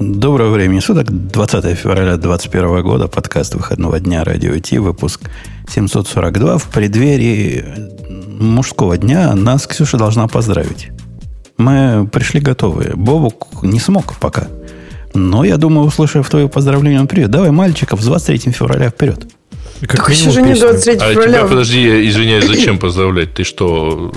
Доброго времени суток. 20 февраля 2021 года. Подкаст выходного дня Радио Ти. Выпуск 742. В преддверии мужского дня нас Ксюша должна поздравить. Мы пришли готовые. Бобук не смог пока. Но я думаю, услышав твое поздравление, он привет. Давай мальчиков с 23 февраля вперед. Как так еще же не 23 февраля. А тебя, подожди, извиняюсь, зачем поздравлять? Ты что,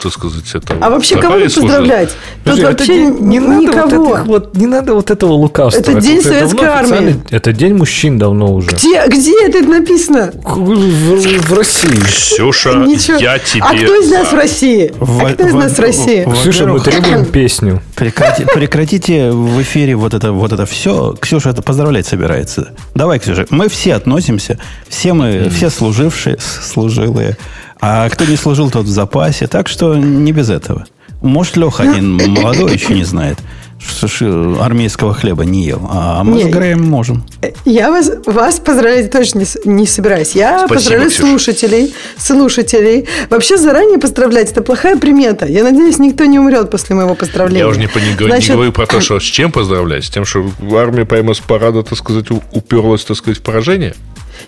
так сказать, это... А вообще кого не поздравлять? Тут Подожди, вообще не, не никого. Надо вот, вот, не надо вот этого лукавства. Это день это, советской армии. Это день мужчин давно уже. Где, где это написано? В, в России. Ксюша, Ничего. я тебе... А кто из нас в России? В, а кто из нас в России? Ксюша, мы требуем песню. Прекрати, прекратите в эфире вот это, вот это все. Ксюша это поздравлять собирается. Давай, Ксюша, мы все относимся, все мы, mm. все служившие, служилые а кто не служил, тот в запасе. Так что не без этого. Может, Леха один молодой еще не знает, что армейского хлеба не ел. А мы Нет, с Греем можем. Я вас, вас поздравлять точно не, не собираюсь. Я Спасибо, поздравляю Ксюша. слушателей, слушателей. Вообще заранее поздравлять – это плохая примета. Я надеюсь, никто не умрет после моего поздравления. Я уже не, не, Значит, не говорю про то, что с чем поздравлять. С тем, что армия прямо с парада, так сказать, уперлась, так сказать, в поражение?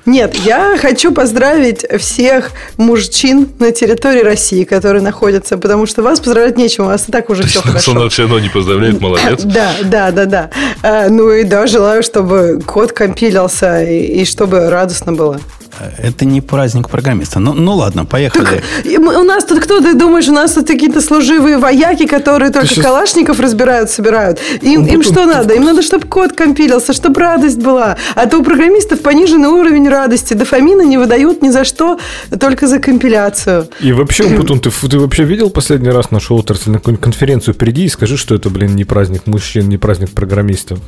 Нет, я хочу поздравить всех мужчин на территории России, которые находятся, потому что вас поздравлять нечем, у вас и так уже все хорошо. Нас все равно не поздравляет, молодец. Да, да, да, да. А, ну и да, желаю, чтобы код компилился и чтобы радостно было. Это не праздник программиста. Ну, ну ладно, поехали. Так, у нас тут кто, ты думаешь, у нас тут какие-то служивые вояки, которые только сейчас... калашников разбирают, собирают. Им, ну, им что тут... надо? Им надо, чтобы код компилился, чтобы радость была. А то у программистов пониженный уровень радости. Дофамина не выдают ни за что, только за компиляцию. И вообще, Путун, ты, ты вообще видел последний раз нашу отрасль на конференцию? Приди и скажи, что это, блин, не праздник мужчин, не праздник программистов.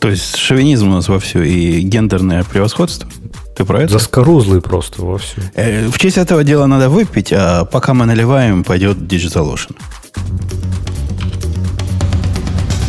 То есть шовинизм у нас во все и гендерное превосходство. Ты про это? Заскорузлый просто во все. Э, в честь этого дела надо выпить, а пока мы наливаем, пойдет Digital Ocean.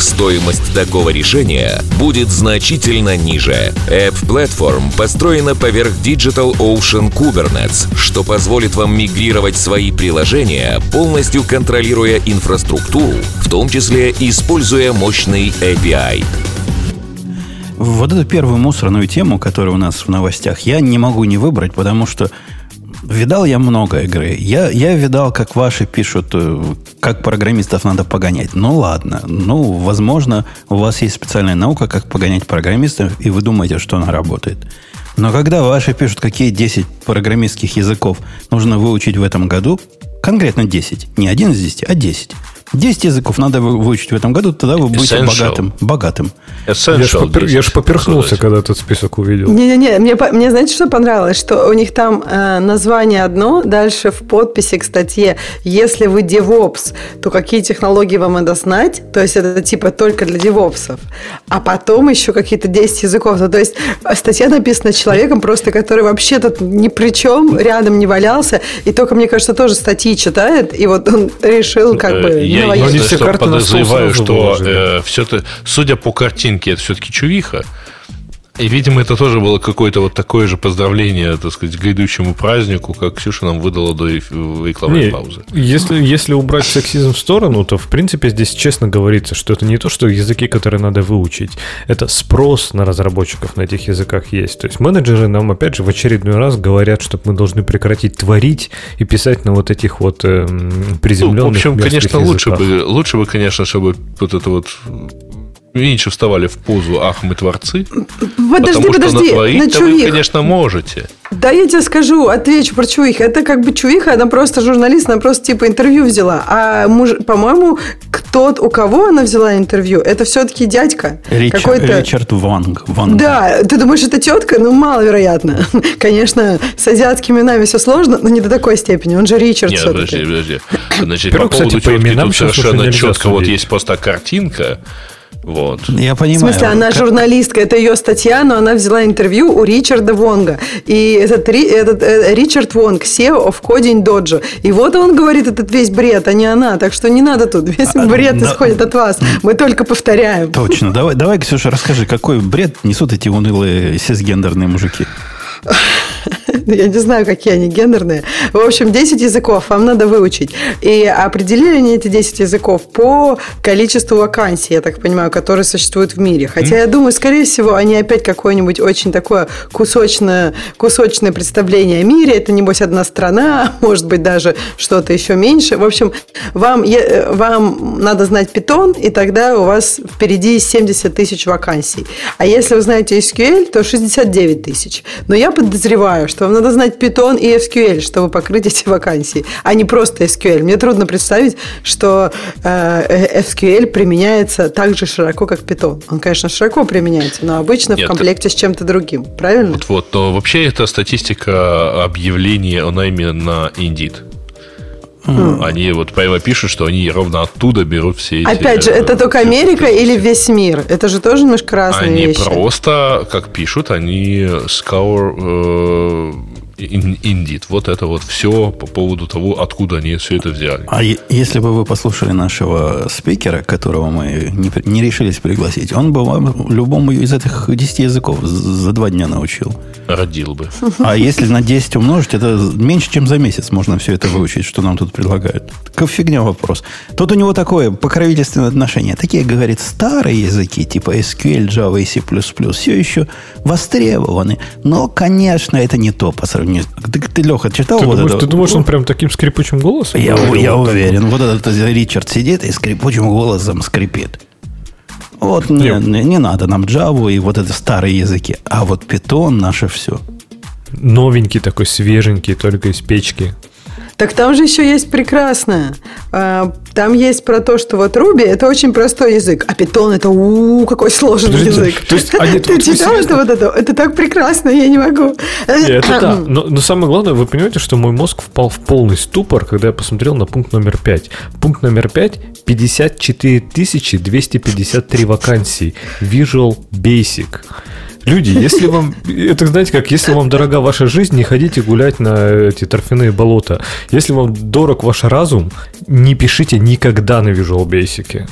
стоимость такого решения будет значительно ниже. App Platform построена поверх Digital Ocean Kubernetes, что позволит вам мигрировать свои приложения, полностью контролируя инфраструктуру, в том числе используя мощный API. Вот эту первую мусорную тему, которая у нас в новостях, я не могу не выбрать, потому что Видал я много игры. Я, я видал, как ваши пишут, э, как программистов надо погонять. Ну ладно. Ну, возможно, у вас есть специальная наука, как погонять программистов, и вы думаете, что она работает. Но когда ваши пишут, какие 10 программистских языков нужно выучить в этом году, конкретно 10, не один из 10, а 10, 10 языков надо выучить в этом году, тогда вы будете Essential. богатым. богатым. Essential я же попер, я ж поперхнулся, когда этот список увидел. Не-не-не, мне, мне знаете, что понравилось? Что у них там э, название одно, дальше в подписи к статье, если вы DevOps, то какие технологии вам надо знать? То есть это типа только для DevOps. А потом еще какие-то 10 языков. Ну, то есть статья написана человеком просто, который вообще тут ни при чем, рядом не валялся, и только, мне кажется, тоже статьи читает, и вот он решил как э, бы я ну, не все карты подозреваю, что э, все это, судя по картинке, это все-таки чувиха. И, видимо, это тоже было какое-то вот такое же поздравление, так сказать, к грядущему празднику, как Ксюша нам выдала до рекламной не, паузы. Если, если убрать сексизм в сторону, то, в принципе, здесь честно говорится, что это не то, что языки, которые надо выучить, это спрос на разработчиков на этих языках есть. То есть менеджеры нам, опять же, в очередной раз говорят, что мы должны прекратить творить и писать на вот этих вот э, приземленных ну, В общем, конечно, лучше бы, лучше бы, конечно, чтобы вот это вот меньше вставали в позу «Ах, мы творцы», подожди, потому подожди, что на вы, конечно, можете. Да, я тебе скажу, отвечу про Чувиха. Это как бы Чувиха, она просто журналист, она просто типа интервью взяла. А, муж, по-моему, тот, у кого она взяла интервью, это все-таки дядька. Ричард, какой-то... Ричард Ванг, Ванг. Да, ты думаешь, это тетка? Ну, маловероятно. Конечно, с азиатскими именами все сложно, но не до такой степени. Он же Ричард Нет, все-таки. подожди, подожди. Значит, по поводу тетки тут совершенно четко вот есть просто картинка, вот. Я понимаю. В смысле, она журналистка, это ее статья, но она взяла интервью у Ричарда Вонга. И этот, этот э, Ричард Вонг, SEO of Coding Dojo. И вот он говорит этот весь бред, а не она. Так что не надо тут. Весь а, бред да, исходит от вас. Мы только повторяем. Точно. Давай, давай, Ксюша, расскажи, какой бред несут эти унылые сисгендерные мужики? Я не знаю, какие они гендерные. В общем, 10 языков вам надо выучить. И определили они эти 10 языков по количеству вакансий, я так понимаю, которые существуют в мире. Хотя mm. я думаю, скорее всего, они опять какое-нибудь очень такое кусочное, кусочное представление о мире. Это, небось, одна страна, может быть, даже что-то еще меньше. В общем, вам, вам надо знать питон, и тогда у вас впереди 70 тысяч вакансий. А если вы знаете SQL, то 69 тысяч. Но я подозреваю, что вам надо знать Python и SQL, чтобы покрыть эти вакансии, а не просто SQL. Мне трудно представить, что э, SQL применяется так же широко, как Python. Он, конечно, широко применяется, но обычно Нет, в комплекте с чем-то другим. Правильно? Вот, вот. Но вообще это статистика объявлений о найме на Indeed. Mm. Они вот прямо пишут, что они ровно оттуда берут все эти... Опять же, это только Америка или весь мир? Это же тоже немножко разные они вещи. Они просто, как пишут, они scour э, Indeed. Вот это вот все по поводу того, откуда они все это взяли. А если бы вы послушали нашего спикера, которого мы не, не решились пригласить, он бы вам любому из этих 10 языков за два дня научил. Родил бы. А если на 10 умножить, это меньше, чем за месяц можно все это выучить, что нам тут предлагают. Как фигня вопрос. Тут у него такое покровительственное отношение. Такие, говорит, старые языки, типа SQL, Java и C++, все еще востребованы. Но, конечно, это не то по сравнению не... Ты, ты Леха, читал ты вот думаешь, это? Ты думаешь, он прям таким скрипучим голосом? Я, я уверен. Вот этот Ричард сидит и скрипучим голосом скрипит. Вот не, не, не надо нам Java и вот это старые языки. А вот Python наше все. Новенький такой, свеженький, только из печки. Так там же еще есть прекрасное. А, там есть про то, что вот Руби это очень простой язык, а Python это у какой сложный Подождите, язык. То есть, а нет, Ты читал это вот это? Это так прекрасно, я не могу. Это да. Но, но самое главное, вы понимаете, что мой мозг впал в полный ступор, когда я посмотрел на пункт номер 5. Пункт номер 5 54 253 вакансий. Visual Basic. Люди, если вам... Это, знаете, как, если вам дорога ваша жизнь, не ходите гулять на эти торфяные болота. Если вам дорог ваш разум, не пишите никогда на Visual Basic.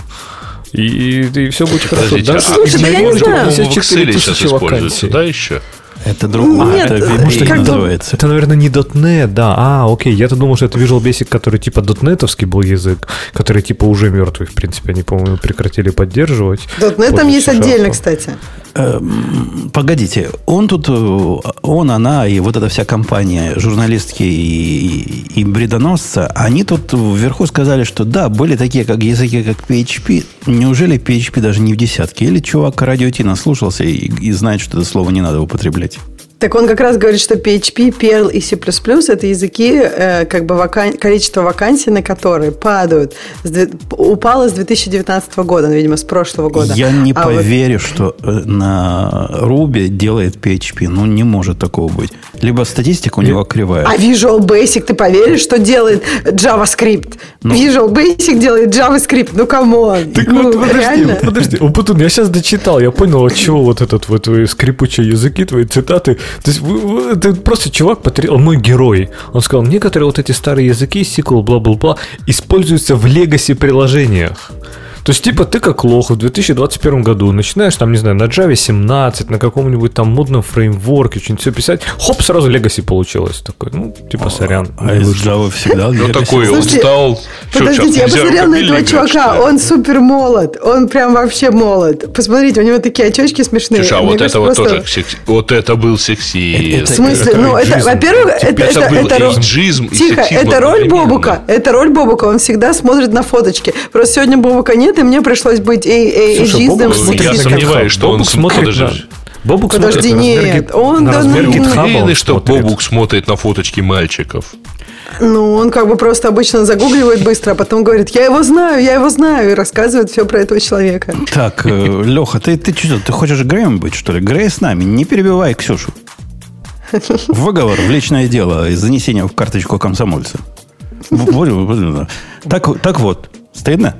И, и все будет хорошо. Да, Слушай, да я не знаю. В Excel сейчас используется, да, еще? Это другое. Нет, это, может, это, называется. это, наверное, не .NET, да. А, окей, я-то думал, что это Visual Basic, который типа .NET был язык, который типа уже мертвый, в принципе, они, по-моему, прекратили поддерживать. .NET там есть отдельно, кстати. Эм, погодите, он тут, он, она и вот эта вся компания, журналистки и, и, и бредоносца, они тут вверху сказали, что да, были такие как языки, как PHP. Неужели PHP даже не в десятке? Или чувак радио Ти наслушался и, и знает, что это слово не надо употреблять? Так он как раз говорит, что PHP, Perl и C++ это языки, э, как бы вакан... количество вакансий на которые падают, с... упало с 2019 года, ну, видимо, с прошлого года. Я не а поверю, вот... что э, на Ruby делает PHP. Ну, не может такого быть. Либо статистика у него кривая. А Visual Basic, ты поверишь, что делает JavaScript? Ну... Visual Basic делает JavaScript. Ну, come on. Так ну, вот, подожди, реально? подожди. Я сейчас дочитал, я понял, от чего вот этот вот твои скрипучие языки, твои цитаты то есть это просто чувак, он мой герой. Он сказал, некоторые вот эти старые языки, SQL, бла-бла-бла, используются в legacy приложениях. То есть, типа, ты как лох в 2021 году начинаешь, там, не знаю, на Java 17, на каком-нибудь там модном фреймворке, что-нибудь все писать, хоп, сразу Legacy получилось. Такой, ну, типа, сорян. А из Java всегда Ну, такой, он стал... Подождите, я посмотрел на этого чувака, он супер молод, он прям вообще молод. Посмотрите, у него такие очечки смешные. Слушай, а вот это вот тоже, вот это был секси. В смысле? Ну, это, во-первых, это... Тихо, это роль Бобука, это роль Бобука, он всегда смотрит на фоточки. Просто сегодня Бобука нет, и мне пришлось быть эй, эй, Слушай, Я сомневаюсь, что он смотрит на... Бобук Подожди, нет, он на да, размер ну, уверены, что смотрит. Бобук смотрит на фоточки мальчиков. Ну, он как бы просто обычно загугливает быстро, а потом говорит, я его знаю, я его знаю, и рассказывает все про этого человека. Так, э, Леха, ты, ты что, ты хочешь Греем быть, что ли? Грей с нами, не перебивай Ксюшу. Выговор в личное дело из занесения в карточку комсомольца. Так, так вот, стыдно?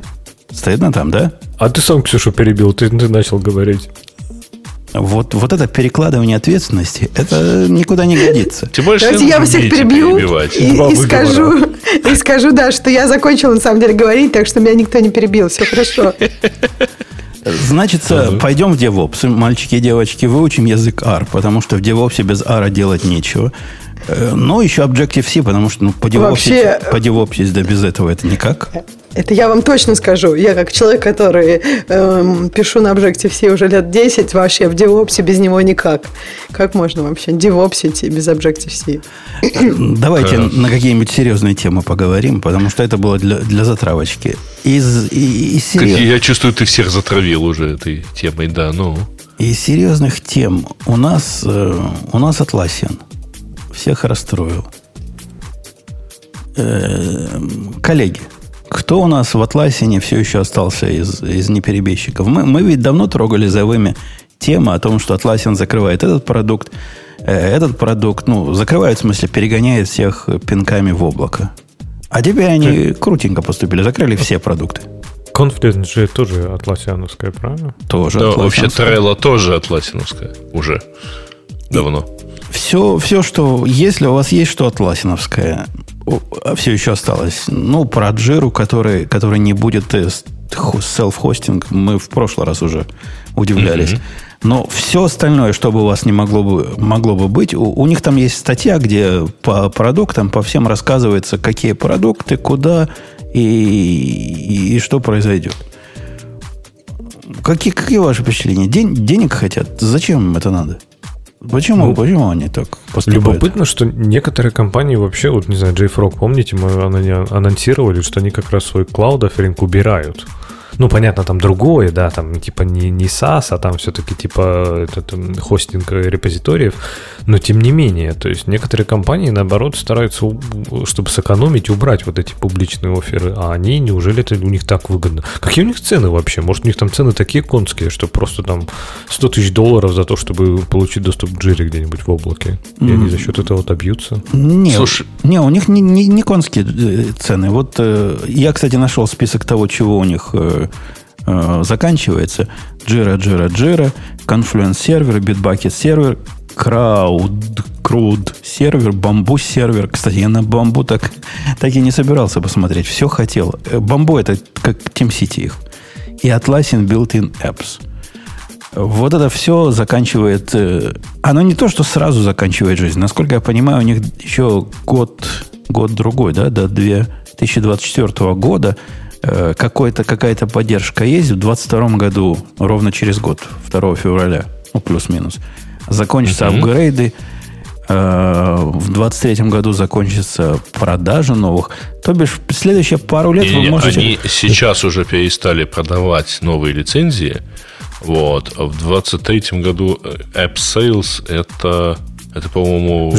Стыдно там, да? А ты сам Ксюшу перебил, ты, ты начал говорить. Вот, вот это перекладывание ответственности, это никуда не годится. Тем Давайте я всех перебью и, и скажу, и скажу, да, что я закончил на самом деле говорить, так что меня никто не перебил, все хорошо. Значит, uh пойдем в DevOps, мальчики и девочки, выучим язык R, потому что в DevOps без R делать нечего. Э, но еще Objective-C, потому что ну, по DevOps, Вообще... по DevOps да без этого это никак. Это я вам точно скажу. Я как человек, который эм, пишу на Objective-C уже лет 10, вообще в DevOps без него никак. Как можно вообще DevOps без Objective-C? Давайте на какие-нибудь серьезные темы поговорим, потому что это было для, для затравочки. Из, из серьез... Я чувствую, ты всех затравил уже этой темой, да, ну. Из серьезных тем у нас, э, у нас Atlassian всех расстроил. Э, коллеги, кто у нас в Атласине все еще остался из, из неперебежчиков? Мы, мы ведь давно трогали за вами тему о том, что Атласин закрывает этот продукт, э, этот продукт, ну, закрывает, в смысле, перегоняет всех пинками в облако. А теперь они крутенько поступили, закрыли все продукты. Confluence же тоже атласиановская, правильно? Тоже Да, вообще Trello тоже атласиновская уже давно. Все, все, что... Если у вас есть что атласиновское, а все еще осталось. Ну, про Джиру, который, который не будет селф-хостинг, мы в прошлый раз уже удивлялись. Mm-hmm. Но все остальное, что бы у вас не могло бы, могло бы быть, у, у них там есть статья, где по продуктам, по всем рассказывается, какие продукты, куда и, и, и что произойдет. Какие, какие ваши впечатления? День, денег хотят? Зачем им это надо? Почему, ну, почему они так поступают? Любопытно, что некоторые компании вообще, вот не знаю, JFrog, помните, мы анонсировали, что они как раз свой клауд оферинг убирают. Ну, понятно, там другое, да, там типа не, не SaaS, а там все-таки типа этот, хостинг репозиториев, но тем не менее, то есть некоторые компании, наоборот, стараются, чтобы сэкономить, убрать вот эти публичные оферы, а они, неужели это у них так выгодно? Какие у них цены вообще? Может, у них там цены такие конские, что просто там 100 тысяч долларов за то, чтобы получить доступ к джире где-нибудь в облаке, и они за счет этого отобьются? Не, Слушай, не, у них не, не, не конские э, цены. Вот э, я, кстати, нашел список того, чего у них э, э, заканчивается. Jira, Jira, Jira, Confluence сервер, Bitbucket сервер, Crowd, Crude сервер, Bamboo сервер. Кстати, я на Bamboo так, так и не собирался посмотреть. Все хотел. Bamboo это как TeamCity их. И Atlassian Built-in Apps. Вот это все заканчивает... Э, оно не то, что сразу заканчивает жизнь. Насколько я понимаю, у них еще год, год другой, да, до 2024 года Э, какой-то, какая-то поддержка есть. В 2022 году, ровно через год, 2 февраля, ну, плюс-минус, закончатся uh-huh. апгрейды. Э, в 23 году закончится продажа новых. То бишь, следующие пару лет вы можете... Они сейчас уже перестали продавать новые лицензии. Вот. А в 23 году App Sales это, это по-моему,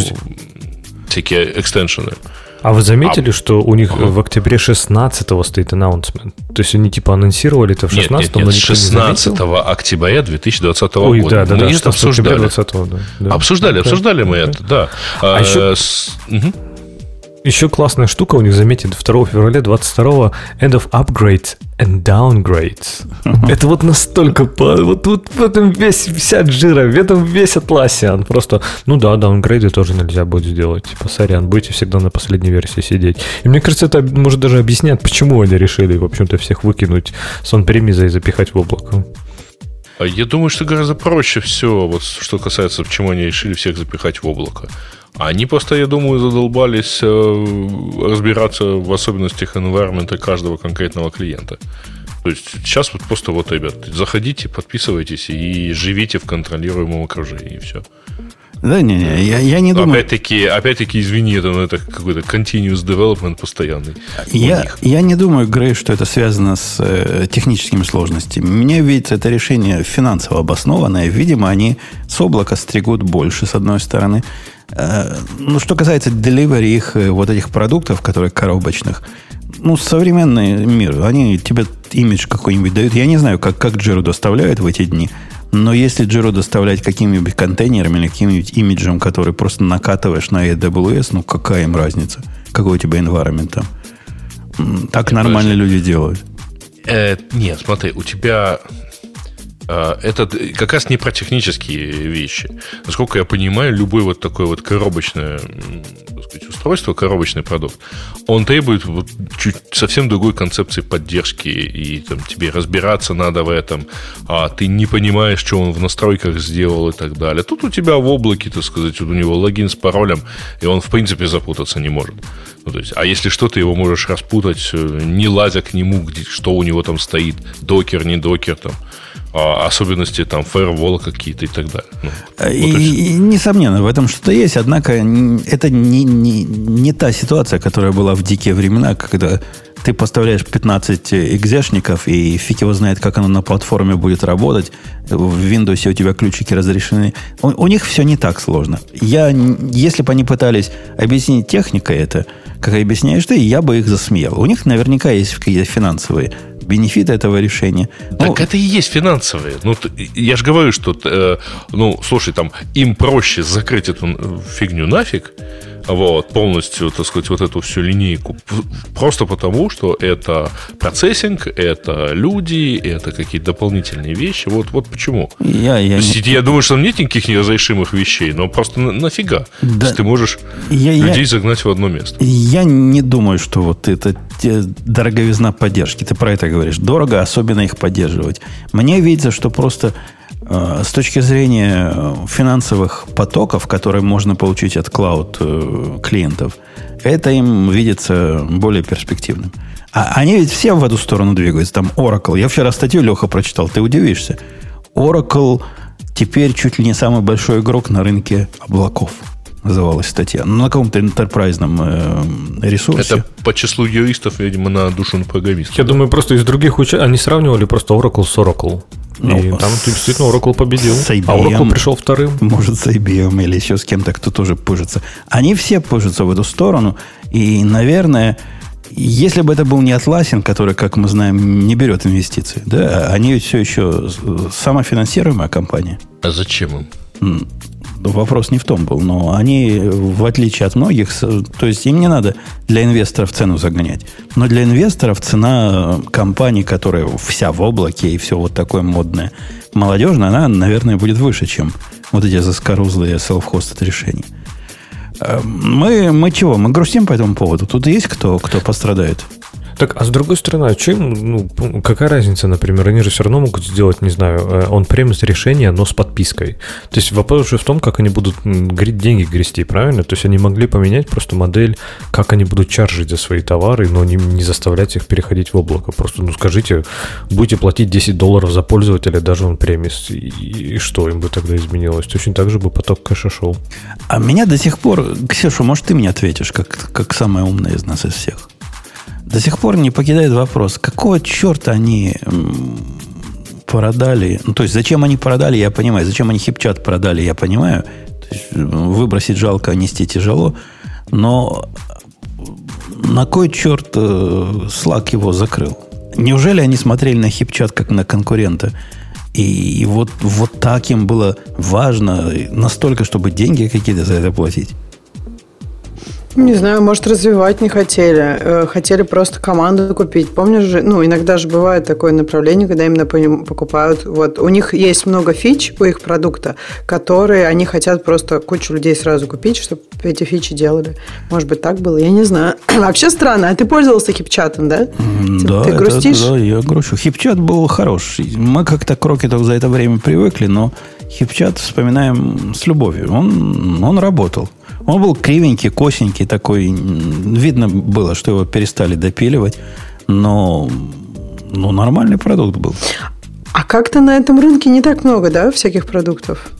всякие экстеншены. А вы заметили, а... что у них ага. в октябре 16-го стоит announcement? То есть они типа анонсировали это в 16-м, нет, нет, нет, но 16 октября 2020 Ой, года. да, да, мы да, это обсуждали. 20 да, да. Обсуждали, обсуждали мы это, да. А, а еще... с... угу. Еще классная штука у них, заметьте, 2 февраля 22 end of upgrades and downgrades. Uh-huh. Это вот настолько... Вот, вот в этом весь вся джира, в этом весь Atlassian. Просто, ну да, даунгрейды тоже нельзя будет сделать. Типа, сорян, будете всегда на последней версии сидеть. И мне кажется, это может даже объяснять, почему они решили, в общем-то, всех выкинуть с он и запихать в облако. А я думаю, что гораздо проще все, вот что касается, почему они решили всех запихать в облако. Они просто, я думаю, задолбались э, разбираться в особенностях environment каждого конкретного клиента. То есть сейчас вот просто вот, ребят, заходите, подписывайтесь и живите в контролируемом окружении, и все. Да, не, не, я, я не думаю. Опять-таки, опять-таки, извини, это, ну, это какой-то continuous development постоянный. Я, я не думаю, Грей, что это связано с э, техническими сложностями. Мне видится это решение финансово обоснованное. Видимо, они с облака стригут больше, с одной стороны. Э, ну, что касается delivery их э, вот этих продуктов, которые коробочных, ну, современный мир, они тебе имидж какой-нибудь дают. Я не знаю, как, как Джеру доставляют в эти дни – но если Джиро доставлять какими-нибудь контейнерами или каким-нибудь имиджем, который просто накатываешь на AWS, ну какая им разница? Какой у тебя environment там? Так нормально люди делают. Э, нет, смотри, у тебя это как раз не про технические вещи. Насколько я понимаю, любой вот такой вот коробочное сказать, устройство, коробочный продукт, он требует вот чуть совсем другой концепции поддержки, и там, тебе разбираться надо в этом, а ты не понимаешь, что он в настройках сделал и так далее. Тут у тебя в облаке, так сказать, вот у него логин с паролем, и он, в принципе, запутаться не может. Ну, то есть, а если что, ты его можешь распутать, э, не лазя к нему, где, что у него там стоит, докер, не докер, там, а особенности там фаервола какие-то и так далее. Ну, вот и, и, несомненно, в этом что-то есть, однако это не, не, не та ситуация, которая была в дикие времена, когда ты поставляешь 15 экзешников, и фиг его знает, как оно на платформе будет работать. В Windows у тебя ключики разрешены. У, у них все не так сложно. Я, если бы они пытались объяснить техникой это, как объясняешь ты, я бы их засмеял. У них наверняка есть какие-то финансовые бенефиты этого решения. Так ну, это и есть финансовые. Ну, я же говорю, что, э, ну, слушай, там, им проще закрыть эту э, фигню нафиг, вот, полностью, так сказать, вот эту всю линейку. Просто потому, что это процессинг, это люди, это какие-то дополнительные вещи. Вот, вот почему. Я, я, есть, не... я думаю, что там нет никаких неразрешимых вещей, но просто на, нафига. Да. То есть ты можешь я, людей я, загнать в одно место. Я не думаю, что вот это дороговизна поддержки. Ты про это говоришь. Дорого, особенно их поддерживать. Мне видится, что просто с точки зрения э, финансовых потоков, которые можно получить от клауд э, клиентов, это им видится более перспективным. А они ведь все в эту сторону двигаются. Там Oracle. Я вчера статью, Леха, прочитал, ты удивишься. Oracle теперь чуть ли не самый большой игрок на рынке облаков называлась статья. Ну, на каком-то интерпрайзном э, ресурсе. Это по числу юристов, видимо, на душу программистов. Я да? думаю, просто из других учений они сравнивали просто Oracle с Oracle. Ну, и там действительно Oracle победил. С IBM, а Oracle пришел вторым. Может, с IBM или еще с кем-то, кто тоже пыжится. Они все пыжатся в эту сторону. И, наверное, если бы это был не Atlassian, который, как мы знаем, не берет инвестиции, да, они ведь все еще самофинансируемая компания. А зачем им? Вопрос не в том был, но они, в отличие от многих, то есть им не надо для инвесторов цену загонять. Но для инвесторов цена компании, которая вся в облаке и все вот такое модное, молодежное, она, наверное, будет выше, чем вот эти заскорузлые self-hosted решения. Э, мы, мы чего? Мы грустим по этому поводу? Тут есть кто, кто пострадает? Так, а с другой стороны, а чем, ну, какая разница, например, они же все равно могут сделать, не знаю, он э, премис решение, но с подпиской. То есть вопрос же в том, как они будут деньги грести, правильно? То есть они могли поменять просто модель, как они будут чаржить за свои товары, но не, не заставлять их переходить в облако. Просто, ну, скажите, будете платить 10 долларов за пользователя, даже он премис, и, и что им бы тогда изменилось? Точно так же бы поток кэша шел. А меня до сих пор, Ксюша, может, ты мне ответишь, как, как самая умная из нас из всех? До сих пор не покидает вопрос, какого черта они продали, ну, то есть зачем они продали, я понимаю, зачем они хипчат продали, я понимаю, то есть, выбросить жалко, нести тяжело, но на кой черт э, Slack его закрыл? Неужели они смотрели на хипчат как на конкурента? И, и вот, вот так им было важно настолько, чтобы деньги какие-то за это платить? Не знаю, может, развивать не хотели. Э, хотели просто команду купить. Помнишь же, ну, иногда же бывает такое направление, когда именно покупают. Вот у них есть много фич у их продукта, которые они хотят просто кучу людей сразу купить, чтобы эти фичи делали. Может быть, так было? Я не знаю. Вообще странно. А ты пользовался хипчатом, да? Да, ты грустишь? да, я грущу. Хипчат был хорош. Мы как-то к Рокетов за это время привыкли, но хипчат вспоминаем с любовью. Он, он работал. Он был кривенький, косенький такой. Видно было, что его перестали допиливать. Но, но нормальный продукт был. А как-то на этом рынке не так много, да, всяких продуктов?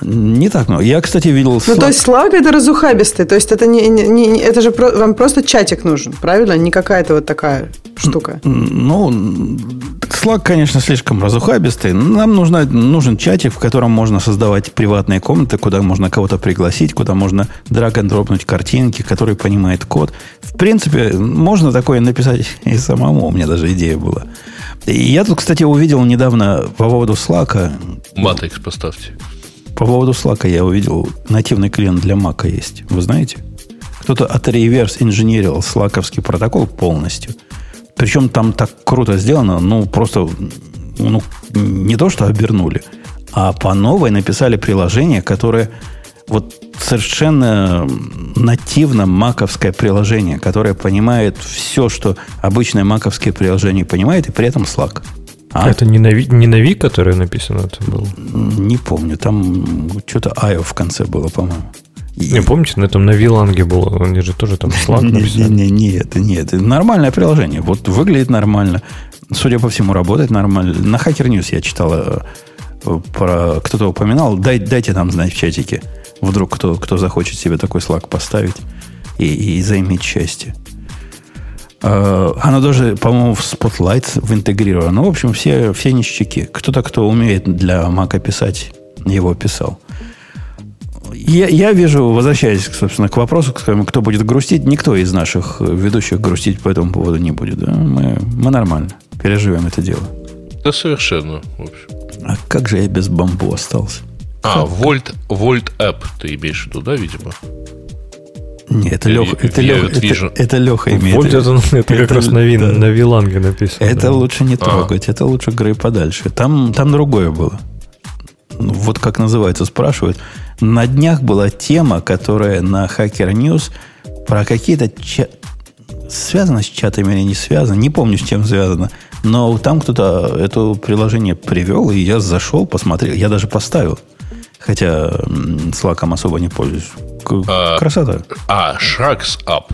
Не так много. Я, кстати, видел Slack. Ну, то есть Slack это разухабистый. То есть это, не, не, не, это же про, вам просто чатик нужен, правильно? Не какая-то вот такая штука. Ну, Slack, конечно, слишком разухабистый. Нам нужна, нужен чатик, в котором можно создавать приватные комнаты, куда можно кого-то пригласить, куда можно драг н дропнуть картинки, который понимает код. В принципе, можно такое написать и самому. У меня даже идея была. И я тут, кстати, увидел недавно по поводу Slack. Matrix поставьте. По поводу Slack я увидел, нативный клиент для Mac есть. Вы знаете? Кто-то от реверс инженерил слаковский протокол полностью. Причем там так круто сделано, ну, просто ну, не то, что обернули, а по новой написали приложение, которое вот совершенно нативно маковское приложение, которое понимает все, что обычное маковское приложение понимает, и при этом Slack. А? Это не на, не на Ви, которое написано это было? Не помню. Там что-то IO в конце было, по-моему. Не помните, на этом на Виланге было, они же тоже там Slack написали. Не, не, нет, нет, нормальное приложение. Вот выглядит нормально. Судя по всему, работает нормально. На Hacker News я читал э, про кто-то упоминал. Дай, дайте нам знать в чатике. Вдруг кто, кто захочет себе такой Slack поставить и, и заиметь счастье. Uh, оно даже, по-моему, в Spotlight интегрировано. Ну, в общем, все, все ништяки. Кто-то, кто умеет для Mac писать, его писал. Я, я вижу, возвращаясь, собственно, к вопросу, к своему, кто будет грустить, никто из наших ведущих грустить по этому поводу не будет. Да? Мы, мы нормально переживем это дело. Да совершенно, в общем. А как же я без бамбу остался? А, Volt, Volt App ты имеешь в виду, да, видимо? Нет, это Леха, это, Леха, это, это, это Леха имеет. Вот это, это как раз на, вин, да. на Виланге написано. Это да. лучше не а. трогать, а. это лучше грей подальше. Там, там другое было. Ну, вот как называется, спрашивают. На днях была тема, которая на Hacker News про какие-то ча... связано с чатами или не связано, не помню, с чем связано. Но там кто-то это приложение привел, и я зашел, посмотрел, я даже поставил. Хотя Slack особо не пользуюсь. А, Красота. А, Sharks Up.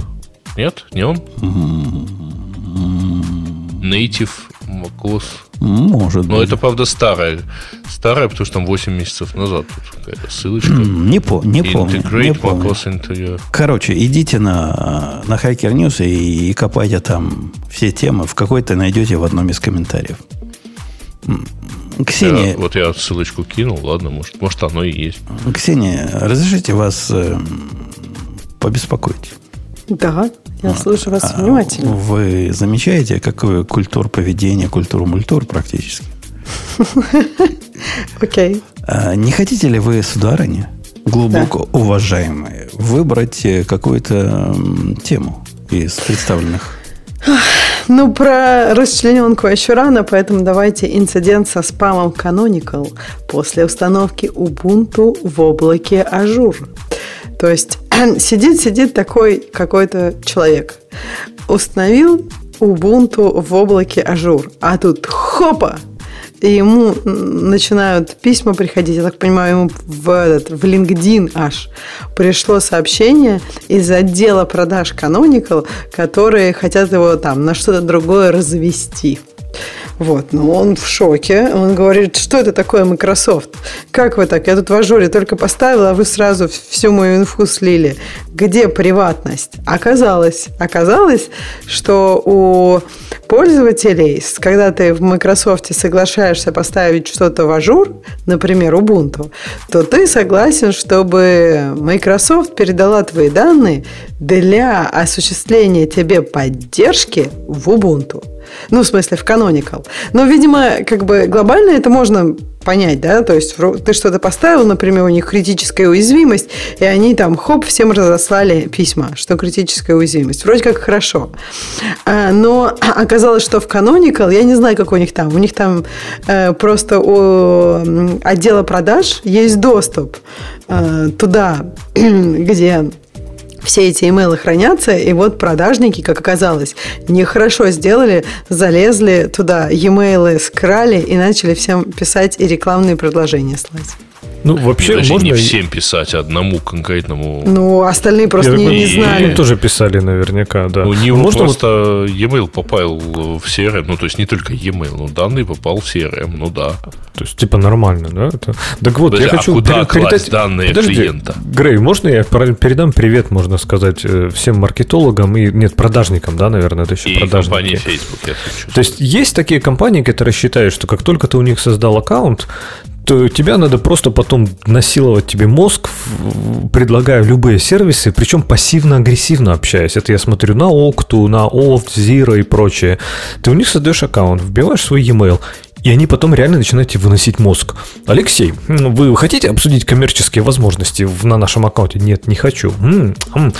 Нет? Не он? Native macOS. Может Но быть. это, правда, старая. Старая, потому что там 8 месяцев назад тут какая-то ссылочка. Не, по, не помню. Integrate не помню. macOS Interior. Короче, идите на, на Hacker News и, и копайте там все темы. В какой-то найдете в одном из комментариев. Ксения... Я, вот я ссылочку кинул, ладно, может, может оно и есть. Ксения, разрешите вас э, побеспокоить? Да, я а, слушаю вас а внимательно. Вы замечаете, какую культуру поведения, культуру мультур практически? Окей. А не хотите ли вы, сударыня, глубоко уважаемые, выбрать э, какую-то тему из представленных? Ну, про расчлененку еще рано, поэтому давайте инцидент со спамом Canonical после установки Ubuntu в облаке Azure. То есть сидит-сидит такой какой-то человек, установил Ubuntu в облаке Azure, а тут хопа, и ему начинают письма приходить, я так понимаю, ему в, этот, в LinkedIn аж пришло сообщение из отдела продаж Canonical, которые хотят его там на что-то другое развести. Вот, но он в шоке. Он говорит, что это такое Microsoft? Как вы так? Я тут в ажуре только поставила, а вы сразу всю мою инфу слили. Где приватность? Оказалось, оказалось, что у пользователей, когда ты в Microsoft соглашаешься поставить что-то в Azure, например, Ubuntu, то ты согласен, чтобы Microsoft передала твои данные для осуществления тебе поддержки в Ubuntu. Ну, в смысле, в Canonical. Но, видимо, как бы глобально это можно понять, да, то есть ты что-то поставил, например, у них критическая уязвимость, и они там, хоп, всем разослали письма, что критическая уязвимость. Вроде как хорошо. А, но оказалось, что в Canonical, я не знаю, как у них там, у них там э, просто у отдела продаж есть доступ э, туда, где все эти имейлы хранятся, и вот продажники, как оказалось, нехорошо сделали, залезли туда, e-mail скрали и начали всем писать и рекламные предложения слать. Ну, вообще, Даже можно... не всем писать, а одному конкретному. Ну, остальные просто Я, не, не знали. Им тоже писали наверняка, да. У него можно просто вот... e-mail попал в CRM, ну, то есть не только e-mail, но данные попал в CRM, ну да. То есть, типа, нормально, да? Это... Так вот, Подожди, я хочу... А куда передать... данные Подожди, клиента? Грей, можно я передам привет, можно сказать, э, всем маркетологам и, нет, продажникам, да, наверное, это еще и продажники. компании Facebook, я хочу. То есть, есть такие компании, которые считают, что как только ты у них создал аккаунт, то тебя надо просто потом насиловать тебе мозг, предлагая любые сервисы, причем пассивно-агрессивно общаясь. Это я смотрю на Octu, на Oft, Zero и прочее. Ты у них создаешь аккаунт, вбиваешь свой e-mail, и они потом реально начинают тебе выносить мозг. Алексей, вы хотите обсудить коммерческие возможности на нашем аккаунте? Нет, не хочу.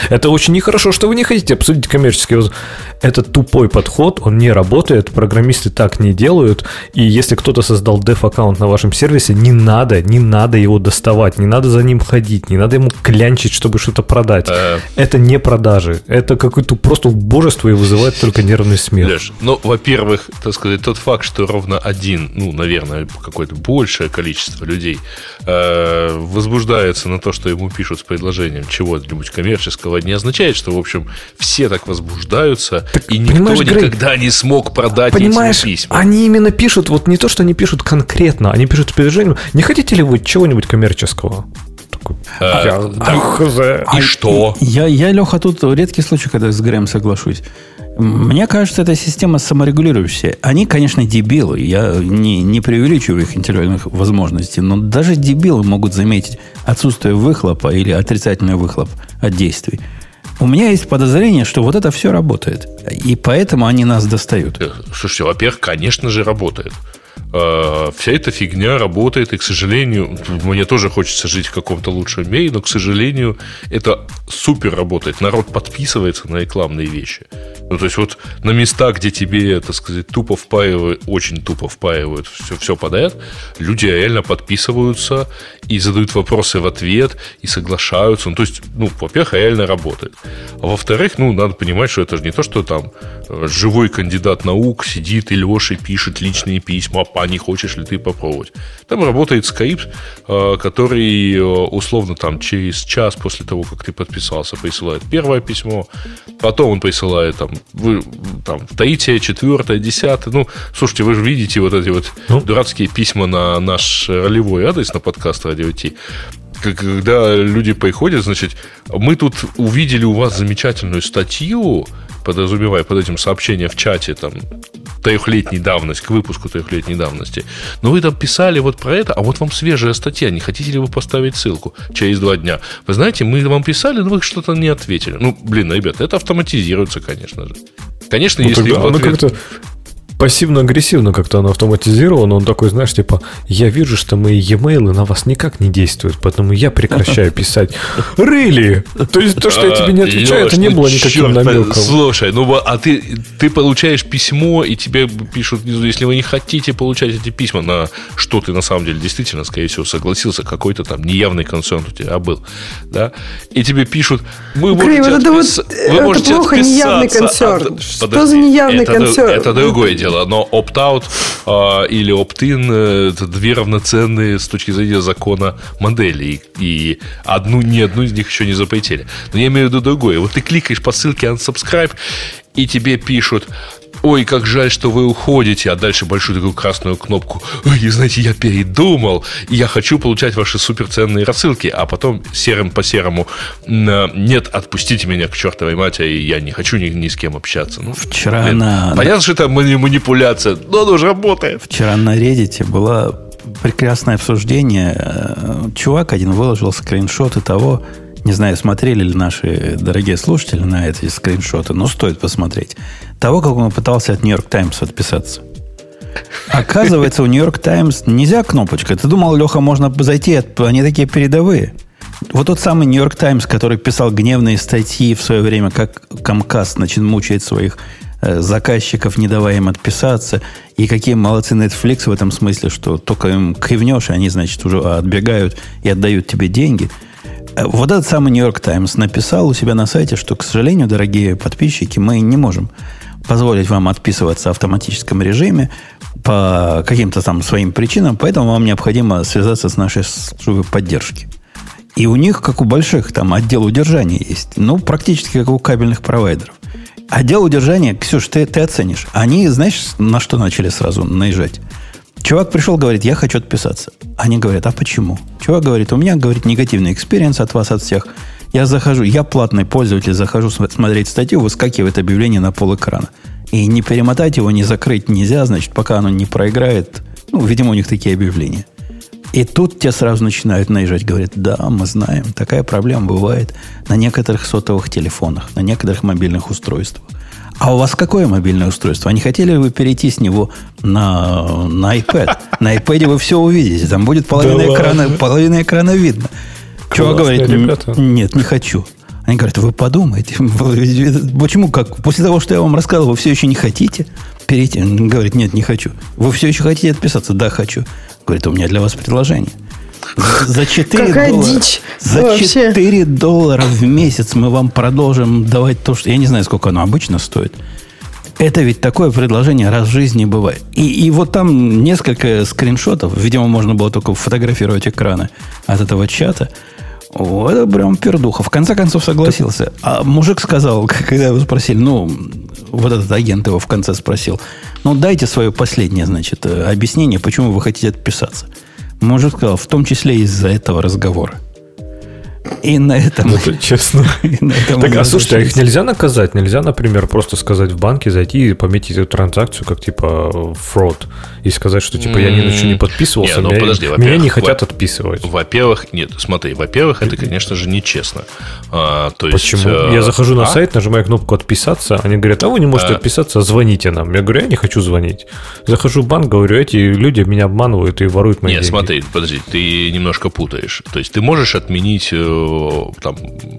Это очень нехорошо, что вы не хотите обсудить коммерческие возможности. Это тупой подход, он не работает, программисты так не делают, и если кто-то создал деф-аккаунт на вашем сервисе, не надо, не надо его доставать, не надо за ним ходить, не надо ему клянчить, чтобы что-то продать. Это не продажи, это какое-то просто убожество и вызывает только нервный смех. Леш, ну, во-первых, так сказать, тот факт, что ровно один один, ну, наверное, какое-то большее количество людей э, возбуждается на то, что ему пишут с предложением чего-нибудь коммерческого, не означает, что, в общем, все так возбуждаются, так, и никто никогда Грей, не смог продать понимаешь, эти письма. Они именно пишут, вот не то, что они пишут конкретно, они пишут с предложением, не хотите ли вы чего-нибудь коммерческого? Э, я, так, и что? Я, я, Леха, тут редкий случай, когда с Грэем соглашусь. Мне кажется, эта система саморегулирующая. Они, конечно, дебилы. Я не, не преувеличиваю их интеллектуальных возможностей, но даже дебилы могут заметить отсутствие выхлопа или отрицательный выхлоп от действий. У меня есть подозрение, что вот это все работает. И поэтому они нас достают. Слушайте, во-первых, конечно же, работает. Э, вся эта фигня работает, и, к сожалению, мне тоже хочется жить в каком-то лучшем мире, но, к сожалению, это супер работает. Народ подписывается на рекламные вещи. Ну, то есть, вот на места, где тебе, так сказать, тупо впаивают, очень тупо впаивают все, все подряд, люди реально подписываются и задают вопросы в ответ, и соглашаются. Ну, то есть, ну, во-первых, реально работает. А во-вторых, ну, надо понимать, что это же не то, что там э, живой кандидат наук сидит и Леша пишет личные письма, а не хочешь ли ты попробовать. Там работает скрипт, э, который э, условно там через час после того, как ты подписался, присылает первое письмо, потом он присылает там, вы, там третье, четвертое, десятое. Ну, слушайте, вы же видите вот эти вот ну? дурацкие письма на наш ролевой адрес на подкаст Радио Ти когда люди приходят, значит, мы тут увидели у вас замечательную статью, подразумевая под этим сообщение в чате, там, трехлетней давности, к выпуску трехлетней давности. Но вы там писали вот про это, а вот вам свежая статья, не хотите ли вы поставить ссылку через два дня? Вы знаете, мы вам писали, но вы что-то не ответили. Ну, блин, ребята, это автоматизируется, конечно же. Конечно, ну, если тогда, ответ пассивно-агрессивно как-то оно автоматизировано. Он такой, знаешь, типа, я вижу, что мои e-mail на вас никак не действуют, поэтому я прекращаю писать. Really? То есть то, что я тебе не а, отвечаю, это не было никаким намеком. Слушай, ну а ты, ты получаешь письмо, и тебе пишут если вы не хотите получать эти письма, на что ты на самом деле действительно, скорее всего, согласился, какой-то там неявный концерт у тебя был, да, и тебе пишут, можете, Грей, вот отпис... вот, вы это можете плохо, неявный концерт. От... Что Подожди, за неявный это, концерт? Это другое дело дело, но opt-out э, или opt-in э, это две равноценные с точки зрения закона модели. И одну, ни одну из них еще не запретили. Но я имею в виду другое. Вот ты кликаешь по ссылке unsubscribe, и тебе пишут, ой, как жаль, что вы уходите, а дальше большую такую красную кнопку, ой, знаете, я передумал, и я хочу получать ваши суперценные рассылки, а потом серым по серому, нет, отпустите меня к чертовой матери, я не хочу ни, ни с кем общаться. Ну, Вчера блин, на... Понятно, что это манипуляция, но оно уже работает. Вчера на Reddit было прекрасное обсуждение. Э, чувак один выложил скриншоты того, не знаю, смотрели ли наши дорогие слушатели на эти скриншоты, но стоит посмотреть. Того, как он пытался от Нью-Йорк Таймс отписаться. Оказывается, у Нью-Йорк Таймс нельзя кнопочка. Ты думал, Леха, можно зайти, они такие передовые. Вот тот самый Нью-Йорк Таймс, который писал гневные статьи в свое время, как Камкас значит, мучает своих э, заказчиков, не давая им отписаться, и какие молодцы Netflix в этом смысле, что только им кривнешь, и они, значит, уже отбегают и отдают тебе деньги – вот этот самый Нью-Йорк Таймс написал у себя на сайте, что, к сожалению, дорогие подписчики, мы не можем позволить вам отписываться в автоматическом режиме. по каким-то там своим причинам, поэтому вам необходимо связаться с нашей службой поддержки. И у них, как у больших, там отдел удержания есть. Ну, практически как у кабельных провайдеров. Отдел удержания, Ксюш, ты, ты оценишь. Они, знаешь, на что начали сразу наезжать? Чувак пришел, говорит, я хочу отписаться. Они говорят, а почему? Чувак говорит, у меня, говорит, негативный experience от вас, от всех. Я захожу, я платный пользователь, захожу смотреть статью, выскакивает объявление на пол экрана. И не перемотать его, не закрыть нельзя, значит, пока оно не проиграет. Ну, видимо, у них такие объявления. И тут те сразу начинают наезжать, говорят, да, мы знаем, такая проблема бывает на некоторых сотовых телефонах, на некоторых мобильных устройствах. А у вас какое мобильное устройство? А не хотели ли вы перейти с него на, на iPad? На iPad вы все увидите. Там будет половина, да экрана, половина экрана видно. Чувак говорит, ребята. нет, не хочу. Они говорят, вы подумайте. Почему как? После того, что я вам рассказал, вы все еще не хотите перейти? Он говорит, нет, не хочу. Вы все еще хотите отписаться? Да, хочу. Говорит, у меня для вас предложение. За 4 Какая доллара, дичь за вообще. 4 доллара в месяц мы вам продолжим давать то, что... Я не знаю, сколько оно обычно стоит. Это ведь такое предложение раз в жизни бывает. И, и вот там несколько скриншотов. Видимо, можно было только фотографировать экраны от этого чата. О, это прям пердуха. В конце концов согласился. А мужик сказал, когда его спросили, ну, вот этот агент его в конце спросил, ну, дайте свое последнее, значит, э, объяснение, почему вы хотите отписаться. Мужик сказал, в том числе из-за этого разговора. И на этом... Ну, это честно. так, а слушайте, а их нельзя наказать? Нельзя, например, просто сказать в банке, зайти и пометить эту транзакцию как, типа, фрод. И сказать, что, типа, я ни на что не подписывался, не, ну, меня, подожди, меня не хотят во- отписывать. Во-первых, нет, смотри, во-первых, это, конечно же, нечестно. А, то есть, Почему? Э, я захожу на а? сайт, нажимаю кнопку «Отписаться», они говорят, а вы не можете а... отписаться, звоните нам. Я говорю, я не хочу звонить. Захожу в банк, говорю, эти люди меня обманывают и воруют мои нет, деньги. Нет, смотри, подожди, ты немножко путаешь. То есть, ты можешь отменить э, там,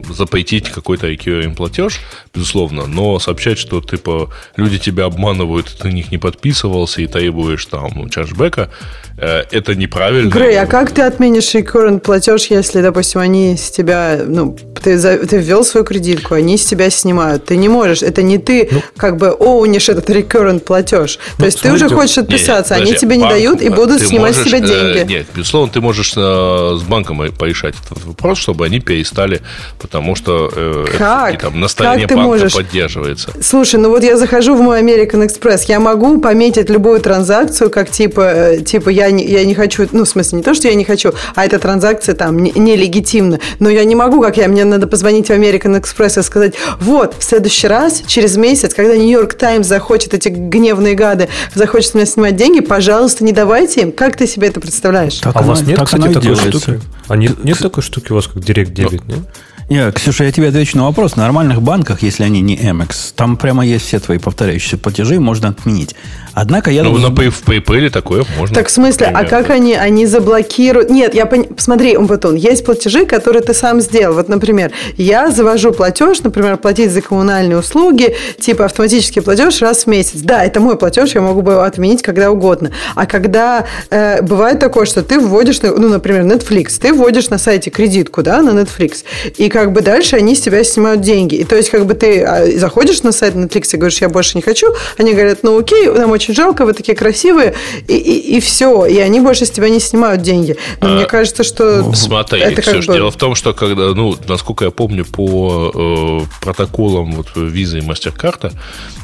запретить какой-то IQM платеж, безусловно, но сообщать, что типа люди тебя обманывают, ты на них не подписывался и требуешь там чарджбека, э, это неправильно. Грей, а как ты отменишь recurrent платеж, если, допустим, они с тебя, ну, ты, ты ввел свою кредитку, они с тебя снимают. Ты не можешь, это не ты ну, как бы оунишь этот recurrent платеж. Ну, То есть смотрите, ты уже хочешь отписаться, не, не, они тебе банк, не дают и будут снимать можешь, с тебя э, деньги. Э, нет, безусловно, ты можешь э, с банком порешать этот вопрос, чтобы они перестали, потому что э, как? Это, там, на стороне банка можешь? поддерживается. Слушай, ну вот я захожу в мой American Express, я могу пометить любую транзакцию, как типа, э, типа я не, я не хочу, ну, в смысле, не то, что я не хочу, а эта транзакция там нелегитимна. Не но я не могу, как я, мне надо позвонить в American Express и сказать, вот, в следующий раз, через месяц, когда Нью-Йорк Таймс захочет, эти гневные гады, захочет меня снимать деньги, пожалуйста, не давайте им. Как ты себе это представляешь? Так а у вас нет, так кстати, такой штуки? А нет, нет такой штуки у вас, как Direct Debit, нет? Не, Ксюша, я тебе отвечу на вопрос. В нормальных банках, если они не Amex, там прямо есть все твои повторяющиеся платежи, можно отменить. Однако я... Ну, думаю, на в PayPal такое можно. Так в смысле, а как они, они заблокируют? Нет, я пон... смотри, вот он, есть платежи, которые ты сам сделал. Вот, например, я завожу платеж, например, платить за коммунальные услуги, типа автоматический платеж раз в месяц. Да, это мой платеж, я могу его отменить когда угодно. А когда э, бывает такое, что ты вводишь, ну, например, Netflix, ты вводишь на сайте кредитку, да, на Netflix, и как бы дальше они с тебя снимают деньги. И то есть, как бы ты а, заходишь на сайт Netflix и говоришь, я больше не хочу, они говорят, ну окей, нам очень жалко, вы такие красивые, и, и, и все, и они больше с тебя не снимают деньги. Но а, мне кажется, что Смотри, это Ксюш, бы... дело в том, что когда, ну, насколько я помню, по э, протоколам вот Visa и MasterCard,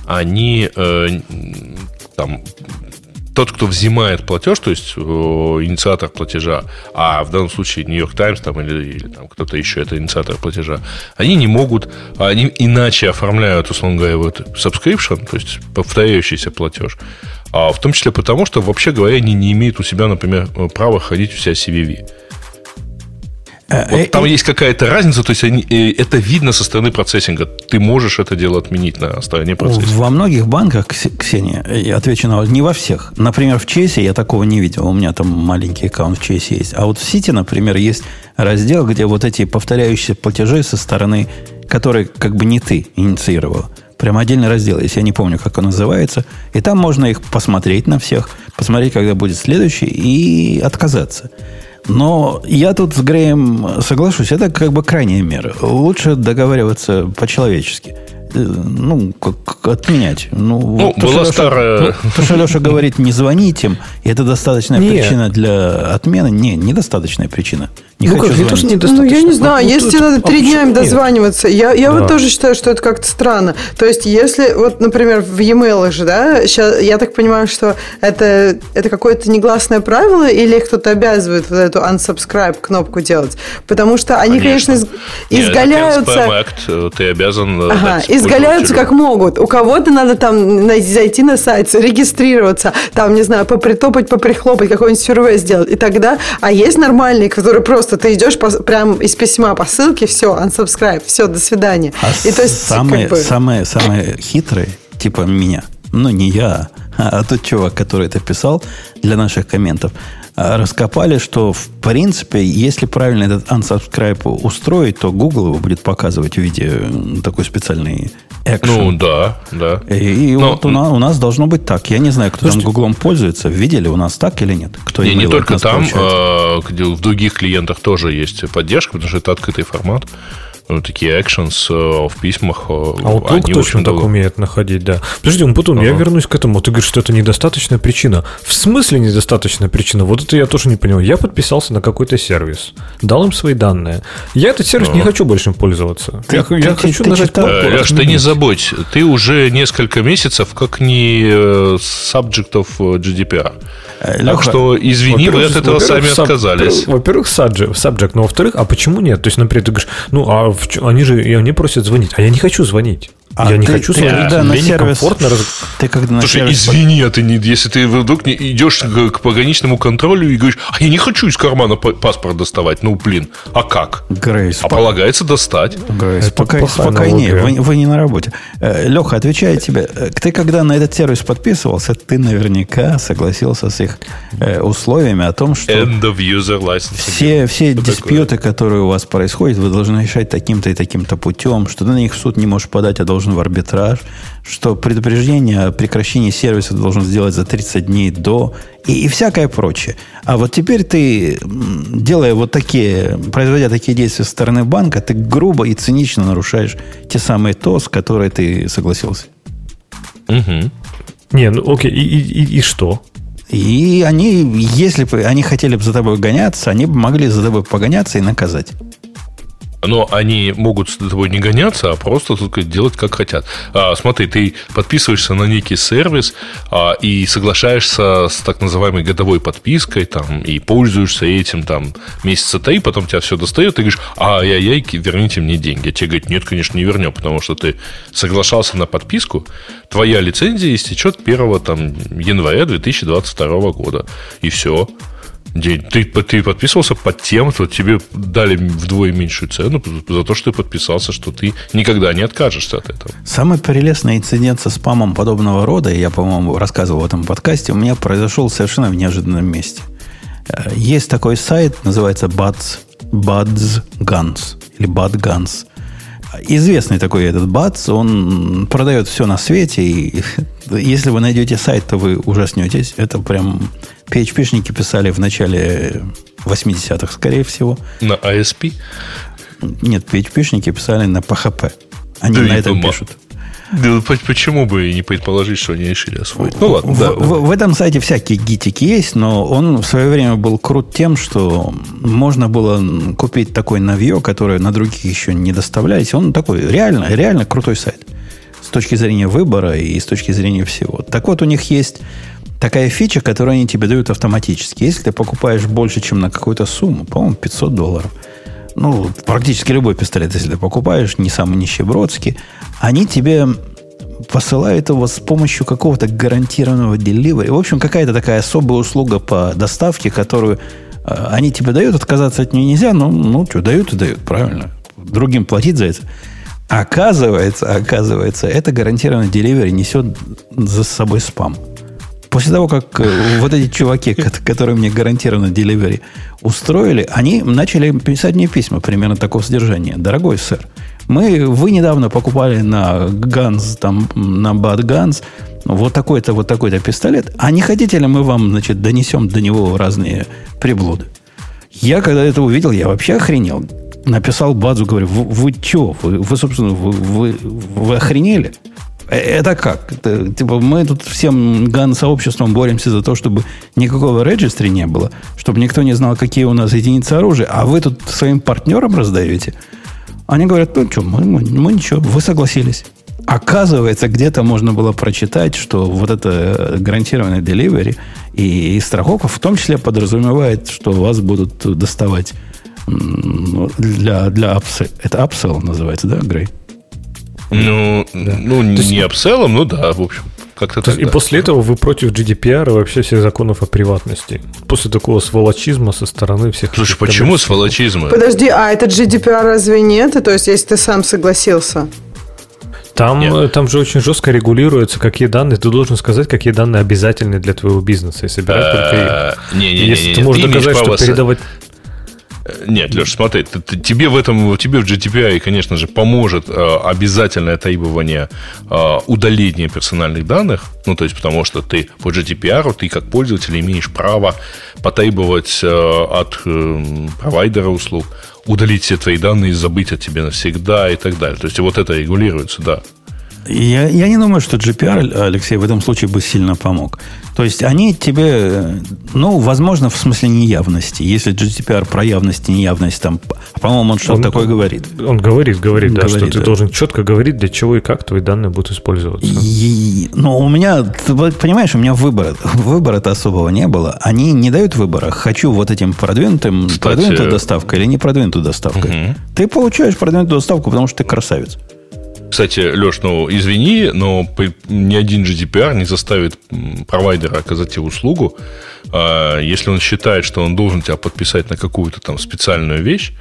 они э, там тот, кто взимает платеж, то есть э, инициатор платежа, а в данном случае Нью-Йорк Таймс там, или, или там, кто-то еще это инициатор платежа, они не могут, они иначе оформляют, условно говоря, вот subscription, то есть повторяющийся платеж, а в том числе потому, что, вообще говоря, они не имеют у себя, например, права ходить у себя CVV. Э, вот э, там есть какая-то разница, то есть они, э, это видно со стороны процессинга. Ты можешь это дело отменить на стороне процессинга. Во многих банках, Ксения, я отвечу на не во всех. Например, в Чесе я такого не видел. У меня там маленький аккаунт в Чесе есть. А вот в Сити, например, есть раздел, где вот эти повторяющиеся платежи со стороны, которые как бы не ты инициировал. Прям отдельный раздел, если я не помню, как он называется. И там можно их посмотреть на всех, посмотреть, когда будет следующий, и отказаться. Но я тут с Греем соглашусь, это как бы крайняя мера. Лучше договариваться по-человечески. Ну, как отменять. Ну, ну вот была Леша, старая... Ну, то, что Леша говорит, не звонить им, и это достаточная не. причина для отмены. Не, недостаточная причина. Не ну, хочу как, звонить. Не ну, я не знаю, ну, если надо три дня им дозваниваться, я, я да. вот тоже считаю, что это как-то странно. То есть, если, вот, например, в e-mail же, да, сейчас, я так понимаю, что это, это какое-то негласное правило, или кто-то обязывает вот эту unsubscribe кнопку делать? Потому что они, конечно, конечно изгаляются... Нет, Act, ты обязан... Э, ага, изгаляются как могут. У кого-то надо там зайти на сайт, зарегистрироваться, там, не знаю, попритопать, поприхлопать, какой-нибудь сюрвей сделать. И тогда... А есть нормальные, которые просто ты идешь по, прям из письма по ссылке, все, unsubscribe, все, до свидания. А и то есть, самые, как бы... самые, самые хитрые, типа меня, ну не я, а тот чувак, который это писал для наших комментов, раскопали, что в принципе, если правильно этот unsubscribe устроить, то Google его будет показывать в виде такой специальной Action. Ну, да, да. И, и Но, вот у нас, у нас должно быть так. Я не знаю, кто слушайте, там Гуглом пользуется. Видели у нас так или нет? Кто не, не только там, а, в других клиентах тоже есть поддержка, потому что это открытый формат ну, такие actions э, в письмах. Э, а вот они, точно так умеет находить, да. Подожди, Умпутун, ага. я вернусь к этому. Ты говоришь, что это недостаточная причина. В смысле недостаточная причина? Вот это я тоже не понял. Я подписался на какой-то сервис, дал им свои данные. Я этот сервис ага. не хочу больше пользоваться. Ты, я ты, я ты, хочу ты нажать читал, Леш, ты не забудь, ты уже несколько месяцев как не э, subject of GDPR. Леха, так что, извини, вы от этого сами саб, отказались. Во-первых, subject, subject, но во-вторых, а почему нет? То есть, например, ты говоришь, ну, а они же они просят звонить, а я не хочу звонить. А я не хочу ты, смотреть. Когда на сервис, раз... ты когда на Слушай, сервис... извини, а ты не, если ты вдруг не идешь к, к пограничному контролю и говоришь, а я не хочу из кармана паспорт доставать, ну блин, а как? Грейс, а полагается достать. Грейс, пока, спокойнее, вы, вы не на работе. Э, Леха, отвечаю тебе, э, ты когда на этот сервис подписывался, ты наверняка согласился с их э, условиями о том, что End of user license. все, все диспьюты, которые у вас происходят, вы должны решать таким-то и таким-то путем, что ты на них в суд не можешь подать, а должен должен в арбитраж, что предупреждение о прекращении сервиса должен сделать за 30 дней до и, и всякое прочее. А вот теперь ты, делая вот такие, производя такие действия со стороны банка, ты грубо и цинично нарушаешь те самые ТОС, которые ты согласился. Угу. Не, ну окей, и, и, и что? И они, если бы они хотели бы за тобой гоняться, они бы могли за тобой погоняться и наказать но они могут с тобой не гоняться, а просто только делать как хотят. А, смотри, ты подписываешься на некий сервис а, и соглашаешься с так называемой годовой подпиской, там, и пользуешься этим там месяца три, потом тебя все достает, и говоришь, ай-яй-яй, верните мне деньги. А тебе говорят, нет, конечно, не вернем, потому что ты соглашался на подписку, твоя лицензия истечет 1 там, января 2022 года. И все. День. Ты, ты подписывался под тем, что тебе дали вдвое меньшую цену за то, что ты подписался, что ты никогда не откажешься от этого. Самый прелестный инцидент со спамом подобного рода, я, по-моему, рассказывал в этом подкасте, у меня произошел совершенно в неожиданном месте. Э, есть такой сайт, называется Buds, Buds Guns или Bad Guns. Известный такой этот Бац, он продает все на свете, и если вы найдете сайт, то вы ужаснетесь. Это прям PHP-шники писали в начале 80-х, скорее всего. На ASP? Нет, PHP-шники писали на PHP. Они да на этом пишут. Да, почему бы не предположить, что они решили освоить? Ну ладно. В, да, в, в этом сайте всякие гитики есть, но он в свое время был крут тем, что можно было купить такой навье, которое на других еще не доставлялись. Он такой реально, реально крутой сайт. С точки зрения выбора и с точки зрения всего. Так вот, у них есть такая фича, которую они тебе дают автоматически. Если ты покупаешь больше, чем на какую-то сумму, по-моему, 500 долларов, ну, практически любой пистолет, если ты покупаешь, не самый нищебродский, они тебе посылают его с помощью какого-то гарантированного деливери. В общем, какая-то такая особая услуга по доставке, которую э, они тебе дают, отказаться от нее нельзя, но ну что, дают и дают, правильно. Другим платить за это. Оказывается, оказывается, это гарантированный деливери несет за собой спам. После того, как э, вот эти чуваки, которые мне гарантированно деливери устроили, они начали писать мне письма примерно такого содержания. Дорогой сэр, мы, вы недавно покупали на Ганс, там, на Bad Guns вот такой-то, вот такой-то пистолет, а не хотите ли мы вам, значит, донесем до него разные приблуды? Я, когда это увидел, я вообще охренел. написал Бадзу, говорю, вы, вы что, вы, вы, собственно, вы, вы, вы охренели? Э, это как? Это, типа, мы тут всем ган-сообществом боремся за то, чтобы никакого регистри не было, чтобы никто не знал, какие у нас единицы оружия, а вы тут своим партнерам раздаете? Они говорят, ну что, мы, мы, мы ничего, вы согласились. Оказывается, где-то можно было прочитать, что вот это гарантированное delivery и, и страховка в том числе подразумевает, что вас будут доставать для, для upsell. Это upsell называется, да, Грей? Ну, да. ну не есть, апселлом, ну да, в общем. Как-то так, и да. после этого вы против GDPR и вообще всех законов о приватности. После такого сволочизма со стороны всех... Слушай, почему сволочизма? Подожди, а это GDPR разве нет? То есть, если ты сам согласился? Там, там же очень жестко регулируется, какие данные. Ты должен сказать, какие данные обязательны для твоего бизнеса и собирать только их. Не, не, не, Если ты можешь доказать, что передавать нет, Леш, смотри, ты, ты, тебе в этом, тебе в GDPR, конечно же, поможет э, обязательное требование э, удаления персональных данных. Ну, то есть, потому что ты по GDPR, ты как пользователь имеешь право потребовать э, от э, провайдера услуг удалить все твои данные забыть о тебе навсегда и так далее. То есть, вот это регулируется, да. Я, я не думаю, что GPR, Алексей, в этом случае бы сильно помог. То есть они тебе, ну, возможно, в смысле неявности. Если GDPR про явность и неявность, там, по-моему, он что-то такое говорит. Он говорит, говорит, да, говорит, что ты да. должен четко говорить, для чего и как твои данные будут использоваться. И, ну, у меня, ты понимаешь, у меня выбора, выбора-то особого не было. Они не дают выбора. Хочу вот этим продвинутым, Кстати, продвинутую доставкой или не продвинутую доставкой. Угу. Ты получаешь продвинутую доставку, потому что ты красавец. Кстати, Леш, ну извини, но ни один GDPR не заставит провайдера оказать тебе услугу, а, если он считает, что он должен тебя подписать на какую-то там специальную вещь,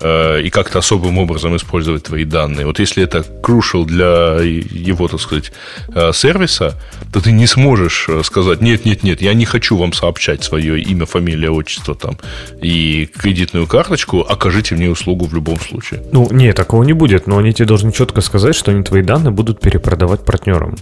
Э, и как-то особым образом использовать твои данные. Вот если это crucial для его, так сказать, э, сервиса, то ты не сможешь э, сказать, нет, нет, нет, я не хочу вам сообщать свое имя, фамилия, отчество там и кредитную карточку, окажите мне услугу в любом случае. Ну, нет, такого не будет, но они тебе должны четко сказать, что они твои данные будут перепродавать партнерам.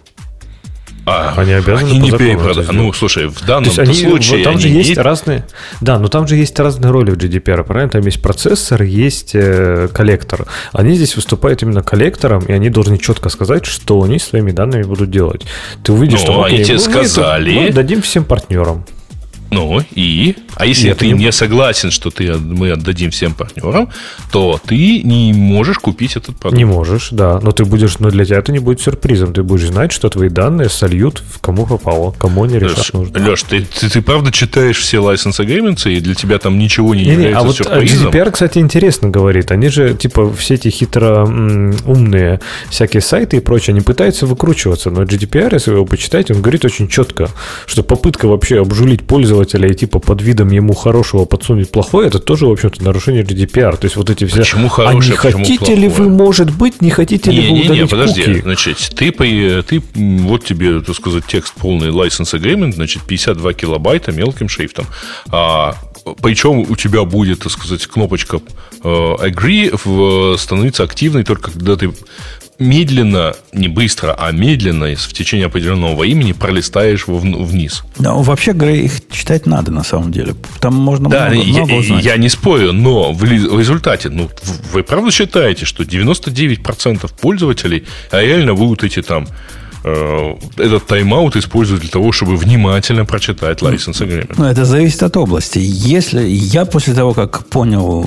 А, они обязаны они не перепродать. Ну, слушай, в данном они, случае... Там же есть не... разные... Да, но там же есть разные роли в GDPR, правильно? Там есть процессор, есть э, коллектор. Они здесь выступают именно коллектором, и они должны четко сказать, что они своими данными будут делать. Ты увидишь, ну, что... Окей, они тебе сказали... Мы, мы дадим всем партнерам. Ну, и? А если Нет, ты не... не согласен, что ты, мы отдадим всем партнерам, то ты не можешь купить этот продукт. Не можешь, да. Но ты будешь, но для тебя это не будет сюрпризом. Ты будешь знать, что твои данные сольют в кому попало, кому они решат Леш, нужно. Леш, ты, ты, ты правда читаешь все license agreements, и для тебя там ничего не, не является не, а вот сюрпризом? GDPR, кстати, интересно говорит. Они же, типа, все эти хитро умные всякие сайты и прочее, они пытаются выкручиваться. Но GDPR, если вы его почитаете, он говорит очень четко, что попытка вообще обжулить пользователя пользователя и типа под видом ему хорошего подсунуть плохое, это тоже, в общем-то, нарушение GDPR. То есть вот эти все... Почему хорошее, а не хотите плохое? ли вы, может быть, не хотите не, ли вы не, удалить не, подожди, куки? значит, ты, ты, вот тебе, так сказать, текст полный license agreement, значит, 52 килобайта мелким шрифтом. А, причем у тебя будет, так сказать, кнопочка э, agree в, становиться активной только когда ты медленно, не быстро, а медленно в течение определенного имени пролистаешь его вниз. Да, вообще, Грей, их читать надо на самом деле. Там можно да, много, я, много узнать. Я не спорю, но в результате, ну, вы правда считаете, что 99% пользователей реально будут эти там этот тайм-аут используют для того, чтобы внимательно прочитать license agreement. Ну, это зависит от области. Если я после того, как понял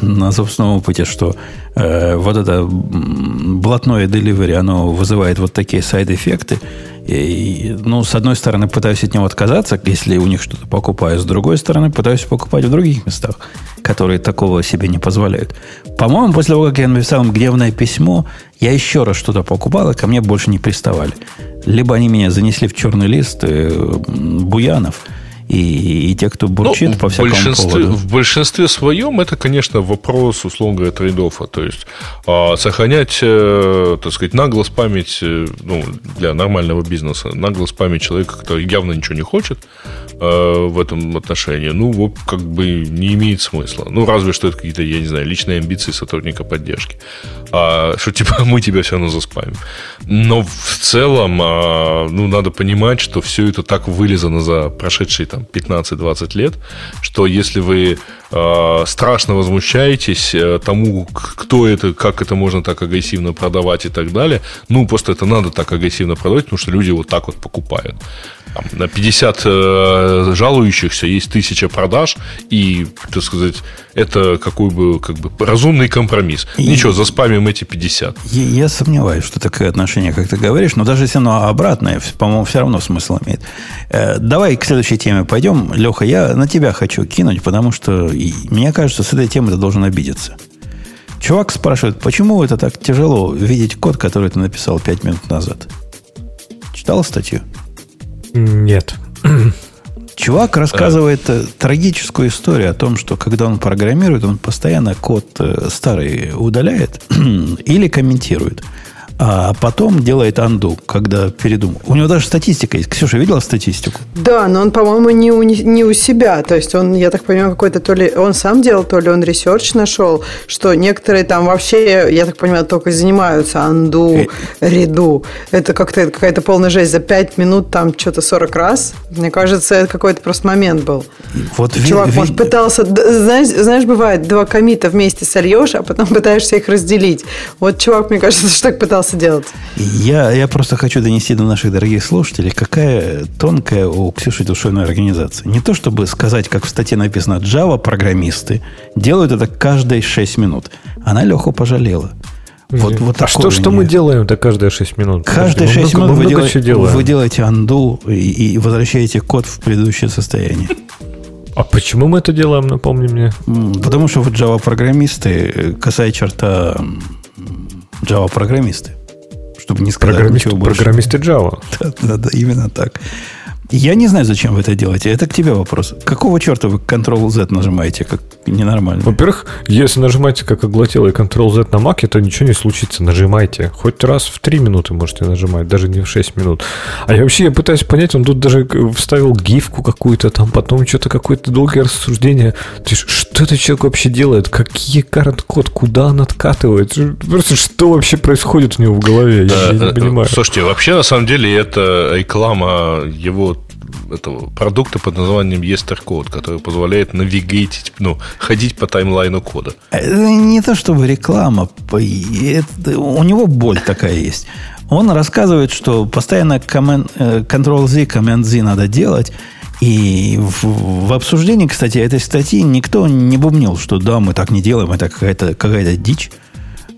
на собственном опыте, что э, вот это блатное delivery, оно вызывает вот такие сайд-эффекты, ну, с одной стороны, пытаюсь от него отказаться, если у них что-то покупаю, с другой стороны, пытаюсь покупать в других местах, которые такого себе не позволяют. По-моему, после того, как я написал им гневное письмо, я еще раз что-то покупал, и ко мне больше не приставали. Либо они меня занесли в черный лист э, буянов – и, и те, кто бурчит ну, по всякому большинстве, поводу. В большинстве своем это, конечно, вопрос, условно говоря, трейдофа. То есть а, сохранять, э, так сказать, нагло спамить, э, ну, для нормального бизнеса, нагло спамить человека, который явно ничего не хочет э, в этом отношении, ну, вот как бы не имеет смысла. Ну, разве что это какие-то, я не знаю, личные амбиции сотрудника поддержки. А, что, типа, мы тебя все равно заспамим. Но в целом, а, ну, надо понимать, что все это так вылезано за прошедшие там, 15-20 лет, что если вы э, страшно возмущаетесь э, тому, кто это, как это можно так агрессивно продавать и так далее, ну, просто это надо так агрессивно продавать, потому что люди вот так вот покупают. Там, на 50 э, жалующихся есть тысяча продаж, и, так сказать, это какой бы, как бы разумный компромисс. И... Ничего, заспамим эти 50. Я, я сомневаюсь, что такое отношение, как ты говоришь, но даже если оно обратное, по-моему, все равно смысл имеет. Э, давай к следующей теме пойдем. Леха, я на тебя хочу кинуть, потому что мне кажется, с этой темы ты должен обидеться. Чувак спрашивает, почему это так тяжело видеть код, который ты написал 5 минут назад? Читал статью? Нет. Чувак рассказывает э, трагическую историю о том, что когда он программирует, он постоянно код э, старый удаляет или комментирует а потом делает undo, когда передумал. У него даже статистика есть. Ксюша, видела статистику? Да, но он, по-моему, не у, не у себя. То есть он, я так понимаю, какой-то то ли он сам делал, то ли он research нашел, что некоторые там вообще, я так понимаю, только занимаются undo, э... Это как-то какая-то полная жесть. За 5 минут там что-то 40 раз. Мне кажется, это какой-то просто момент был. Вот Чувак, ви... может, пытался... Знаешь, знаешь, бывает, два комита вместе сольешь, а потом пытаешься их разделить. Вот чувак, мне кажется, что так пытался собирался делать? Я, я просто хочу донести до наших дорогих слушателей, какая тонкая у Ксюши душевная организация. Не то, чтобы сказать, как в статье написано, Java-программисты делают это каждые 6 минут. Она Леху пожалела. Вот, вот а что, что мы делаем-то каждые 6 минут? Каждые 6 минут вы, делаете, вы делаете анду и, и возвращаете код в предыдущее состояние. А почему мы это делаем, напомни мне? Потому что вы Java-программисты, э, касая черта Java-программисты. Чтобы не сказать программисты, ничего больше. Программисты Java. Да, да, да, именно так. Я не знаю, зачем вы это делаете. Это к тебе вопрос. Какого черта вы Ctrl-Z нажимаете, как ненормально? Во-первых, если нажимаете как оглотелый Ctrl-Z на Mac, то ничего не случится. Нажимайте. Хоть раз в 3 минуты можете нажимать, даже не в 6 минут. А я вообще я пытаюсь понять, он тут даже вставил гифку какую-то, там потом что-то какое-то долгое рассуждение. То есть, что этот человек вообще делает? Какие карт-код? Куда он откатывает? Просто что вообще происходит у него в голове? Да, я, я не понимаю. Слушайте, вообще, на самом деле, это реклама его этого продукта под названием Ester Code, который позволяет навигейтить, ну, ходить по таймлайну кода. Это не то чтобы реклама, это, у него боль такая есть. Он рассказывает, что постоянно э, Ctrl-Z, Command-Z надо делать, и в, в обсуждении, кстати, этой статьи никто не бубнил, что да, мы так не делаем, это какая-то какая дичь.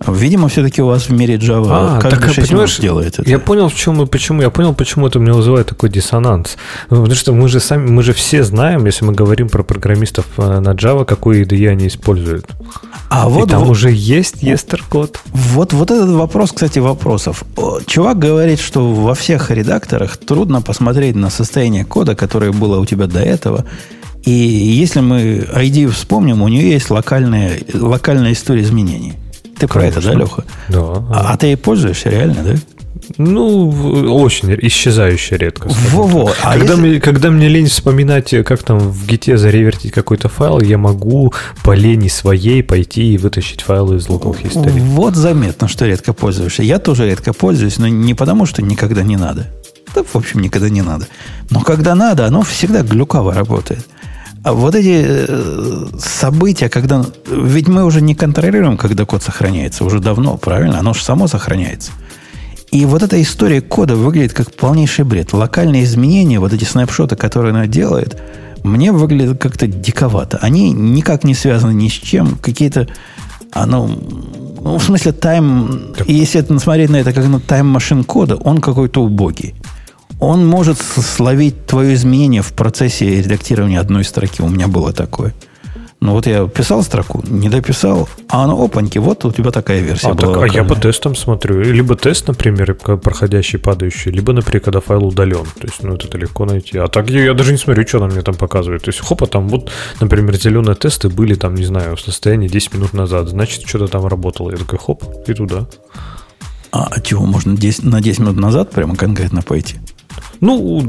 Видимо, все-таки у вас в мире Java а, каждый так, 6 понимаешь, делает это. Я понял, в чем и почему. Я понял, почему это мне вызывает такой диссонанс. Ну, потому что мы же сами, мы же все знаем, если мы говорим про программистов э, на Java, какой IDE они используют. А и вот там вот, уже есть Ester код. Вот, вот этот вопрос, кстати, вопросов. Чувак говорит, что во всех редакторах трудно посмотреть на состояние кода, которое было у тебя до этого. И если мы ID вспомним, у нее есть локальная, локальная история изменений. Ты про это, да, Леха? Да. А, а ты ей пользуешься реально, да? Ну, очень исчезающе редко. Во-во. А когда, если... мне, когда мне лень вспоминать, как там в гите заревертить какой-то файл, я могу по лени своей пойти и вытащить файлы из логовых историй. Вот заметно, что редко пользуешься. Я тоже редко пользуюсь, но не потому, что никогда не надо. Да, в общем, никогда не надо. Но когда надо, оно всегда глюково работает. А вот эти э, события, когда... Ведь мы уже не контролируем, когда код сохраняется. Уже давно, правильно? Оно же само сохраняется. И вот эта история кода выглядит как полнейший бред. Локальные изменения, вот эти снапшоты, которые она делает, мне выглядят как-то диковато. Они никак не связаны ни с чем. Какие-то... Оно, ну, в смысле, тайм... Если это смотреть на это как на тайм-машин кода, он какой-то убогий он может словить твое изменение в процессе редактирования одной строки. У меня было такое. Ну вот я писал строку, не дописал, а оно опаньки, вот у тебя такая версия а, была. Так, а я по тестам смотрю. Либо тест, например, проходящий, падающий, либо, например, когда файл удален. То есть, ну, это легко найти. А так я, я даже не смотрю, что она мне там показывает. То есть, хопа, там вот, например, зеленые тесты были там, не знаю, в состоянии 10 минут назад. Значит, что-то там работало. Я такой, хоп, и туда. А чего, можно 10, на 10 минут назад прямо конкретно пойти? Ну,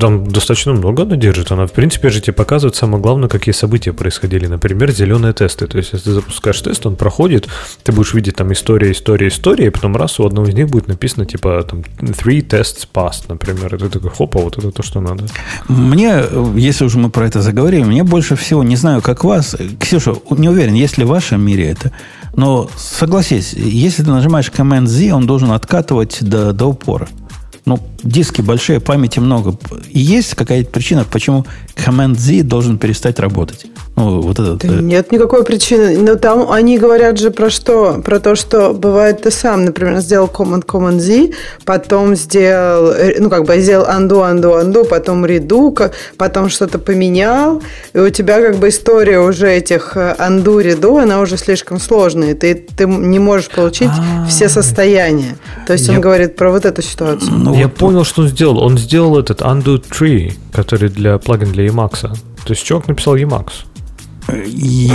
там достаточно много она держит. Она, в принципе, же тебе показывает самое главное, какие события происходили. Например, зеленые тесты. То есть, если ты запускаешь тест, он проходит, ты будешь видеть там история, история, история, и потом раз у одного из них будет написано, типа, там, three tests passed, например. И ты такой, хопа, вот это то, что надо. Мне, если уже мы про это заговорили, мне больше всего, не знаю, как вас, Ксюша, не уверен, есть ли в вашем мире это, но согласись, если ты нажимаешь Command-Z, он должен откатывать до, до упора. Ну, диски большие, памяти много. И есть какая-то причина, почему Command-Z должен перестать работать? Ну, вот этот, да нет никакой причины. Но там они говорят же про что? Про то, что бывает ты сам, например, сделал Command Command Z, потом сделал, э, ну, как бы сделал undo, undo, undo, потом redo, потом что-то поменял, и у тебя как бы история уже этих э, undo, redo, она уже слишком сложная, ты, ты не можешь получить А-а-а. все состояния. То есть Я... он говорит про вот эту ситуацию. Ну, Я вот... понял, что он сделал. Он сделал этот undo tree, который для плагин для Emacs. То есть чувак написал Emacs. И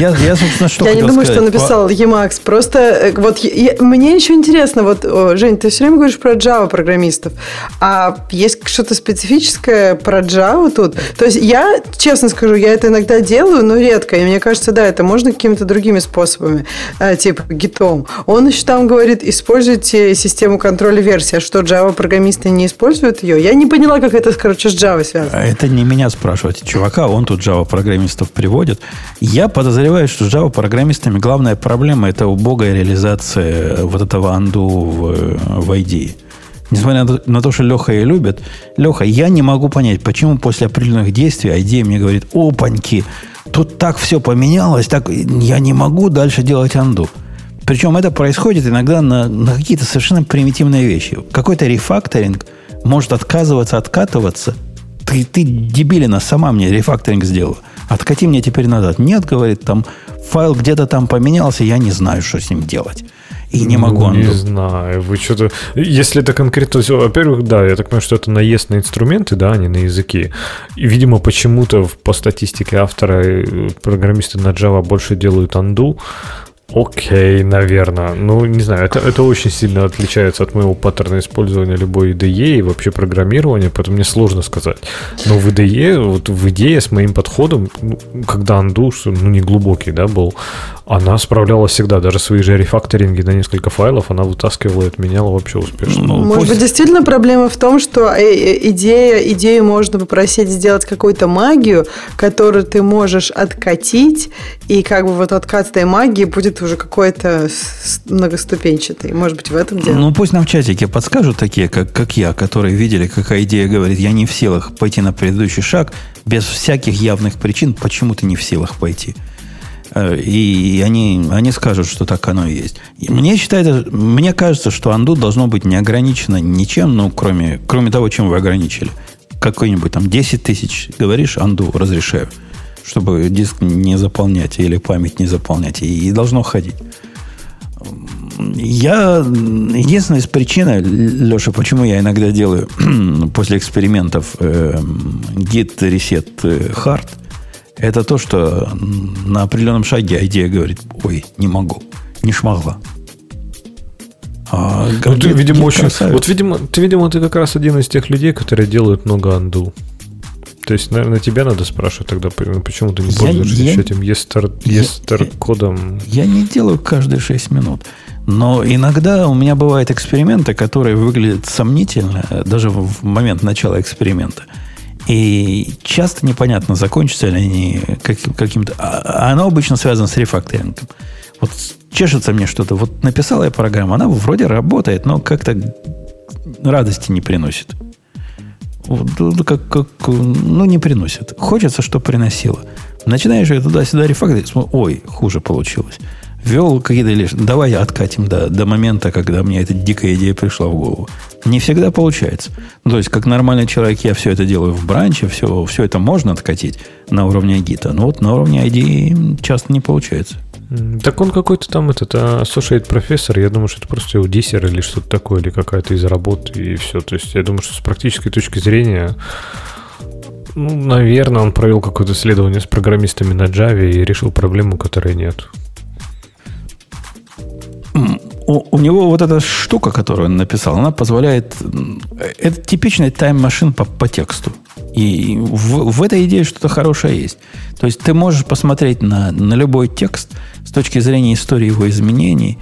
я, я, собственно, что Я не думаю, сказать. что написал Emacs. Просто э, вот я, мне еще интересно, вот, Жень, ты все время говоришь про Java программистов, а есть что-то специфическое про Java тут? То есть я, честно скажу, я это иногда делаю, но редко. И мне кажется, да, это можно какими-то другими способами, э, типа гитом. Он еще там говорит, используйте систему контроля версии. А что, Java программисты не используют ее? Я не поняла, как это, короче, с Java связано. А это не меня спрашивать, чувака, он тут Java программистов приводит. Я подозреваю, что с Java программистами главная проблема это убогая реализация вот этого анду в, в IDE. Несмотря на то, что Леха ее любит, Леха, я не могу понять, почему после определенных действий IDE мне говорит, опаньки, тут так все поменялось, так я не могу дальше делать анду. Причем это происходит иногда на, на какие-то совершенно примитивные вещи. Какой-то рефакторинг может отказываться, откатываться. Ты, ты дебилина, сама мне рефакторинг сделала. Откати мне теперь назад. Нет, говорит, там файл где-то там поменялся, я не знаю, что с ним делать. И не могу ну, Не знаю, вы что-то... Если это конкретно. Во-первых, да, я так понимаю, что это наезд на инструменты, да, а не на языки. И, видимо, почему-то по статистике автора программисты на Java больше делают undo, Окей, наверное. Ну, не знаю, это, это очень сильно отличается от моего паттерна использования любой IDE и вообще программирования, поэтому мне сложно сказать. Но в IDE, вот в идее с моим подходом, ну, когда undo, ну, не глубокий, да, был, она справлялась всегда, даже свои же рефакторинги на несколько файлов она вытаскивала и отменяла вообще успешно. Ну, Может пусть... быть, действительно проблема в том, что э, э, идея, идею можно попросить сделать какую-то магию, которую ты можешь откатить, и как бы вот откат этой магии будет уже какой-то многоступенчатый. Может быть, в этом дело. Ну, пусть нам в чатике подскажут такие, как, как я, которые видели, какая идея говорит, я не в силах пойти на предыдущий шаг, без всяких явных причин, почему ты не в силах пойти. Э, и они, они скажут, что так оно и есть. мне, считается, мне кажется, что анду должно быть не ограничено ничем, ну, кроме, кроме того, чем вы ограничили. Какой-нибудь там 10 тысяч, говоришь, анду разрешаю, чтобы диск не заполнять или память не заполнять. И, и должно ходить. Я... Единственная из причин, Леша, почему я иногда делаю после экспериментов э, git reset э, hard – это то, что на определенном шаге идея говорит, ой, не могу, не шмогла. А, ну, ты, видимо, очень... Вот, видимо, ты, видимо, ты как раз один из тех людей, которые делают много анду. То есть, наверное, тебя надо спрашивать тогда, почему ты не пользуешься я, этим естер кодом. Я не делаю каждые 6 минут. Но иногда у меня бывают эксперименты, которые выглядят сомнительно, даже в момент начала эксперимента. И часто непонятно, закончатся ли они каким-то... А, а оно обычно связано с рефакторингом. Вот чешется мне что-то. Вот написала я программу, она вроде работает, но как-то радости не приносит. Как, как, ну, не приносит. Хочется, что приносило. Начинаешь ее туда-сюда рефакторить, ой, хуже получилось. Вел какие-то лишь... Давай откатим до, до момента, когда мне эта дикая идея пришла в голову. Не всегда получается. Ну, то есть, как нормальный человек, я все это делаю в бранче, все, все это можно откатить на уровне гита. Но вот на уровне ID часто не получается. Так он какой-то там этот associate профессор, я думаю, что это просто его диссер или что-то такое, или какая-то из работ, и все. То есть я думаю, что с практической точки зрения, ну, наверное, он провел какое-то исследование с программистами на Java и решил проблему, которой нет. У, у него вот эта штука, которую он написал, она позволяет... Это типичный тайм-машин по, по тексту. И в, в этой идее что-то хорошее есть. То есть ты можешь посмотреть на, на любой текст с точки зрения истории его изменений,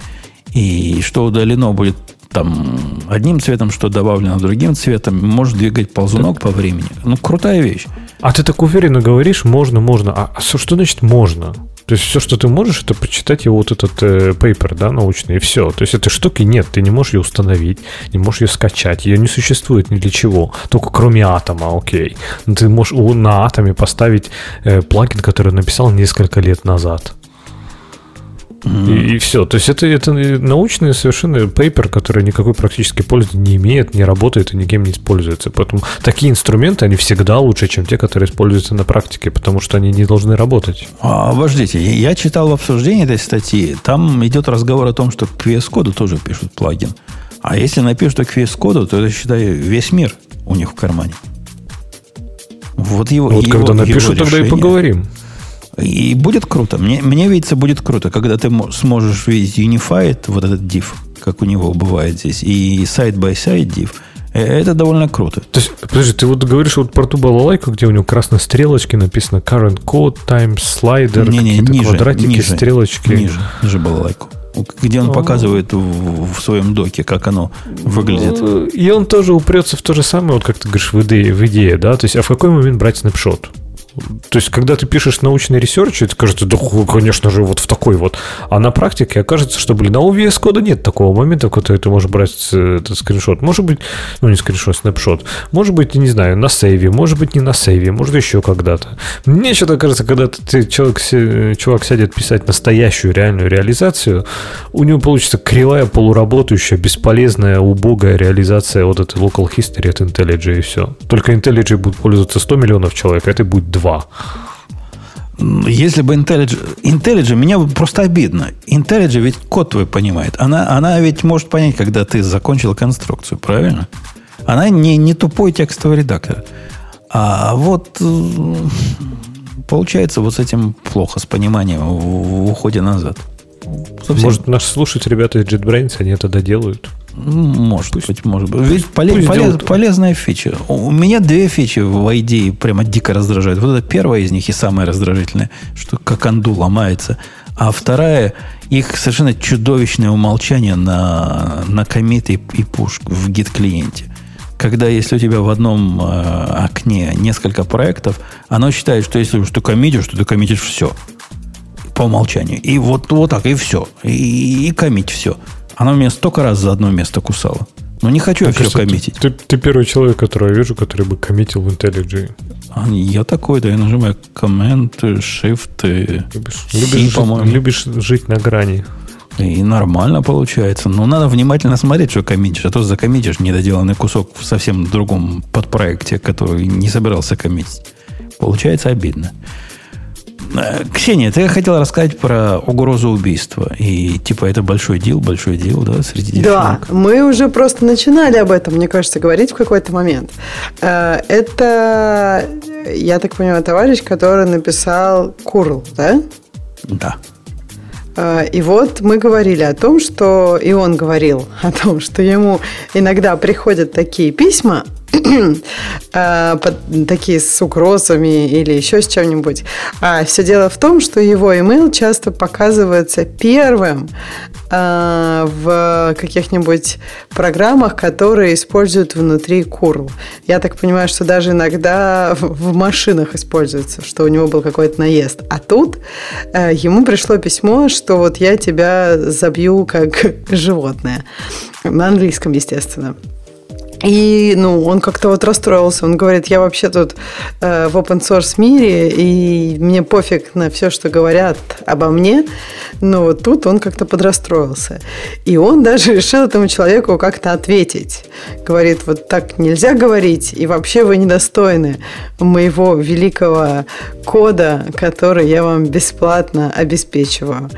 и что удалено будет там одним цветом, что добавлено другим цветом, можешь двигать ползунок по времени. Ну, крутая вещь. А ты так уверенно говоришь, можно, можно. А, а что значит можно? То есть все, что ты можешь, это почитать его вот этот э, paper, да, научный, и все. То есть этой штуки нет, ты не можешь ее установить, не можешь ее скачать, ее не существует ни для чего, только кроме атома, окей. Но ты можешь на атоме поставить э, плагин, который написал несколько лет назад. И, и все. То есть это, это научный совершенно пейпер, который никакой практически пользы не имеет, не работает и никем не используется. Поэтому такие инструменты, они всегда лучше, чем те, которые используются на практике, потому что они не должны работать. А, обождите, я читал в обсуждении этой статьи, там идет разговор о том, что к VS Code тоже пишут плагин. А если напишут к VS Code, то это, считай, весь мир у них в кармане. Вот его, вот его, когда напишут, его тогда и поговорим. И будет круто. Мне, мне видится, будет круто, когда ты сможешь видеть Unified, вот этот div, как у него бывает здесь, и side-by-side div. Э, это довольно круто. То есть, подожди, ты вот говоришь вот про ту балалайку, где у него красной стрелочки написано current code, time slider, не, не, ниже, квадратики, ниже, стрелочки. Ниже, ниже балалайку где он показывает в, в своем доке, как оно выглядит. Ну, и он тоже упрется в то же самое, вот как ты говоришь, в идее, в идее, да? То есть, а в какой момент брать snapshot? То есть, когда ты пишешь научный research, это кажется, да, конечно же, вот в такой вот. А на практике окажется, что, блин, а у VS Code а нет такого момента, когда ты можешь брать э, этот скриншот. Может быть, ну, не скриншот, snapshot. Может быть, не знаю, на save е, может быть, не на save е, может, еще когда-то. Мне что-то кажется, когда ты, человек, чувак сядет писать настоящую реальную реализацию, у него получится кривая, полуработающая, бесполезная, убогая реализация вот этой local history от IntelliJ и все. Только IntelliJ будет пользоваться 100 миллионов человек, а это будет 2 2. Если бы IntelliJ... IntelliJ, меня просто обидно. IntelliJ ведь код твой понимает. Она, она ведь может понять, когда ты закончил конструкцию, правильно? Она не, не тупой текстовый редактор. А вот э, получается вот с этим плохо, с пониманием в, в уходе назад. Совсем. Может, нас слушать ребята из JetBrains, они это доделают? Может пусть, быть, может быть. Ведь полез, полез, полезная фича. У меня две фичи в ID прямо дико раздражают. Вот это первая из них и самая раздражительная, что как анду ломается. А вторая, их совершенно чудовищное умолчание на, на комит и, и пуш в гид-клиенте. Когда если у тебя в одном э, окне несколько проектов, оно считает, что если ты коммитишь, то ты коммитишь все по умолчанию. И вот, вот так, и все. И, и коммить все. Она меня столько раз за одно место кусала. Но не хочу я все коммитить. Ты, ты, ты первый человек, которого я вижу, который бы коммитил в IntelliJ. А, я такой, да, я нажимаю Command, Shift, любишь, C, любишь, по-моему. Любишь жить на грани. И нормально получается. Но надо внимательно смотреть, что коммитишь. А то закоммитишь недоделанный кусок в совсем другом подпроекте, который не собирался коммитить. Получается обидно. Э, Ксения, ты хотела рассказать про угрозу убийства. И типа это большой дел, большой дел, да, среди девчонок. Да, мы уже просто начинали об этом, мне кажется, говорить в какой-то момент. Э, это, я так понимаю, товарищ, который написал Курл, да? Да. Э, и вот мы говорили о том, что, и он говорил о том, что ему иногда приходят такие письма такие с угрозами или еще с чем-нибудь. А все дело в том, что его email часто показывается первым э, в каких-нибудь программах, которые используют внутри curl. Я так понимаю, что даже иногда в машинах используется, что у него был какой-то наезд. А тут э, ему пришло письмо, что вот я тебя забью как животное. На английском, естественно. И, ну, он как-то вот расстроился. Он говорит, я вообще тут э, в open source мире, и мне пофиг на все, что говорят обо мне. Но вот тут он как-то подрастроился. И он даже решил этому человеку как-то ответить. Говорит, вот так нельзя говорить, и вообще вы недостойны моего великого кода, который я вам бесплатно обеспечиваю.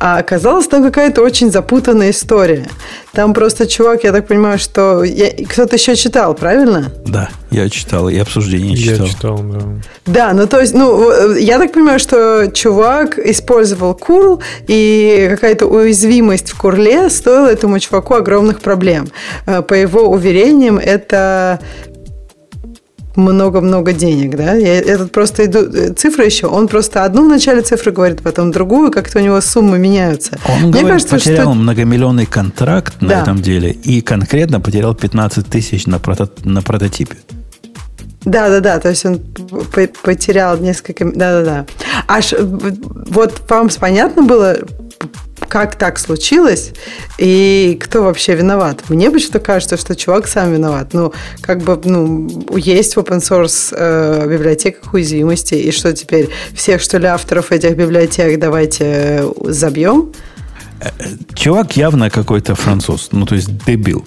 А оказалось, там какая-то очень запутанная история. Там просто чувак, я так понимаю, что я... кто-то еще читал, правильно? Да, я читал, и обсуждение читал. Я читал, да. Да, ну то есть, ну, я так понимаю, что чувак использовал курл, и какая-то уязвимость в курле стоила этому чуваку огромных проблем. Э, по его уверениям, это много-много денег, да? Я, тут просто иду, э, цифры еще, он просто одну в начале цифры говорит, потом другую, как-то у него суммы меняются. Он, Мне говорит, кажется, потерял что... многомиллионный контракт да. на этом деле и конкретно потерял 15 тысяч на, прото, на прототипе. Да, да, да, то есть он потерял несколько... Да, да, да. Аж вот вам понятно было, как так случилось и кто вообще виноват. Мне почему-то кажется, что чувак сам виноват. Ну, как бы, ну, есть в open source э, библиотеках уязвимости, и что теперь? Всех, что ли, авторов этих библиотек давайте э, забьем? Чувак явно какой-то француз, ну, то есть дебил.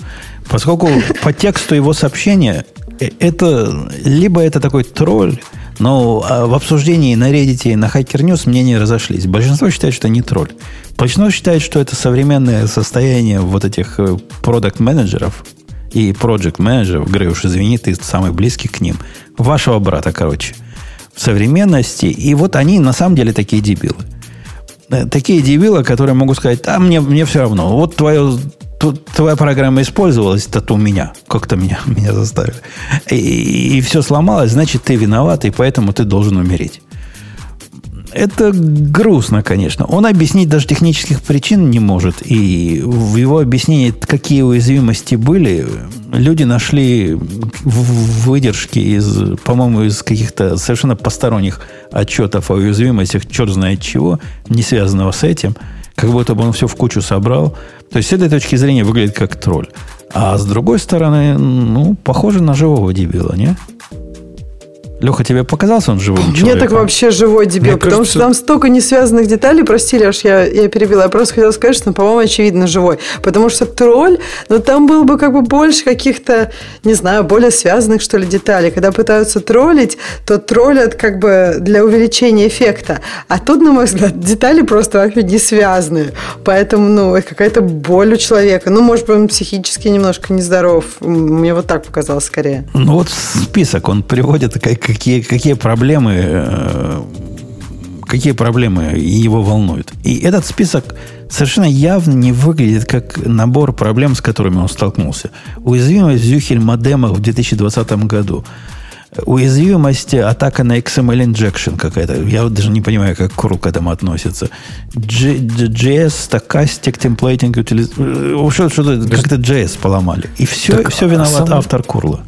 Поскольку по тексту его сообщения э, это либо это такой тролль, но а, в обсуждении на Reddit и на Hacker News мнения разошлись. Большинство считает, что не тролль. Большинство считает, что это современное состояние вот этих э, продукт-менеджеров и проект менеджеров Грей, уж извини, ты самый близкий к ним. Вашего брата, короче. В современности. И вот они на самом деле такие дебилы. Э, такие дебилы, которые могут сказать, а мне, мне все равно. Вот твое твоя программа использовалась, это у меня. Как-то меня, меня заставили. И, и все сломалось, значит, ты виноват, и поэтому ты должен умереть. Это грустно, конечно. Он объяснить даже технических причин не может. И в его объяснении, какие уязвимости были, люди нашли выдержки из, по-моему, из каких-то совершенно посторонних отчетов о уязвимостях, черт знает чего, не связанного с этим – как будто бы он все в кучу собрал. То есть с этой точки зрения выглядит как тролль. А с другой стороны, ну, похоже на живого дебила, не? Леха, тебе показался он живым человеком? Мне так вообще живой дебил, Мне потому кажется... что там столько несвязанных деталей, прости, Леш, я, я перебила. Я просто хотела сказать, что, по-моему, очевидно живой. Потому что тролль, ну, там было бы как бы больше каких-то, не знаю, более связанных, что ли, деталей. Когда пытаются троллить, то троллят как бы для увеличения эффекта. А тут, на мой взгляд, детали просто вообще не связаны. Поэтому, ну, какая-то боль у человека. Ну, может быть, он психически немножко нездоров. Мне вот так показалось скорее. Ну, вот список он приводит как какие, какие проблемы, э, какие проблемы его волнуют. И этот список совершенно явно не выглядит как набор проблем, с которыми он столкнулся. Уязвимость Зюхель модемах в 2020 году. Уязвимость, атака на XML injection какая-то. Я вот даже не понимаю, как Курл к этому относится. JS, Stochastic Templating, э, что-то, как-то JS поломали. И все, так, все виноват а автор Курла.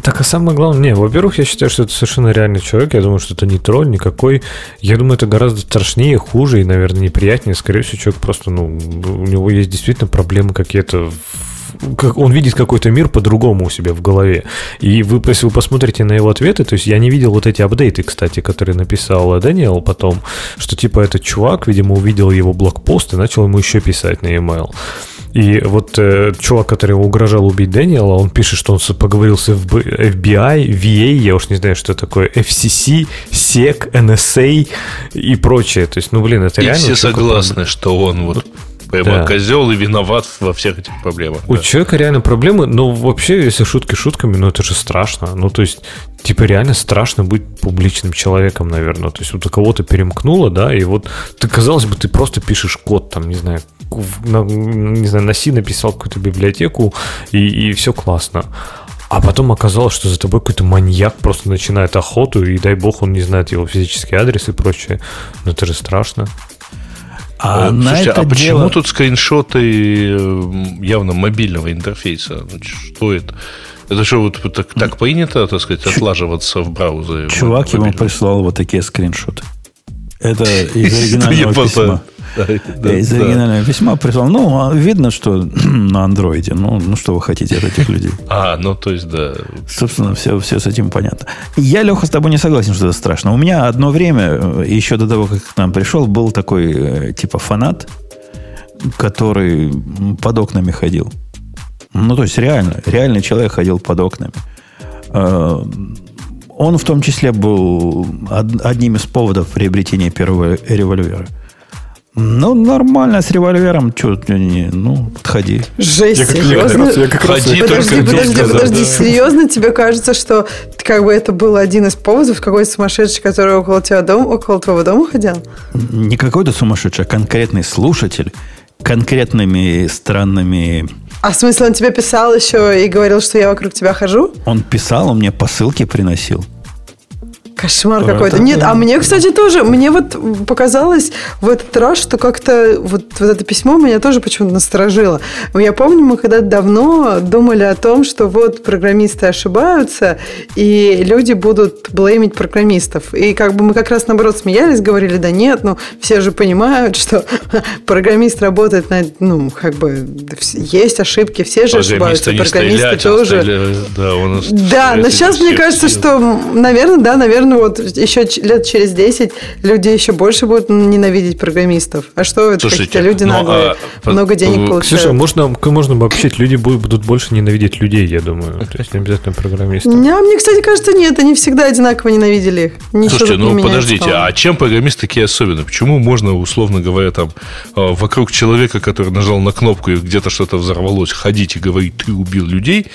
Так, а самое главное, не, во-первых, я считаю, что это совершенно реальный человек. Я думаю, что это не тролль никакой. Я думаю, это гораздо страшнее, хуже и, наверное, неприятнее. Скорее всего, человек просто, ну, у него есть действительно проблемы какие-то как он видит какой-то мир по-другому у себя в голове. И вы, если вы посмотрите на его ответы, то есть я не видел вот эти апдейты, кстати, которые написал Дэниел потом, что типа этот чувак, видимо, увидел его блокпост и начал ему еще писать на e-mail. И вот э, чувак, который его угрожал убить Дэниела, он пишет, что он поговорил с FBI, VA, я уж не знаю, что такое, FCC, SEC, NSA и прочее. То есть, ну, блин, это и реально... все согласны, что он вот прямо да. козел и виноват во всех этих проблемах. У да. человека реально проблемы, но вообще, если шутки шутками, ну это же страшно. Ну, то есть, типа, реально страшно быть публичным человеком, наверное. То есть, вот у кого-то перемкнуло, да, и вот ты, казалось бы, ты просто пишешь код, там, не знаю, на, не знаю, на C написал какую-то библиотеку, и, и все классно. А потом оказалось, что за тобой какой-то маньяк просто начинает охоту, и дай бог он не знает его физический адрес и прочее. Но это же страшно. А, а, Слушайте, а почему дело... тут скриншоты явно мобильного интерфейса? Что это? Это что, вот так, так принято, так сказать, отлаживаться в браузере? Чувак ему прислал вот такие скриншоты. Это из оригинального письма. Из оригинального письма прислал. Ну, а видно, что на андроиде. Ну, ну, что вы хотите от этих людей? А, ну, то есть, да. Собственно, все, все с этим понятно. Я, Леха, с тобой не согласен, что это страшно. У меня одно время, э, еще до того, как к нам пришел, был такой, э, типа, фанат, который под окнами ходил. Ну, то есть, реально, реальный человек ходил под окнами. Э, он в том числе был одним из поводов приобретения первого револьвера – Ну, нормально, с револьвером, что, не, ну, подходи. Жесть, я серьезно? Я как раз, я как раз подожди, подожди, подожди, подожди, серьезно? Тебе кажется, что как бы это был один из поводов, какой-то сумасшедший, который около тебя дома, около твоего дома ходил? Не какой-то сумасшедший, а конкретный слушатель конкретными странными а в смысле он тебе писал еще и говорил, что я вокруг тебя хожу? Он писал, он мне посылки приносил. Кошмар какой-то. Нет, а мне, кстати, тоже, мне вот показалось в этот раз, что как-то вот, вот это письмо меня тоже почему-то насторожило. Я помню, мы когда-то давно думали о том, что вот программисты ошибаются, и люди будут блеймить программистов. И как бы мы как раз наоборот смеялись, говорили, да нет, ну все же понимают, что программист работает на, ну, как бы, есть ошибки, все же ошибаются, программисты тоже. Стреляли, да, он да но сейчас мне кажется, что, наверное, да, наверное, ну вот еще лет через 10 люди еще больше будут ненавидеть программистов. А что это какие-то люди ну, наглые, а, много денег получают. Слушай, можно, можно обобщить, люди будут больше ненавидеть людей, я думаю. То есть не обязательно программистов. Не, мне, кстати, кажется, нет, они всегда одинаково ненавидели их. Ничего Слушайте, ну подождите, а чем программисты такие особенные? Почему можно, условно говоря, там э, вокруг человека, который нажал на кнопку и где-то что-то взорвалось, ходить и говорить, ты убил людей,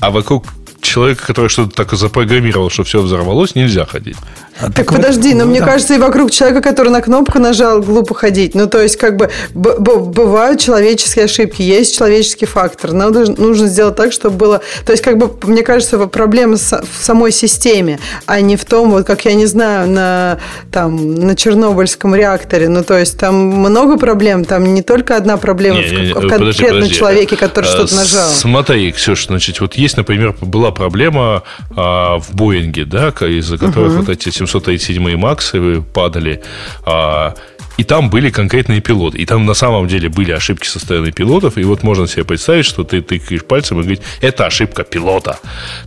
а вокруг человека, который что-то так запрограммировал, что все взорвалось, нельзя ходить. Так, так подожди, но ну, мне да. кажется, и вокруг человека, который на кнопку нажал, глупо ходить. Ну, то есть, как бы бывают человеческие ошибки, есть человеческий фактор. Надо нужно сделать так, чтобы было. То есть, как бы, мне кажется, проблема в самой системе, а не в том, вот как я не знаю, на, там, на Чернобыльском реакторе. Ну, то есть, там много проблем, там не только одна проблема не, в, не, в конкретном подожди, подожди. человеке, который а, что-то нажал. Смотри, Ксюша, значит, вот есть, например, была проблема а, в Боинге, да, из-за которых угу. вот эти 737 Максы падали. А, и там были конкретные пилоты. И там на самом деле были ошибки со стороны пилотов. И вот можно себе представить, что ты тыкаешь пальцем и говоришь, это ошибка пилота,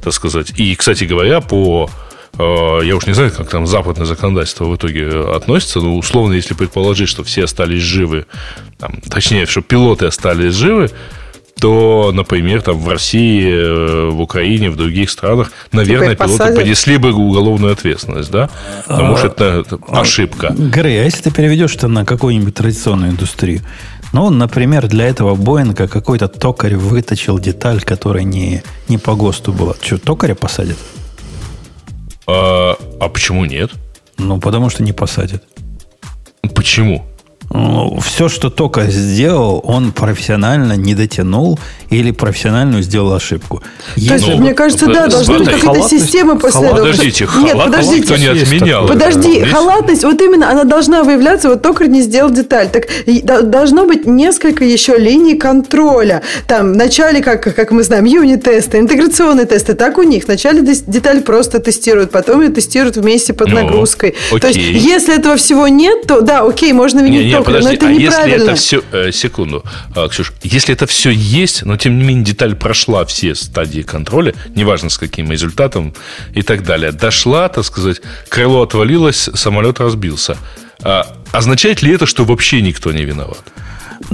так сказать. И, кстати говоря, по а, я уж не знаю, как там западное законодательство в итоге относится, но условно, если предположить, что все остались живы, там, точнее, что пилоты остались живы, то, например, там в России, э, в Украине, в других странах, наверное, пилоты понесли бы уголовную ответственность, да? Потому а, что это, это ошибка. Грей, а если ты переведешь это на какую-нибудь традиционную индустрию? Ну, например, для этого Боинга какой-то токарь выточил деталь, которая не, не по ГОСТу была. Что, токаря посадят? А, а почему нет? Ну, потому что не посадят. Почему? Ну, все, что только сделал, он профессионально не дотянул или профессиональную сделал ошибку. То есть, ну, мне кажется, да, должна быть какая-то система после этого. Подождите, Нет, подождите. Никто не отменял. Подожди, это. халатность, вот именно она должна выявляться, вот токарь не сделал деталь. Так должно быть несколько еще линий контроля. Там вначале, как, как мы знаем, юнит-тесты, интеграционные тесты, так у них. Вначале деталь просто тестируют, потом ее тестируют вместе под ну, нагрузкой. Окей. То есть, если этого всего нет, то да, окей, можно винить не, не, токаря, но это а если это все... Э, секунду, э, Ксюш, если это все есть, но тем не менее деталь прошла все стадии контроля, неважно с каким результатом и так далее, дошла, так сказать, крыло отвалилось, самолет разбился. А, означает ли это, что вообще никто не виноват?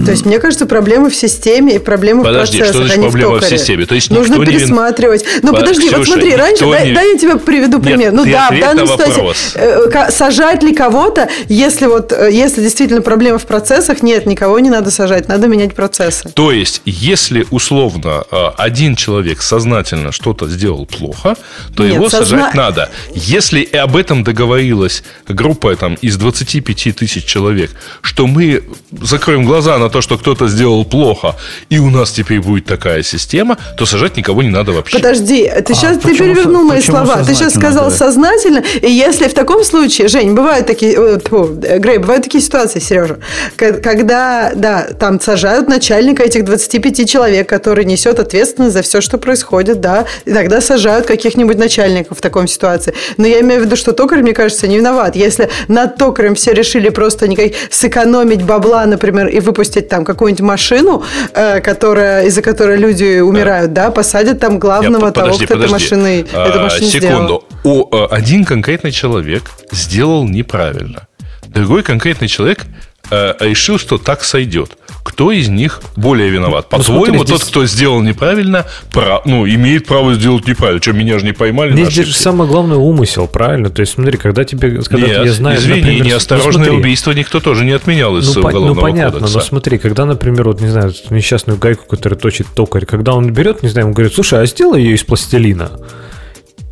То есть, мне кажется, проблемы в системе и проблемы подожди, в процессах, что значит а проблема в, в системе? То есть Нужно пересматривать. Не... Ну, подожди, Ксюша, вот смотри, раньше, не... дай, дай я тебе приведу пример. Нет, ну да, в данной ситуации э, сажать ли кого-то, если вот, э, если действительно проблема в процессах, нет, никого не надо сажать, надо менять процессы. То есть, если условно э, один человек сознательно что-то сделал плохо, то нет, его созна... сажать надо. Если об этом договорилась группа там, из 25 тысяч человек, что мы закроем глаза на то, что кто-то сделал плохо, и у нас теперь будет такая система, то сажать никого не надо вообще. Подожди, ты сейчас а, ты перевернул мои слова. Ты сейчас сказал да? сознательно, и если в таком случае, Жень, бывают такие, э, тьфу, Грей, бывают такие ситуации, Сережа, когда, да, там сажают начальника этих 25 человек, который несет ответственность за все, что происходит, да, иногда сажают каких-нибудь начальников в таком ситуации. Но я имею в виду, что токарь, мне кажется, не виноват. Если над токарем все решили просто никак сэкономить бабла, например, и выпустить выпустить там какую-нибудь машину, э, которая, из-за которой люди умирают, да, посадят там главного Нет, подожди, того, кто подожди. машиной, а, эту машину Секунду. Сделал. О, один конкретный человек сделал неправильно. другой конкретный человек э, решил, что так сойдет. Кто из них более виноват? Ну, По-твоему, тот, кто сделал неправильно, прав, ну, имеет право сделать неправильно. Что, меня же не поймали Здесь же самое главное умысел, правильно? То есть, смотри, когда тебе... Когда Нет, я знаю, извини, например, неосторожное ну, убийство никто тоже не отменял из ну, уголовного Ну, понятно, кодекса. но смотри, когда, например, вот, не знаю, несчастную гайку, которая точит токарь, когда он берет, не знаю, он говорит, слушай, а сделай ее из пластилина.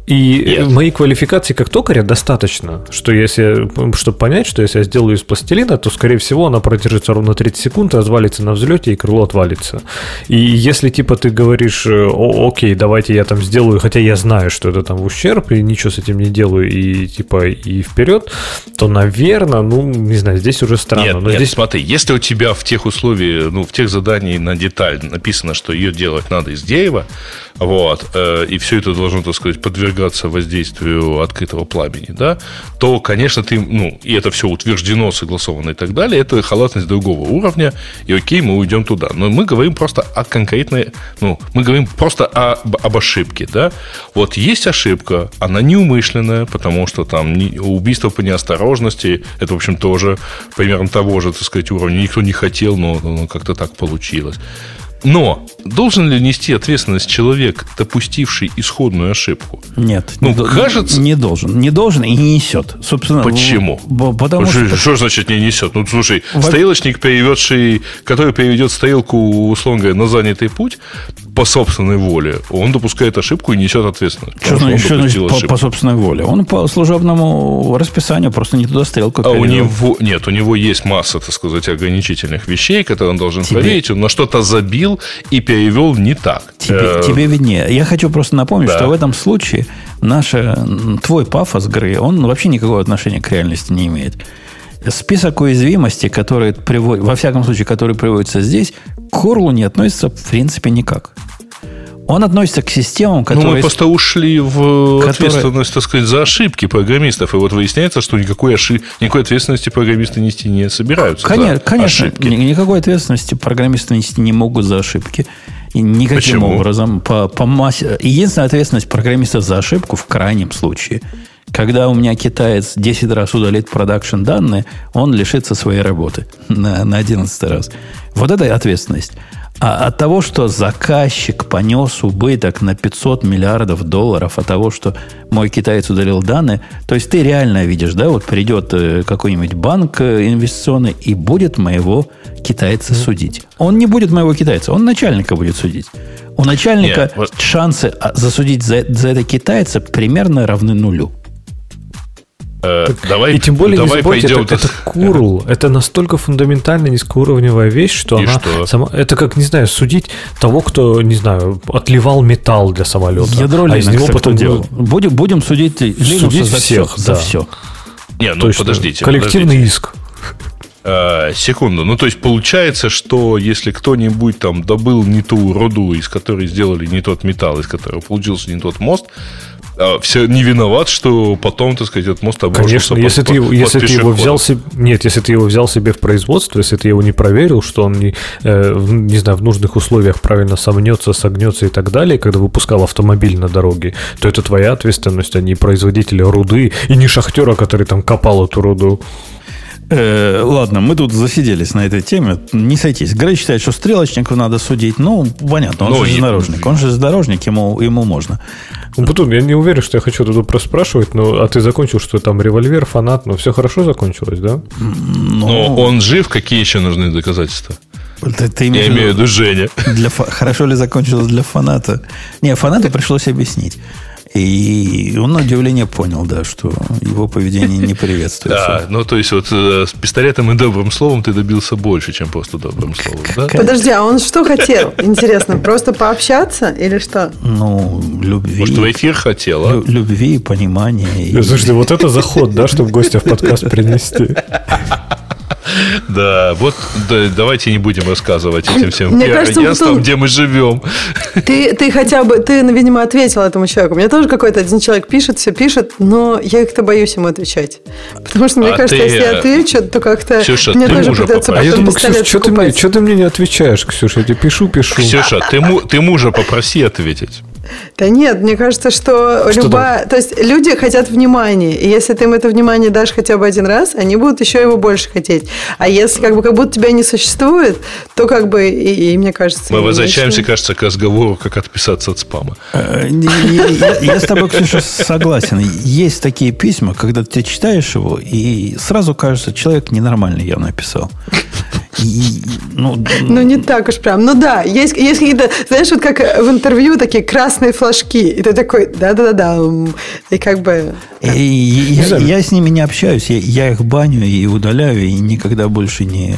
И Нет. моей квалификации как токаря достаточно, что если, чтобы понять, что если я сделаю из пластилина, то, скорее всего, она продержится ровно 30 секунд, развалится на взлете и крыло отвалится. И если, типа, ты говоришь, О, окей, давайте я там сделаю, хотя я знаю, что это там в ущерб, и ничего с этим не делаю, и, типа, и вперед, то, наверное, ну, не знаю, здесь уже странно. Нет, но нет здесь... смотри, если у тебя в тех условиях, ну, в тех заданиях на деталь написано, что ее делать надо из дерева, вот, э, и все это должно, так сказать, подвергаться воздействию открытого пламени, да, то, конечно, ты, ну, и это все утверждено, согласовано и так далее, это халатность другого уровня, и окей, мы уйдем туда. Но мы говорим просто о конкретной, ну, мы говорим просто о, об ошибке, да. Вот есть ошибка, она неумышленная, потому что там убийство по неосторожности, это, в общем, тоже примерно того же, так сказать, уровня, никто не хотел, но, но как-то так получилось. Но должен ли нести ответственность человек, допустивший исходную ошибку? Нет. Ну, не кажется... Не должен. Не должен и не несет. Собственно, Почему? Потому что... Что, что значит не несет? Ну, слушай, Во... стрелочник, переведший, который переведет стрелку, условно говоря, на занятый путь, по собственной воле, он допускает ошибку и несет ответственность. Что значит, что значит по, по собственной воле? Он по служебному расписанию просто не туда стрелку перевел. А у него, нет, у него есть масса, так сказать, ограничительных вещей, которые он должен тебе... проверить. Он на что-то забил и перевел не так. Тебе, э... тебе виднее. Я хочу просто напомнить, да. что в этом случае наша, твой пафос игры, он вообще никакого отношения к реальности не имеет. Список уязвимостей, которые приводят, во всяком случае, которые приводятся здесь, к Хорлу не относится в принципе никак. Он относится к системам, которые... Ну, мы просто ушли в которые... ответственность, так сказать, за ошибки программистов. И вот выясняется, что никакой, ошиб... никакой ответственности программисты нести не собираются Конечно, конечно ошибки. никакой ответственности программисты нести не могут за ошибки. И никаким Почему? образом. По, по массе... Единственная ответственность программистов за ошибку в крайнем случае – когда у меня китаец 10 раз удалит продакшн данные, он лишится своей работы на, на 11 раз. Вот это ответственность. А от того, что заказчик понес убыток на 500 миллиардов долларов от того, что мой китаец удалил данные, то есть ты реально видишь, да, вот придет э, какой-нибудь банк э, инвестиционный и будет моего китайца судить. Он не будет моего китайца, он начальника будет судить. У начальника Нет, вот... шансы а, засудить за, за это китайца примерно равны нулю. Э, давай, и тем более давай не забудьте, пойдем. Это, это курл. Это настолько фундаментально низкоуровневая вещь, что и она что? сама. Это как, не знаю, судить того, кто, не знаю, отливал металл для самолета. Ядро а из него потом делал. Будем, будем судить, судить за всех, все, да. за все. Не, ну Точно. подождите. Коллективный подождите. иск. А, секунду. Ну, то есть, получается, что если кто-нибудь там добыл не ту руду, из которой сделали не тот металл, из которого получился не тот мост, а, все не виноват, что потом, так сказать, этот мост обрушился Конечно, если, под, ты, под, если ты его взял себе, нет, если ты его взял себе в производство, если ты его не проверил, что он не, э, не знаю, в нужных условиях правильно сомнется, согнется и так далее, когда выпускал автомобиль на дороге, то это твоя ответственность, а не производителя руды и не шахтера, который там копал эту руду. Э, ладно, мы тут засиделись на этой теме. Не сойтись. Грей считает, что стрелочников надо судить. Ну, понятно, он Но ну, же железнодорожник. Он же железнодорожник, ему, ему можно. Ну, потом, я не уверен, что я хочу тут просто спрашивать, но а ты закончил, что там револьвер, фанат, ну, все хорошо закончилось, да? Но, но он жив, какие еще нужны доказательства? Ты, ты я имею в виду Женя. Для, хорошо ли закончилось для фаната? Не, фанату пришлось объяснить. И он на удивление понял, да, что его поведение не приветствуется. Да, ну то есть вот э, с пистолетом и добрым словом ты добился больше, чем просто добрым словом. Да? Подожди, а он что хотел? Интересно, просто пообщаться или что? Ну, любви. Может, в эфир хотел, а? Любви, понимания. Слушайте, вот это заход, да, чтобы гостя в подкаст принести. Да, вот да, давайте не будем рассказывать этим всем Мне кажется, агентствам, где мы живем. Ты, ты хотя бы, ты, видимо, ответил этому человеку. Мне тоже какой-то один человек пишет, все пишет, но я как-то боюсь ему отвечать. Потому что мне а кажется, ты... если я отвечу, то как-то Ксюша, мне тоже придется потом а я думаю, Ксюша, что ты, мне, что ты мне не отвечаешь, Ксюша? Я тебе пишу, пишу. Ксюша, ты, ты мужа попроси ответить. Да нет, мне кажется, что, что любая... Там? То есть люди хотят внимания, и если ты им это внимание дашь хотя бы один раз, они будут еще его больше хотеть. А если как бы как будто тебя не существует, то как бы, и, и мне кажется... Мы возвращаемся, ничего... кажется, к разговору, как отписаться от спама. Э, я с тобой, Ксюша, согласен. Есть такие письма, когда ты читаешь его, и сразу кажется, человек ненормальный явно написал. И, ну, ну, не так уж прям. Ну да, есть, есть какие-то, знаешь, вот как в интервью такие красные флажки. И ты такой, да-да-да. И как бы... И, я, я с ними не общаюсь. Я, я их баню и удаляю, и никогда больше не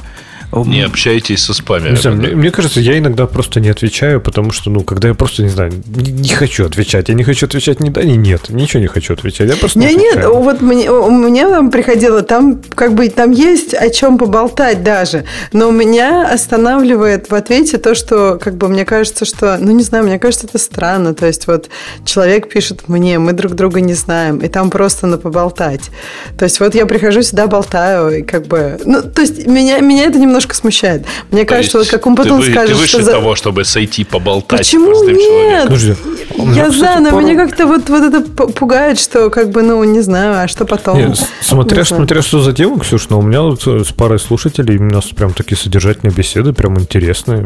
не общайтесь со спамерами. Не знаю, мне, мне кажется, я иногда просто не отвечаю, потому что, ну, когда я просто, не знаю, не, не хочу отвечать. Я не хочу отвечать ни да, ни нет. Ничего не хочу отвечать. Я просто не, не Нет, вот мне, у меня там приходило, там как бы там есть о чем поболтать даже. Но меня останавливает в ответе то, что как бы мне кажется, что, ну, не знаю, мне кажется, это странно. То есть вот человек пишет мне, мы друг друга не знаем, и там просто на поболтать. То есть вот я прихожу сюда, болтаю, и как бы... Ну, то есть меня, меня это немного немножко смущает. Мне То кажется, вот как он потом ты, скажет, ты выше что за... того, чтобы сойти поболтать Почему с нет? Человеком. Я за, но меня как-то вот, вот это пугает, что как бы, ну, не знаю, а что потом? Нет, смотря, не смотря что за тема, Ксюш, но у меня вот с парой слушателей у нас прям такие содержательные беседы, прям интересные.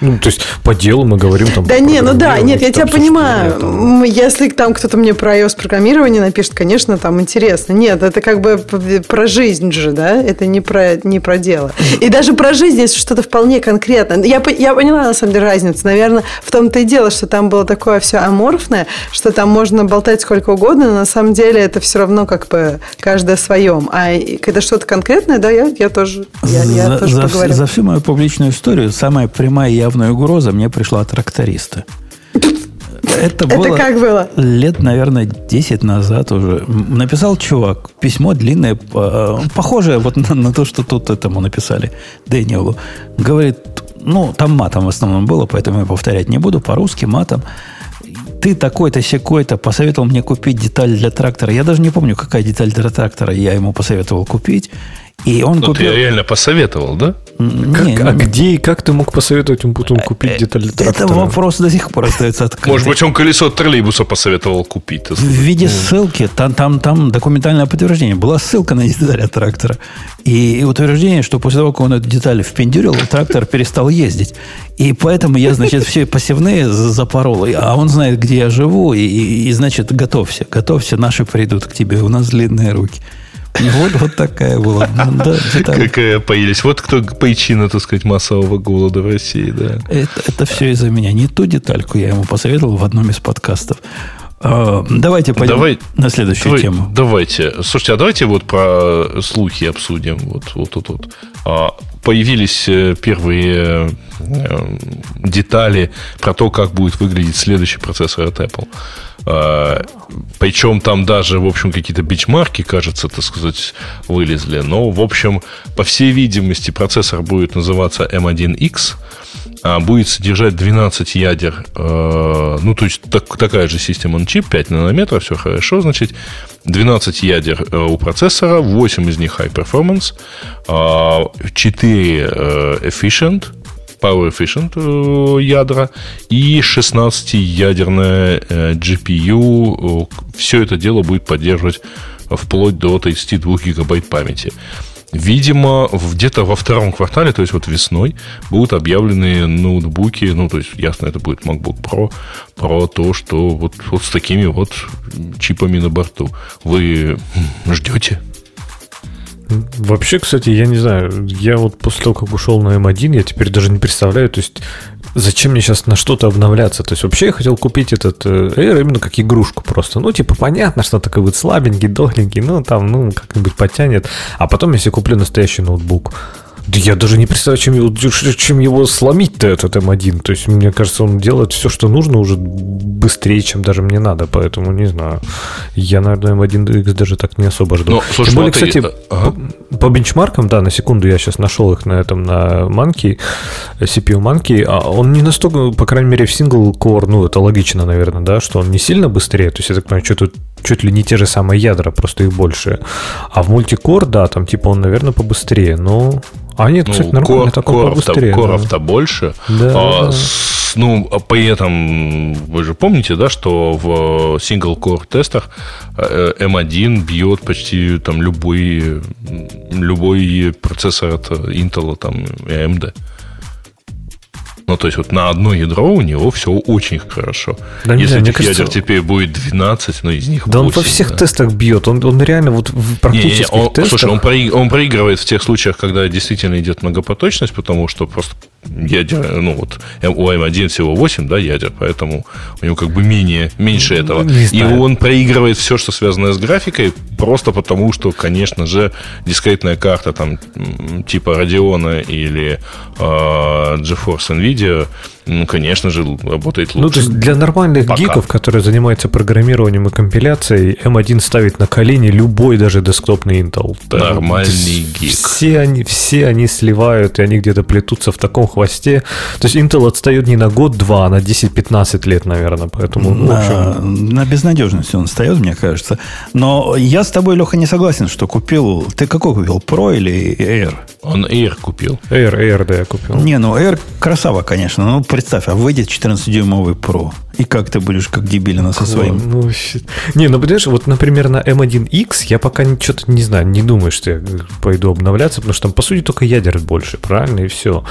Ну, то есть по делу мы говорим там. Да не, ну да, нет, я тебя понимаю. Там... Если там кто-то мне про iOS программирование напишет, конечно, там интересно. Нет, это как бы про жизнь же, да? Это не про, не про дело. И даже про жизнь есть что-то вполне конкретное. Я, я поняла, на самом деле, разницу. Наверное, в том-то и дело, что там было такое все аморфное, что там можно болтать сколько угодно, но на самом деле это все равно как бы каждое своем. А когда что-то конкретное, да, я, я тоже, я, я за, тоже за, поговорю. За всю мою публичную историю самая прямая явная угроза мне пришла от тракториста. Это, было как было? Лет, наверное, 10 назад уже. Написал чувак письмо длинное, похожее вот на, на то, что тут этому написали Дэниелу. Говорит, ну, там матом в основном было, поэтому я повторять не буду, по-русски матом. Ты такой-то, секой-то посоветовал мне купить деталь для трактора. Я даже не помню, какая деталь для трактора я ему посоветовал купить. И он Но купил... ты реально посоветовал, да? Как, не, а где и как ты мог посоветовать ему потом купить детали трактора? Это вопрос до сих пор остается открытым. Может быть, он колесо троллейбуса посоветовал купить. В виде ссылки, там, там, там документальное подтверждение. Была ссылка на детали трактора. И утверждение, что после того, как он эту деталь впендюрил, трактор перестал ездить. И поэтому я, значит, все посевные запорол. А он знает, где я живу. И, и, и значит, готовься. Готовься, наши придут к тебе. У нас длинные руки. Вот, вот такая была. Да, Какая поелись. Вот кто причина, так сказать, массового голода в России, да. Это, это все из-за меня. Не ту детальку я ему посоветовал в одном из подкастов. А, давайте пойдем Давай, на следующую давай, тему. Давайте. Слушайте, а давайте вот про слухи обсудим. Вот, вот, вот, вот. А, появились э, первые э, детали про то, как будет выглядеть следующий процессор от Apple. А, причем там даже, в общем, какие-то бичмарки, кажется, так сказать, вылезли. Но, в общем, по всей видимости, процессор будет называться M1X, а будет содержать 12 ядер, э, ну, то есть так, такая же система on чип, 5 нанометров, все хорошо, значит, 12 ядер э, у процессора, 8 из них high performance, 4 э, efficient, Power Efficient э, ядра и 16-ядерная э, GPU. Все это дело будет поддерживать вплоть до 32 гигабайт памяти. Видимо, где-то во втором квартале, то есть вот весной, будут объявлены ноутбуки, ну, то есть, ясно, это будет MacBook Pro, про то, что вот, вот с такими вот чипами на борту. Вы ждете? Вообще, кстати, я не знаю, я вот после того, как ушел на M1, я теперь даже не представляю, то есть зачем мне сейчас на что-то обновляться? То есть вообще я хотел купить этот э, Air именно как игрушку просто. Ну, типа, понятно, что такой вот слабенький, дохленький, ну, там, ну, как-нибудь потянет. А потом, если куплю настоящий ноутбук, да я даже не представляю, чем его, чем его сломить-то, этот М1. То есть, мне кажется, он делает все, что нужно уже быстрее, чем даже мне надо. Поэтому, не знаю. Я, наверное, М1X даже так не особо жду. Ну, слушай, Тем более, ну, кстати, ага. по, по бенчмаркам, да, на секунду я сейчас нашел их на этом, на Monkey, CPU Monkey, а он не настолько, по крайней мере, в core, ну, это логично, наверное, да, что он не сильно быстрее. То есть, я так понимаю, что-то чуть ли не те же самые ядра, просто их больше. А в мультикор, да, там типа он, наверное, побыстрее, но... А нет, ну, кстати, нормально, кор, такой коров побыстрее. Коров-то да. больше. Да, а, да. ну, при этом, вы же помните, да, что в single-core тестах M1 бьет почти там любой, любой процессор от Intel там, и AMD. Ну, то есть вот на одно ядро у него все очень хорошо. Да, Если знаю, этих кажется, ядер теперь будет 12, но из них Да 8, он во всех да. тестах бьет. Он, он реально вот в практических не, не, он, тестах... Слушай, он, проиг, он проигрывает в тех случаях, когда действительно идет многопоточность, потому что просто ядер, ну вот у М1 всего 8, да, ядер, поэтому у него как бы менее, меньше ну, этого. И он проигрывает все, что связано с графикой, просто потому что, конечно же, дискретная карта там типа Radeon или э, GeForce NVIDIA ну, конечно же, работает лучше. Ну, то есть для нормальных Пока. гиков, которые занимаются программированием и компиляцией, M1 ставит на колени любой даже десктопный Intel. Нормальный гик. Все они, все они сливают, и они где-то плетутся в таком хвосте. То есть Intel отстает не на год-два, а на 10-15 лет, наверное. Поэтому, на, общем... на безнадежности он встает, мне кажется. Но я с тобой, Леха, не согласен, что купил... Ты какой купил, Pro или Air? Он Air купил. Air, Air, да, я купил. Не, ну Air красава, конечно. Ну, представь, а выйдет 14-дюймовый Pro. И как ты будешь как дебилина со своим? Ну, не, ну, понимаешь, вот, например, на M1X я пока что-то не знаю, не думаю, что я пойду обновляться, потому что там, по сути, только ядер больше, правильно, и все.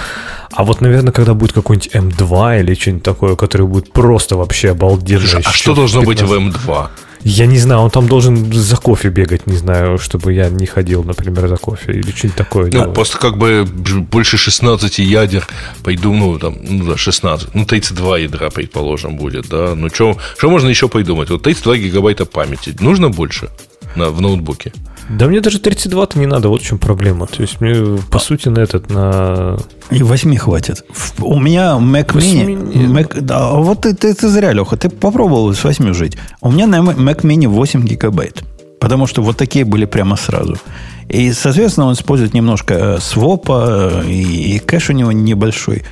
А вот, наверное, когда будет какой-нибудь M2 или что-нибудь такое, которое будет просто вообще обалденно. А что должно 15... быть в M2? Я не знаю, он там должен за кофе бегать, не знаю, чтобы я не ходил, например, за кофе или что-нибудь такое. Ну, делать. просто как бы больше 16 ядер, пойду, ну, там, ну, да, 16, ну, 32 ядра, предположим, будет, да. Ну, что можно еще придумать? Вот 32 гигабайта памяти, нужно больше на, в ноутбуке? Да мне даже 32-то не надо, вот в чем проблема. То есть мне, по сути, на этот, на... И 8 хватит. У меня Mac Mini... Mac, да, вот ты, ты, ты зря, Леха, ты попробовал с 8 жить. У меня на Mac Mini 8 гигабайт. Потому что вот такие были прямо сразу. И, соответственно, он использует немножко э, свопа, э, и, и кэш у него небольшой.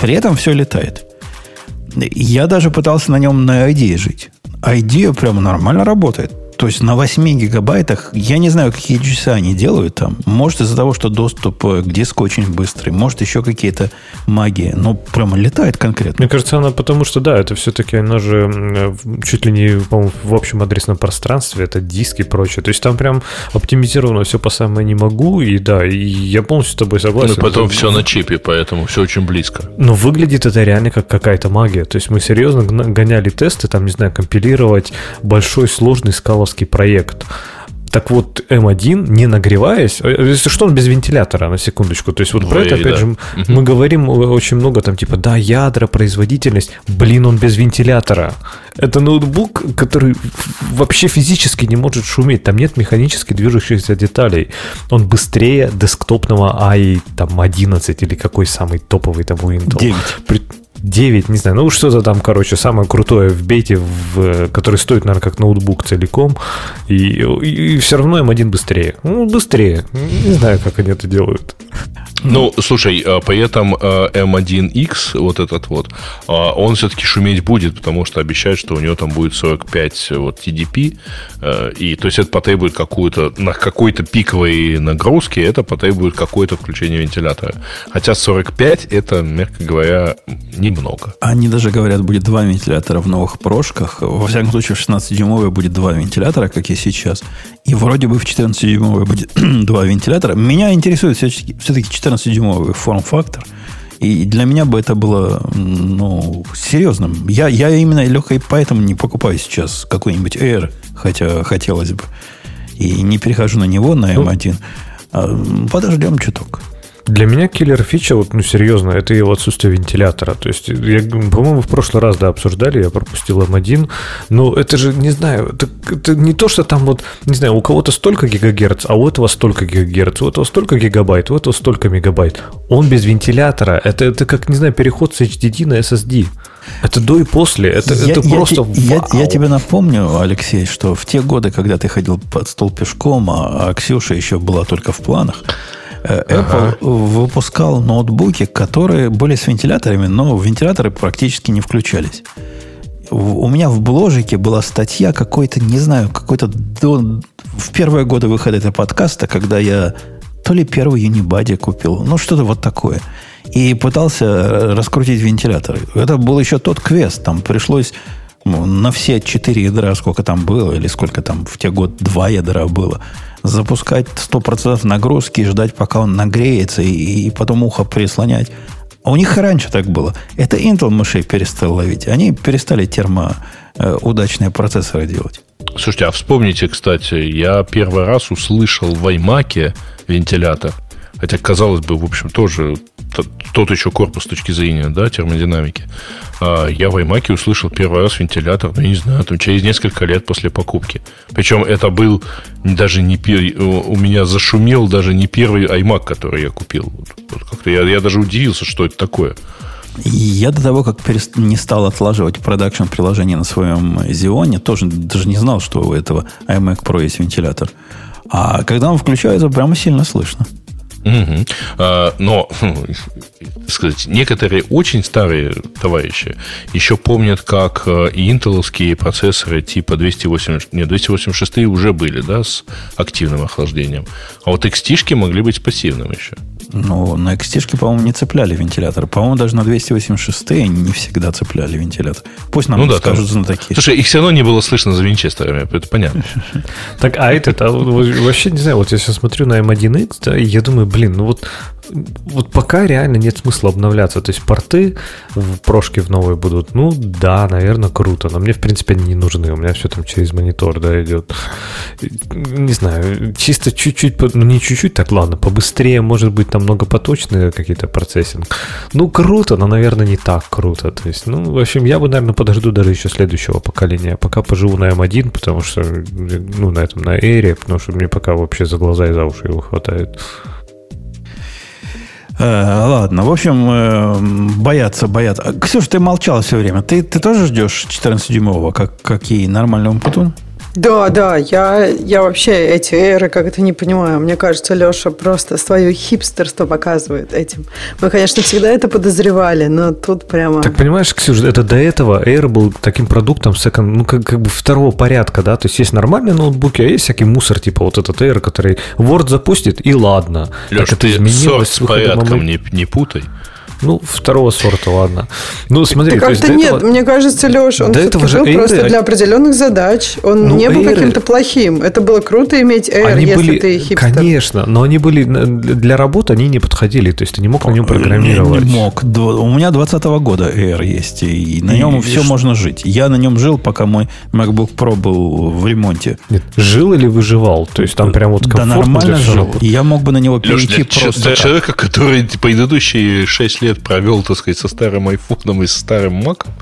При этом все летает. Я даже пытался на нем на ID жить. ID прямо нормально работает. То есть на 8 гигабайтах, я не знаю, какие часа они делают там. Может, из-за того, что доступ э, к диску очень быстрый. Может, еще какие-то магии. Но прямо летает конкретно. Мне кажется, она потому что, да, это все-таки, она же чуть ли не, по-моему, в общем адресном пространстве, это диски и прочее. То есть там прям оптимизировано все по самое не могу. И да, и я полностью с тобой согласен. Ну, потом все на чипе, поэтому все очень близко. Но выглядит это реально как какая-то магия. То есть мы серьезно гоняли тесты, там, не знаю, компилировать большой сложный скалов московский проект. Так вот, М1, не нагреваясь, э, если что, он без вентилятора, на секундочку. То есть вот Вы, про это, опять да. же, мы говорим очень много, там, типа, да, ядра, производительность. Блин, он без вентилятора. Это ноутбук, который вообще физически не может шуметь. Там нет механически движущихся деталей. Он быстрее десктопного i там, 11 или какой самый топовый там у Intel. 9. При 9, не знаю, ну что-то там, короче, самое крутое в бете, в, который стоит, наверное, как ноутбук целиком, и, и, и все равно М1 быстрее. Ну, быстрее. Не знаю, как они это делают. Ну, слушай, а при этом M1X, вот этот вот, а, он все-таки шуметь будет, потому что обещают, что у него там будет 45 вот TDP, и то есть это потребует какую-то, на какой-то пиковой нагрузке, это потребует какое-то включение вентилятора. Хотя 45 это, мягко говоря, немного. Они даже говорят, будет два вентилятора в новых прошках. Во всяком случае, в 16-дюймовой будет два вентилятора, как и сейчас. И вроде бы в 14-дюймовой будет два вентилятора. Меня интересует все-таки, все-таки 14-дюймовый форм-фактор. И для меня бы это было ну, серьезным. Я, я именно легкой поэтому не покупаю сейчас какой-нибудь Air, хотя хотелось бы. И не перехожу на него, на M1. А, подождем чуток. Для меня киллер фича, вот, ну, серьезно, это его отсутствие вентилятора. То есть, я, по-моему, в прошлый раз, да, обсуждали, я пропустил М1. Но это же, не знаю, это, это не то, что там вот, не знаю, у кого-то столько гигагерц, а у этого столько гигагерц, у этого столько гигабайт, у этого столько мегабайт. Он без вентилятора. Это, это как, не знаю, переход с HDD на SSD. Это до и после. Это, я, это я, просто я, я, я тебе напомню, Алексей, что в те годы, когда ты ходил под стол пешком, а, а Ксюша еще была только в планах, Apple ага. выпускал ноутбуки, которые были с вентиляторами, но вентиляторы практически не включались. У меня в бложике была статья какой-то, не знаю, какой-то до, в первые годы выхода этого подкаста, когда я то ли первый Unibody купил, ну что-то вот такое. и пытался раскрутить вентилятор. Это был еще тот квест. Там пришлось на все четыре ядра, сколько там было, или сколько там в те год два ядра было, запускать 100% нагрузки и ждать, пока он нагреется, и, и потом ухо прислонять. А у них раньше так было. Это Intel мышей перестал ловить. Они перестали термо э, процессоры делать. Слушайте, а вспомните, кстати, я первый раз услышал в iMac вентилятор. Хотя, казалось бы, в общем, тоже тот еще корпус с точки зрения да, термодинамики. А я в iMac услышал первый раз вентилятор, ну, не знаю, там, через несколько лет после покупки. Причем это был даже не первый, у меня зашумел даже не первый iMac, который я купил. Вот, вот как-то я, я даже удивился, что это такое. Я до того, как перест... не стал отлаживать продакшн приложение на своем Xeon, тоже даже не знал, что у этого iMac Pro есть вентилятор. А когда он включается, прямо сильно слышно. Угу. Но, сказать, некоторые очень старые товарищи еще помнят, как э, и интеловские процессоры типа 280, нет, 286 уже были, да, с активным охлаждением. А вот XT могли быть пассивным еще. Ну, на XT, по-моему, не цепляли вентилятор. По-моему, даже на 286 не всегда цепляли вентилятор. Пусть нам ну, да, скажут там... знатоки. Слушай, их все равно не было слышно за винчестерами, это понятно. Так, а этот, а вообще не знаю, вот я сейчас смотрю на M1X, да, и я думаю, блин, ну вот вот пока реально нет смысла обновляться. То есть порты в прошке в новые будут. Ну да, наверное, круто. Но мне, в принципе, они не нужны. У меня все там через монитор, да, идет. Не знаю, чисто чуть-чуть, ну не чуть-чуть, так ладно, побыстрее, может быть, там многопоточные какие-то процессинг. Ну, круто, но, наверное, не так круто. То есть, ну, в общем, я бы, наверное, подожду даже еще следующего поколения. Пока поживу на M1, потому что, ну, на этом, на Air, потому что мне пока вообще за глаза и за уши его хватает. Э, ладно, в общем, э, боятся, боятся. Ксюша, ты молчал все время. Ты, ты тоже ждешь 14-дюймового, как, как и нормального Путун? Да, да, я, я вообще эти эры как это не понимаю. Мне кажется, Леша просто свое хипстерство показывает этим. Мы, конечно, всегда это подозревали, но тут прямо... Так понимаешь, Ксюша, это до этого Air был таким продуктом, second, ну, как, как бы второго порядка, да? То есть есть нормальные ноутбуки, а есть всякий мусор, типа вот этот Air, который Word запустит, и ладно. Леша, ты сорт с порядком не, не путай. Ну, второго сорта, ладно. Ну, смотри, да как-то нет, этого... мне кажется, Леша, он до этого же был Air... просто для определенных задач. Он ну, не был Air... каким-то плохим. Это было круто иметь Air, они если были... ты хипстер. Конечно, но они были для работы, они не подходили. То есть ты не мог на нем программировать. Не мог. У меня 20 года Air есть, и на нем и, все и можно жить. Я на нем жил, пока мой MacBook Pro был в ремонте. Нет, жил или выживал? То есть там прям вот Да нормально жил. Я мог бы на него перейти Леш, просто для человека, который предыдущие 6 лет лет провел, так сказать, со старым айфоном и с старым маком,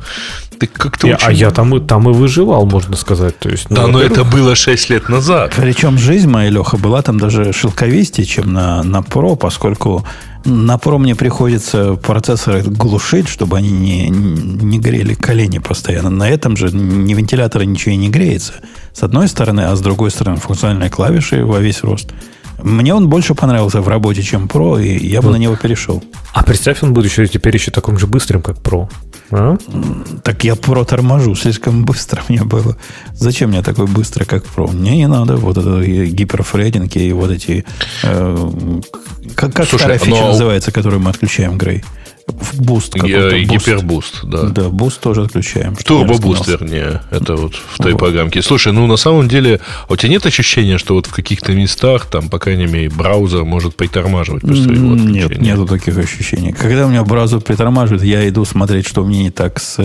ты как-то очень... А я там и, там и выживал, можно сказать. То есть, ну, да, но это было 6 лет назад. Причем жизнь моя, Леха, была там даже шелковистее, чем на, на Pro, поскольку на Pro мне приходится процессоры глушить, чтобы они не, не грели колени постоянно. На этом же ни вентилятора ничего и не греется. С одной стороны, а с другой стороны функциональные клавиши во весь рост. Мне он больше понравился в работе, чем Pro, и я бы вот. на него перешел. А представь, он будет еще теперь еще таким же быстрым, как Pro. А? Так я Pro торможу, слишком быстро мне было. Зачем мне такой быстрый, как Pro? Мне не надо вот это hyper-threading и вот эти... Э, как как Слушай, старая фича но... называется, которую мы отключаем, Грей? В boost. Hyper boost, да. Да, boost тоже отключаем. Turbo Boost, вернее. Это вот в той вот. программке. Слушай, ну на самом деле, а у тебя нет ощущения, что вот в каких-то местах, там, по крайней мере, браузер может притормаживать после его Нет, нету таких ощущений. Когда у меня браузер притормаживает, я иду смотреть, что меня не так с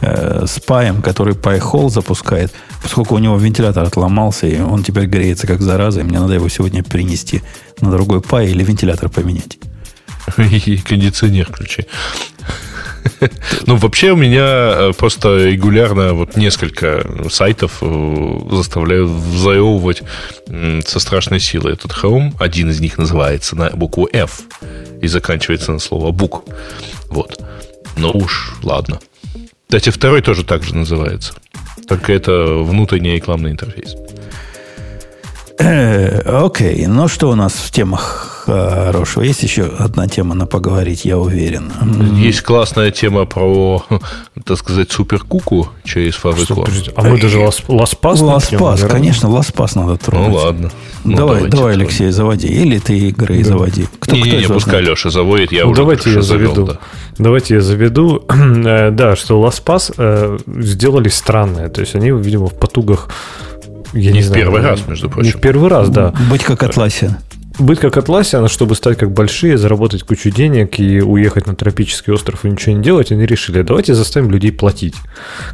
э, с паем, который PyHole запускает, поскольку у него вентилятор отломался, и он теперь греется как зараза, и мне надо его сегодня принести на другой пай или вентилятор поменять. И кондиционер включи. Ну, вообще у меня э, просто регулярно вот несколько сайтов э, заставляют взаевывать со страшной силой этот Chrome. Один из них называется на букву F и заканчивается на слово бук. Вот. Ну уж, ладно. Кстати, второй тоже так же называется. Только это внутренний рекламный интерфейс. Окей, ну что у нас в темах хорошего. Есть еще одна тема на поговорить, я уверен. Есть классная тема про, так сказать, суперкуку через фабрику. А мы даже Ласпас Ласпас, конечно, Ласпас надо трогать. Ну ладно. Ну, давай, давай, Алексей, заводи. Или ты игры да. заводи. Кто, не, кто не, пускай Леша заводит, я ну, уже давайте я заведу. Завел, да. Давайте я заведу. Э, да, что Ласпас э, сделали странное. То есть они, видимо, в потугах я не, не в знаю, первый раз, между прочим. Не в первый раз, да. Быть как Атласия быть как Атласия, чтобы стать как большие, заработать кучу денег и уехать на тропический остров и ничего не делать, они решили, давайте заставим людей платить.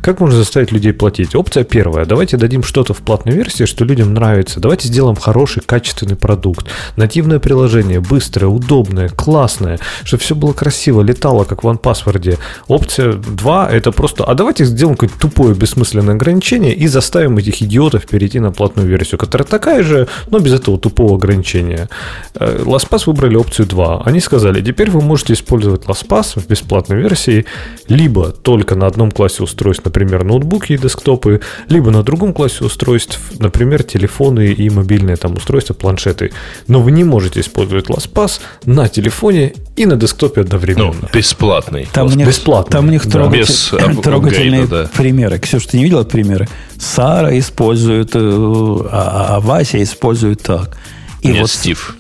Как можно заставить людей платить? Опция первая, давайте дадим что-то в платной версии, что людям нравится. Давайте сделаем хороший, качественный продукт. Нативное приложение, быстрое, удобное, классное, чтобы все было красиво, летало, как в OnePassword. Опция 2 это просто, а давайте сделаем какое-то тупое, бессмысленное ограничение и заставим этих идиотов перейти на платную версию, которая такая же, но без этого тупого ограничения. Э, LastPass выбрали опцию 2. Они сказали, теперь вы можете использовать LastPass в бесплатной версии либо только на одном классе устройств, например, ноутбуки и десктопы, либо на другом классе устройств, например, телефоны и мобильные там устройства, планшеты. Но вы не можете использовать LastPass на телефоне и на десктопе одновременно. Ну, бесплатный. Там у них, бесплатный. Там у них да. Без трогательные да. примеры. Ксюша, ты не видела примеры? Сара использует, э, а, а Вася использует так. И Нет, вот, Стив.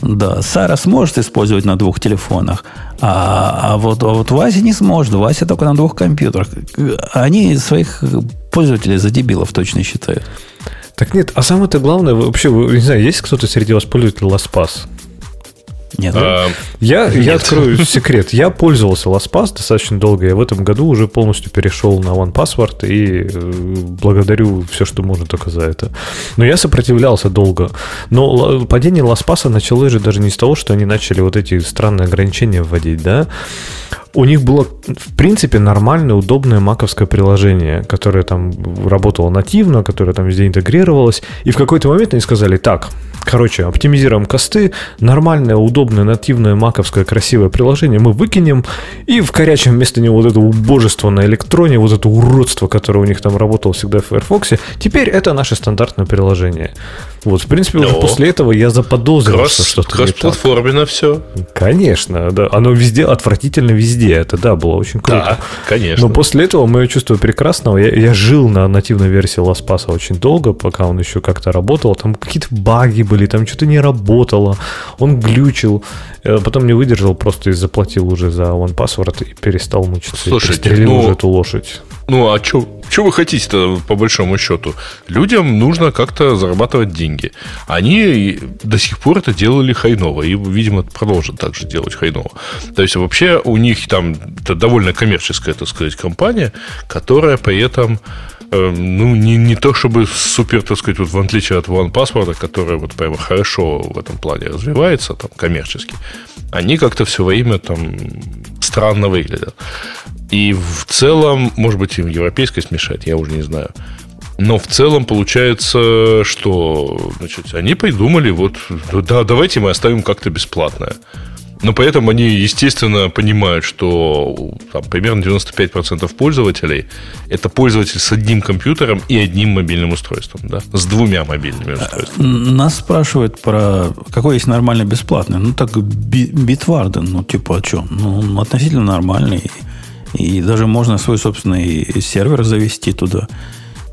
Да, Сара сможет использовать на двух телефонах, а, а, вот, а вот Вася не сможет. Вася только на двух компьютерах. Они своих пользователей за дебилов точно считают. Так нет, а самое-то главное, вообще, не знаю, есть кто-то среди вас пользователей LastPass? Нет. А, я, нет. я открою секрет. Я пользовался LastPass достаточно долго. Я в этом году уже полностью перешел на OnePassword и э, благодарю все, что можно только за это. Но я сопротивлялся долго. Но падение LastPass началось же даже не с того, что они начали вот эти странные ограничения вводить, да? у них было, в принципе, нормальное, удобное маковское приложение, которое там работало нативно, которое там везде интегрировалось. И в какой-то момент они сказали, так, короче, оптимизируем косты, нормальное, удобное, нативное маковское красивое приложение мы выкинем и вкорячим вместо него вот это убожество на электроне, вот это уродство, которое у них там работало всегда в Firefox. Теперь это наше стандартное приложение. Вот, в принципе, уже после этого я заподозрил, Кросс, что что-то Кросс-платформенно все. Конечно, да. Оно везде, отвратительно везде. Это, да, было очень круто. Да, конечно. Но после этого мое чувство прекрасного. Я, я жил на нативной версии LastPass очень долго, пока он еще как-то работал. Там какие-то баги были, там что-то не работало. Он глючил. Я потом не выдержал, просто и заплатил уже за OnePassword и перестал мучиться. Слушайте, ну, уже эту лошадь. Ну, а что вы хотите-то, по большому счету? Людям нужно как-то зарабатывать деньги. Они до сих пор это делали хайново. И, видимо, продолжат также делать хайново. То есть, вообще, у них там это довольно коммерческая, так сказать, компания, которая при этом э, ну, не, не то чтобы супер, так сказать, вот в отличие от OnePassword, которая вот прямо хорошо в этом плане развивается, там, коммерчески, они как-то все время там странно выглядят. И в целом, может быть, им европейское смешать, я уже не знаю. Но в целом получается, что значит, они придумали, вот, да, давайте мы оставим как-то бесплатное. Но поэтому они, естественно, понимают, что там, примерно 95% пользователей это пользователь с одним компьютером и одним мобильным устройством, да, с двумя мобильными устройствами. Нас спрашивают про какой есть нормально бесплатный. Ну, так Bitwarden, ну, типа, а что? Ну, относительно нормальный. И даже можно свой собственный сервер завести туда.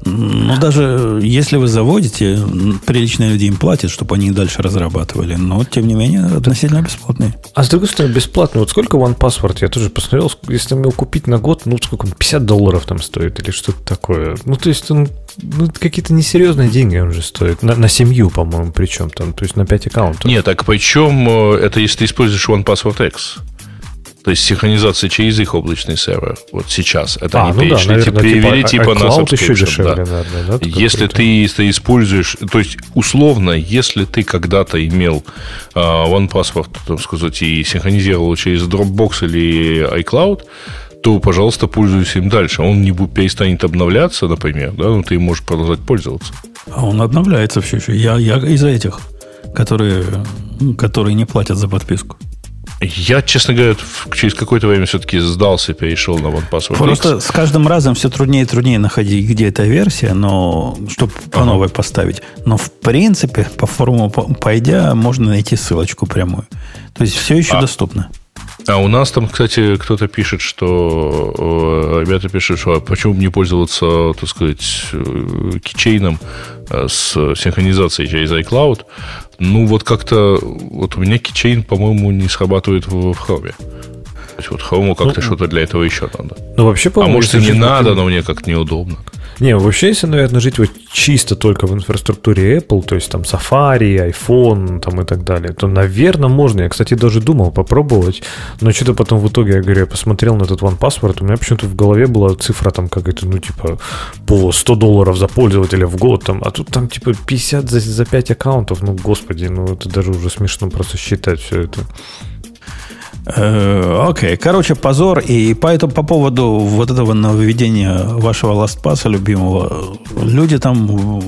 Ну, даже если вы заводите, приличные люди им платят, чтобы они дальше разрабатывали. Но, тем не менее, относительно бесплатные. А с другой стороны, бесплатно. Вот сколько One Password? Я тоже посмотрел, если его купить на год, ну, сколько 50 долларов там стоит или что-то такое. Ну, то есть, он ну, какие-то несерьезные деньги он же стоит. На, на семью, по-моему, причем там, то есть на 5 аккаунтов. Нет, так причем э, это если ты используешь One Password X. То есть синхронизация через их облачный сервер. Вот сейчас. Это а, они ну перешли, да, наверное, перевели типа, типа на еще дешевле, да. наверное, да? Если ты, ты используешь, то есть условно, если ты когда-то имел uh, OnePassword, так сказать, и синхронизировал через Dropbox или iCloud, то, пожалуйста, пользуйся им дальше. Он не перестанет обновляться, например, да, но ты можешь продолжать пользоваться. А он обновляется все еще. Я, я из этих, которые, которые не платят за подписку. Я, честно говоря, через какое-то время все-таки сдался и перешел на OnePassword Просто X. с каждым разом все труднее и труднее находить, где эта версия, но чтобы по новой поставить. Но в принципе, по форуму пойдя, можно найти ссылочку прямую. То есть все еще а, доступно. А у нас там, кстати, кто-то пишет, что э, ребята пишут, что а почему бы не пользоваться, так сказать, э, кичейном э, с синхронизацией через iCloud. Ну, вот как-то, вот у меня кичейн, по-моему, не срабатывает в, в Chrome. То есть вот Chrome как-то ну, что-то для этого еще надо. Ну, вообще, по-моему, а может, и не надо, но мне как-то неудобно. Не, вообще, если, наверное, жить вот чисто только в инфраструктуре Apple, то есть там Safari, iPhone там и так далее, то, наверное, можно. Я, кстати, даже думал попробовать, но что-то потом в итоге, я говорю, я посмотрел на этот OnePassword, у меня почему-то в голове была цифра там какая-то, ну, типа, по 100 долларов за пользователя в год, там, а тут там, типа, 50 за, за 5 аккаунтов, ну, господи, ну, это даже уже смешно просто считать все это. Э, окей, okay. короче, позор. И поэтому по поводу вот этого нововведения вашего LastPass любимого, люди там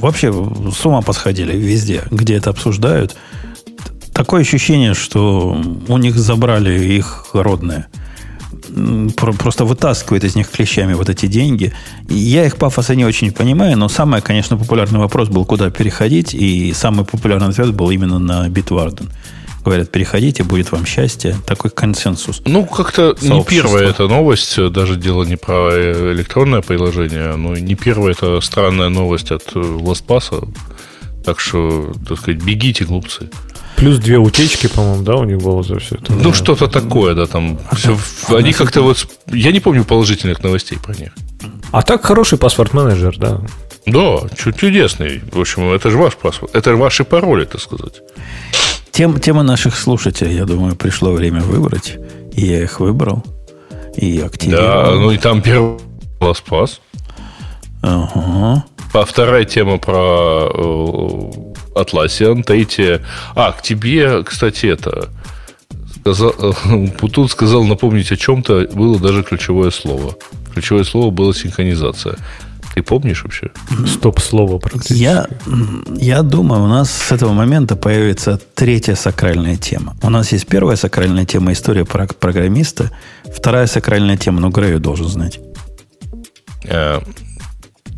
вообще с ума посходили везде, где это обсуждают. Такое ощущение, что у них забрали их родное. Просто вытаскивают из них клещами вот эти деньги. Я их пафоса не очень понимаю, но самый, конечно, популярный вопрос был, куда переходить, и самый популярный ответ был именно на Bitwarden. Говорят, переходите, будет вам счастье. Такой консенсус. Ну, как-то не первая эта новость, даже дело не про электронное приложение, но не первая это странная новость от LastPass. Так что, так сказать, бегите, глупцы. Плюс две утечки, по-моему, да, у них было за все это. Ну, что-то такое, да, там. Все, они как-то вот... Я не помню положительных новостей про них. А так хороший паспорт-менеджер, да. Да, чудесный. В общем, это же ваш паспорт. Это ваши пароли, так сказать. Тем, тема наших слушателей, я думаю, пришло время выбрать. И я их выбрал. И активировал. Да, ну и там первый LastPass. Ага. А вторая тема про э, Atlassian. Третья... А, к тебе, кстати, это... Сказал, Путун сказал напомнить о чем-то. Было даже ключевое слово. Ключевое слово было синхронизация. Ты помнишь вообще? Стоп-слово практически. Я, я думаю, у нас с этого момента появится третья сакральная тема. У нас есть первая сакральная тема история про программиста. Вторая сакральная тема, ну, Грею должен знать. Э,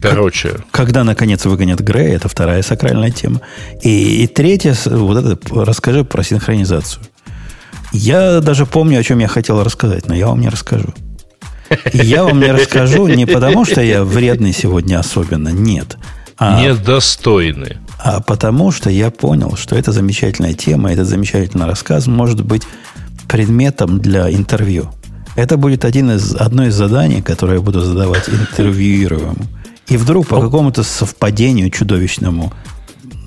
короче. Когда, наконец, выгонят Грея, это вторая сакральная тема. И, и третья, вот это, расскажи про синхронизацию. Я даже помню, о чем я хотел рассказать, но я вам не расскажу. Я вам не расскажу не потому, что я вредный сегодня особенно, нет. А, Недостойный. А потому, что я понял, что эта замечательная тема, этот замечательный рассказ может быть предметом для интервью. Это будет один из, одно из заданий, которое я буду задавать интервьюируемому. И вдруг по какому-то совпадению чудовищному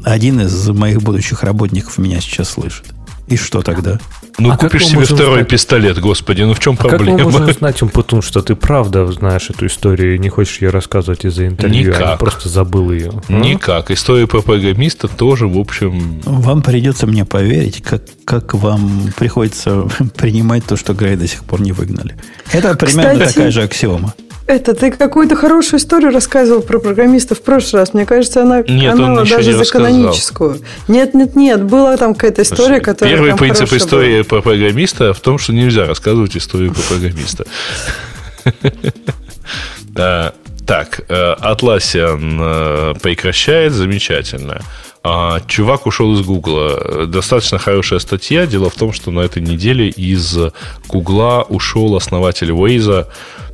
один из моих будущих работников меня сейчас слышит. И что тогда? Ну, а купишь себе второй знать? пистолет, господи, ну в чем а проблема? Как мы можем знать, Умпутун, что ты правда знаешь эту историю и не хочешь ее рассказывать из-за интервью, Никак. а просто забыл ее? А? Никак. История ППГ-миста тоже, в общем... Вам придется мне поверить, как, как вам приходится принимать то, что Грей до сих пор не выгнали. Это примерно Кстати, такая же аксиома. Это ты какую-то хорошую историю рассказывал про программистов в прошлый раз. Мне кажется, она нет, канала даже за каноническую. Нет, нет, нет. Была там какая-то история, которая. Первый принцип истории была. про программиста в том, что нельзя рассказывать историю про программиста. Так, э, Atlassian э, прекращает, замечательно. А, чувак ушел из Гугла. Достаточно хорошая статья. Дело в том, что на этой неделе из Гугла ушел основатель Waze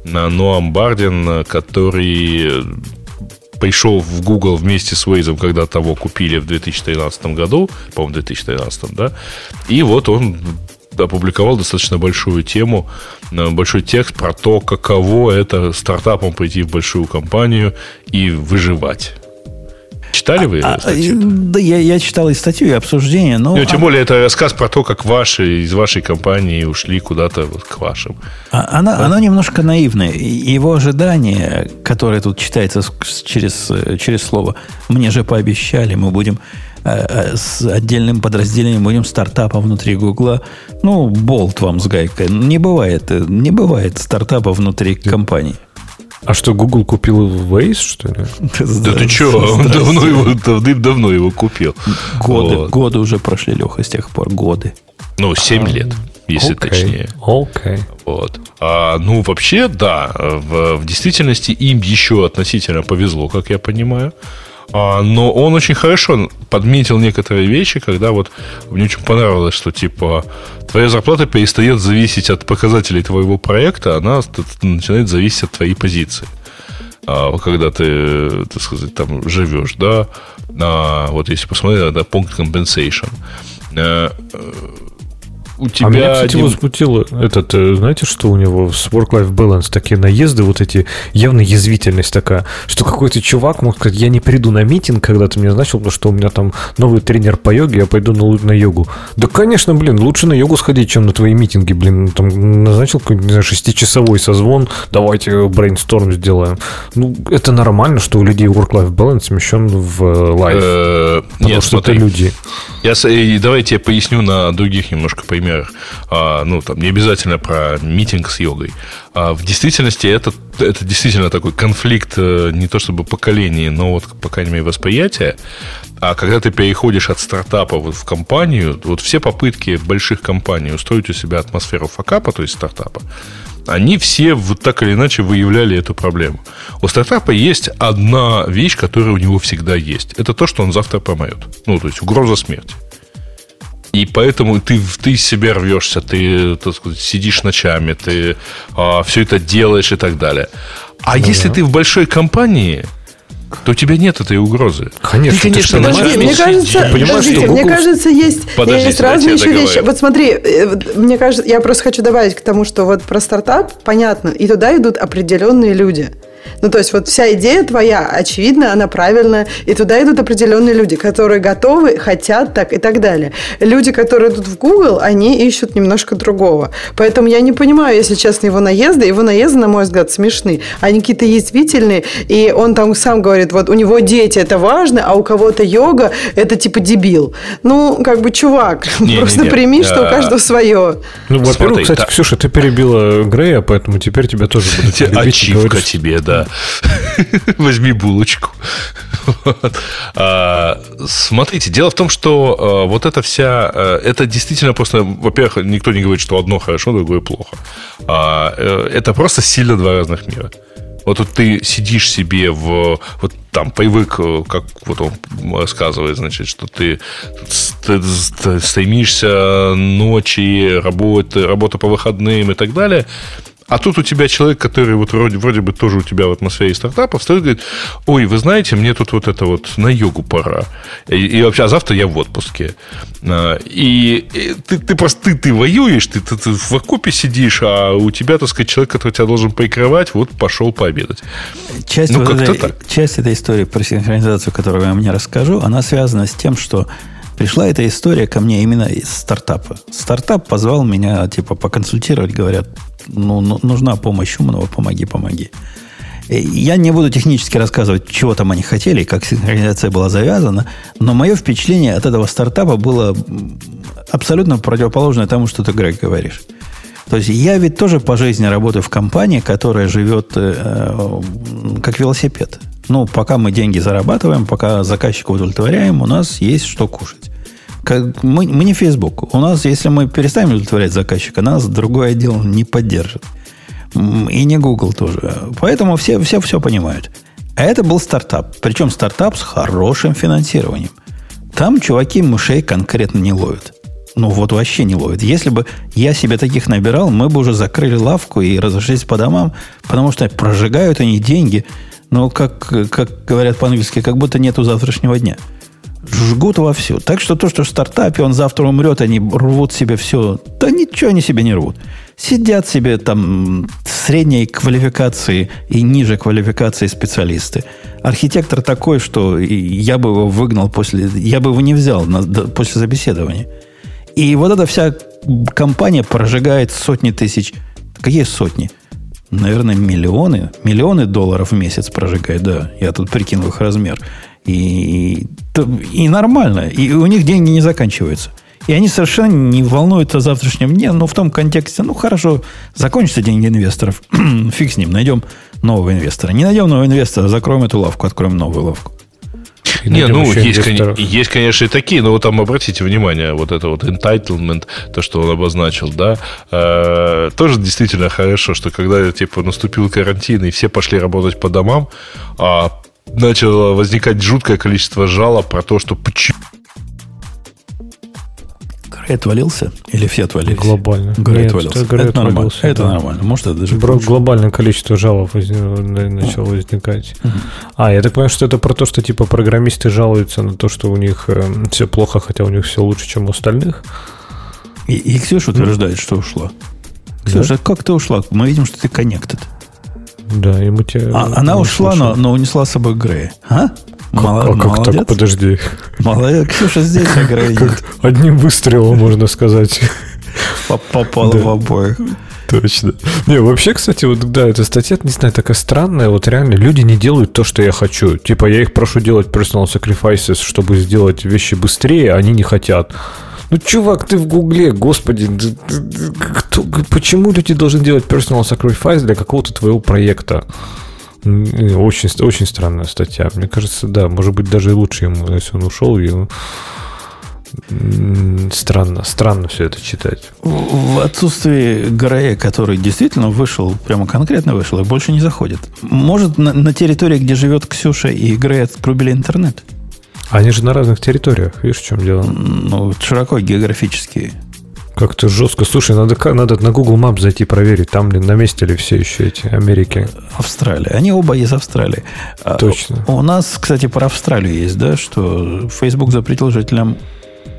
Ноам Бардин, который пришел в Google вместе с Waze, когда того купили в 2013 году, по-моему, 2013, да, и вот он опубликовал достаточно большую тему, э, большой текст про то, каково это стартапом пойти в большую компанию и выживать. Читали вы а, статью? Да, я, я читал и статью, и обсуждение. Но, ну, тем а... более, это рассказ про то, как ваши из вашей компании ушли куда-то вот к вашим. А, она, да? она немножко наивная. Его ожидание, которое тут читается через, через слово, мне же пообещали, мы будем э, э, с отдельным подразделением будем стартапом внутри Гугла. Ну, болт вам с гайкой. Не бывает, не бывает стартапа внутри компании. А что, Google купил Waze, что ли? Да ты что, давно его, давным-давно его купил. Годы, годы уже прошли, Леха, с тех пор, годы. Ну, 7 лет. если okay. точнее. Окей. Вот. А, ну, вообще, да, в, в действительности им еще относительно повезло, как я понимаю. А, но он очень хорошо подметил некоторые вещи, когда вот мне очень понравилось, что типа твоя зарплата перестает зависеть от показателей твоего проекта, она начинает зависеть от твоей позиции. А, когда ты, так сказать, там живешь, да, а, вот если посмотреть на пункт compensation, э, у тебя... А меня, кстати, один... возмутило этот, э, знаете, что у него с work-life balance такие наезды, вот эти, явно язвительность такая, что какой-то чувак мог сказать, я не приду на митинг, когда ты мне назначил, потому что у меня там новый тренер по йоге, я пойду на, на йогу. Да, конечно, блин, лучше на йогу сходить, чем на твои митинги, блин, там назначил какой-то, не знаю, шестичасовой созвон, давайте брейнсторм сделаем. Ну, это нормально, что у людей work-life balance смещен в лайф. Э, потому что это люди. Я, давайте я поясню на других немножко примерах например, а, ну, там, не обязательно про митинг с йогой. А в действительности это, это действительно такой конфликт э, не то чтобы поколений, но вот, по крайней мере, восприятия. А когда ты переходишь от стартапа вот в компанию, вот все попытки больших компаний устроить у себя атмосферу факапа, то есть стартапа, они все вот так или иначе выявляли эту проблему. У стартапа есть одна вещь, которая у него всегда есть. Это то, что он завтра помоет. Ну, то есть угроза смерти. И поэтому ты, ты себя рвешься, ты так сказать, сидишь ночами, ты а, все это делаешь и так далее. А ну, если да. ты в большой компании, то у тебя нет этой угрозы. Конечно, ты, конечно, подожди, мне кажется, ты подождите, Google... мне кажется, есть, Подождите, есть разные еще вещи. Вот смотри, э, мне кажется, я просто хочу добавить к тому, что вот про стартап понятно, и туда идут определенные люди. Ну, то есть вот вся идея твоя, очевидно, она правильная, и туда идут определенные люди, которые готовы, хотят так и так далее. Люди, которые идут в Google, они ищут немножко другого. Поэтому я не понимаю, если честно, его наезды. Его наезды, на мой взгляд, смешны. Они какие-то язвительные, и он там сам говорит, вот у него дети, это важно, а у кого-то йога, это типа дебил. Ну, как бы, чувак, не, просто не, не. прими, что у каждого свое. Ну, во-первых, кстати. Ксюша, ты перебила Грея, поэтому теперь тебя тоже будут. Ачивка тебе, да. Возьми булочку. А, смотрите, дело в том, что а, вот эта вся... А, это действительно просто... Во-первых, никто не говорит, что одно хорошо, другое плохо. Э, это просто сильно два разных мира. Вот тут ты сидишь себе в... Вот там привык, э, как вот он рассказывает, значит, что ты стремишься ночи, работы, работа по выходным и так далее. А тут у тебя человек, который вот вроде, вроде бы тоже у тебя в атмосфере стартапа, встает и говорит, ой, вы знаете, мне тут вот это вот на йогу пора. И, и вообще, а завтра я в отпуске. А, и, и ты, ты просто ты, ты воюешь, ты, ты, ты в окопе сидишь, а у тебя, так сказать, человек, который тебя должен прикрывать, вот пошел пообедать. Часть, ну, вот этой, часть этой истории про синхронизацию, которую я мне расскажу, она связана с тем, что пришла эта история ко мне именно из стартапа. Стартап позвал меня, типа, поконсультировать, говорят, ну, ну, нужна помощь умного, помоги, помоги. Я не буду технически рассказывать, чего там они хотели, как синхронизация была завязана, но мое впечатление от этого стартапа было абсолютно противоположное тому, что ты, Грег, говоришь. То есть я ведь тоже по жизни работаю в компании, которая живет э, как велосипед. Ну, пока мы деньги зарабатываем, пока заказчика удовлетворяем, у нас есть что кушать. Как, мы, мы не Facebook. У нас, если мы перестанем удовлетворять заказчика, нас другой отдел не поддержит. И не Google тоже. Поэтому все, все все понимают. А это был стартап. Причем стартап с хорошим финансированием. Там чуваки мышей конкретно не ловят. Ну, вот вообще не ловят. Если бы я себе таких набирал, мы бы уже закрыли лавку и разошлись по домам, потому что прожигают они деньги, ну, как, как говорят по-английски, как будто нету завтрашнего дня жгут вовсю. Так что то, что в стартапе он завтра умрет, они рвут себе все. Да ничего они себе не рвут. Сидят себе там средней квалификации и ниже квалификации специалисты. Архитектор такой, что я бы его выгнал после... Я бы его не взял на, после собеседования. И вот эта вся компания прожигает сотни тысяч... Какие сотни? Наверное, миллионы. Миллионы долларов в месяц прожигает, да. Я тут прикинул их размер. И, и нормально. И у них деньги не заканчиваются. И они совершенно не волнуются о завтрашнем дне, но в том контексте, ну хорошо, закончатся деньги инвесторов, фиг с ним, найдем нового инвестора. Не найдем нового инвестора, закроем эту лавку, откроем новую лавку. Не, ну, есть, кон- есть, конечно, и такие, но вот там обратите внимание, вот это вот entitlement, то, что он обозначил, да, э, тоже действительно хорошо, что когда, типа, наступил карантин, и все пошли работать по домам, а начало возникать жуткое количество жалоб про то, что почему отвалился? Или все отвалились? Глобально. Грей Нет, отвалился. Это, это нормально. Да. Это нормально. Может, это даже Бро, Глобальное количество жалоб воз... начало возникать. А, я так понимаю, что это про то, что типа программисты жалуются на то, что у них э, все плохо, хотя у них все лучше, чем у остальных. И, и Ксюша утверждает, что ушла. Ксюша, да? как ты ушла? Мы видим, что ты connected. Да, мы тебе... А, она ушла, но, но унесла с собой Грея. А? Мало, а как молодец. так? Подожди. Молодец. Ксюша здесь играет. Одним выстрелом, можно сказать. Попало в обоих. Точно. Не, вообще, кстати, вот да, эта статья, не знаю, такая странная. Вот реально люди не делают то, что я хочу. Типа, я их прошу делать personal sacrifices, чтобы сделать вещи быстрее, а они не хотят. Ну, чувак, ты в Гугле, господи, кто, почему люди должны делать personal sacrifice для какого-то твоего проекта? Очень, очень странная статья. Мне кажется, да, может быть, даже лучше ему, если он ушел, и странно, странно все это читать. В отсутствии Грея, который действительно вышел, прямо конкретно вышел, и больше не заходит. Может, на, на территории, где живет Ксюша и Грей, отрубили интернет? Они же на разных территориях, видишь, в чем дело? Ну, широко географически. Как-то жестко. Слушай, надо, надо на Google Maps зайти проверить, там ли на месте ли все еще эти Америки. Австралия. Они оба из Австралии. А, Точно. У нас, кстати, про Австралию есть, да, что Facebook запретил жителям...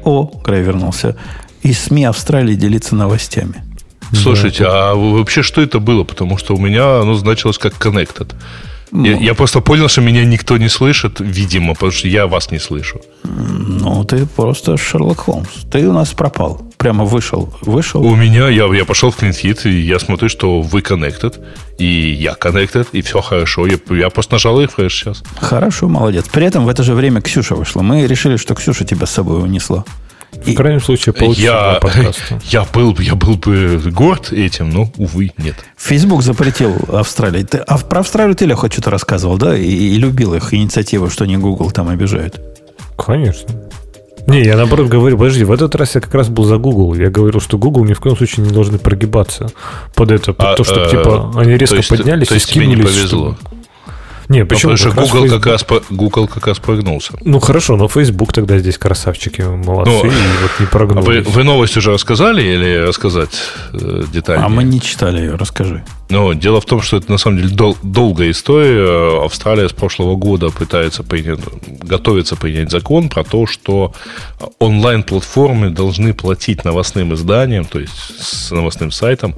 О, Край вернулся. И СМИ Австралии делиться новостями. Слушайте, да. а вообще что это было? Потому что у меня оно значилось как connected. Ну, я, я просто понял, что меня никто не слышит, видимо, потому что я вас не слышу. Ну, ты просто Шерлок Холмс. Ты у нас пропал. Прямо вышел. Вышел. У меня, я, я пошел в CleanFit, и я смотрю, что вы connected, и я connected, и все хорошо. Я, я просто нажал их сейчас. Хорошо, молодец. При этом в это же время Ксюша вышла. Мы решили, что Ксюша тебя с собой унесла. В крайнем случае, я, я, был, я был бы горд этим, но, увы, нет. Facebook запретил Австралии. Ты, а про Австралию ты, Леха, что-то рассказывал, да? И, и любил их инициативу, что не Google там обижают. Конечно. Не, я наоборот говорю, подожди, в этот раз я как раз был за Google. Я говорил, что Google ни в коем случае не должны прогибаться под это, под а, то, что, э, типа, они резко то есть, поднялись то есть и скинулись. Тебе не повезло. Что... Не, почему? Потому что Google, Facebook... как раз, Google как раз прогнулся. Ну хорошо, но Facebook тогда здесь красавчики, молодцы, ну, и вот не прогнулись. А вы, вы новость уже рассказали или рассказать э, детально? А мы не читали ее, расскажи. Ну, дело в том, что это на самом деле дол- долгая история. Австралия с прошлого года пытается принять, готовится принять закон про то, что онлайн-платформы должны платить новостным изданиям, то есть с новостным сайтом,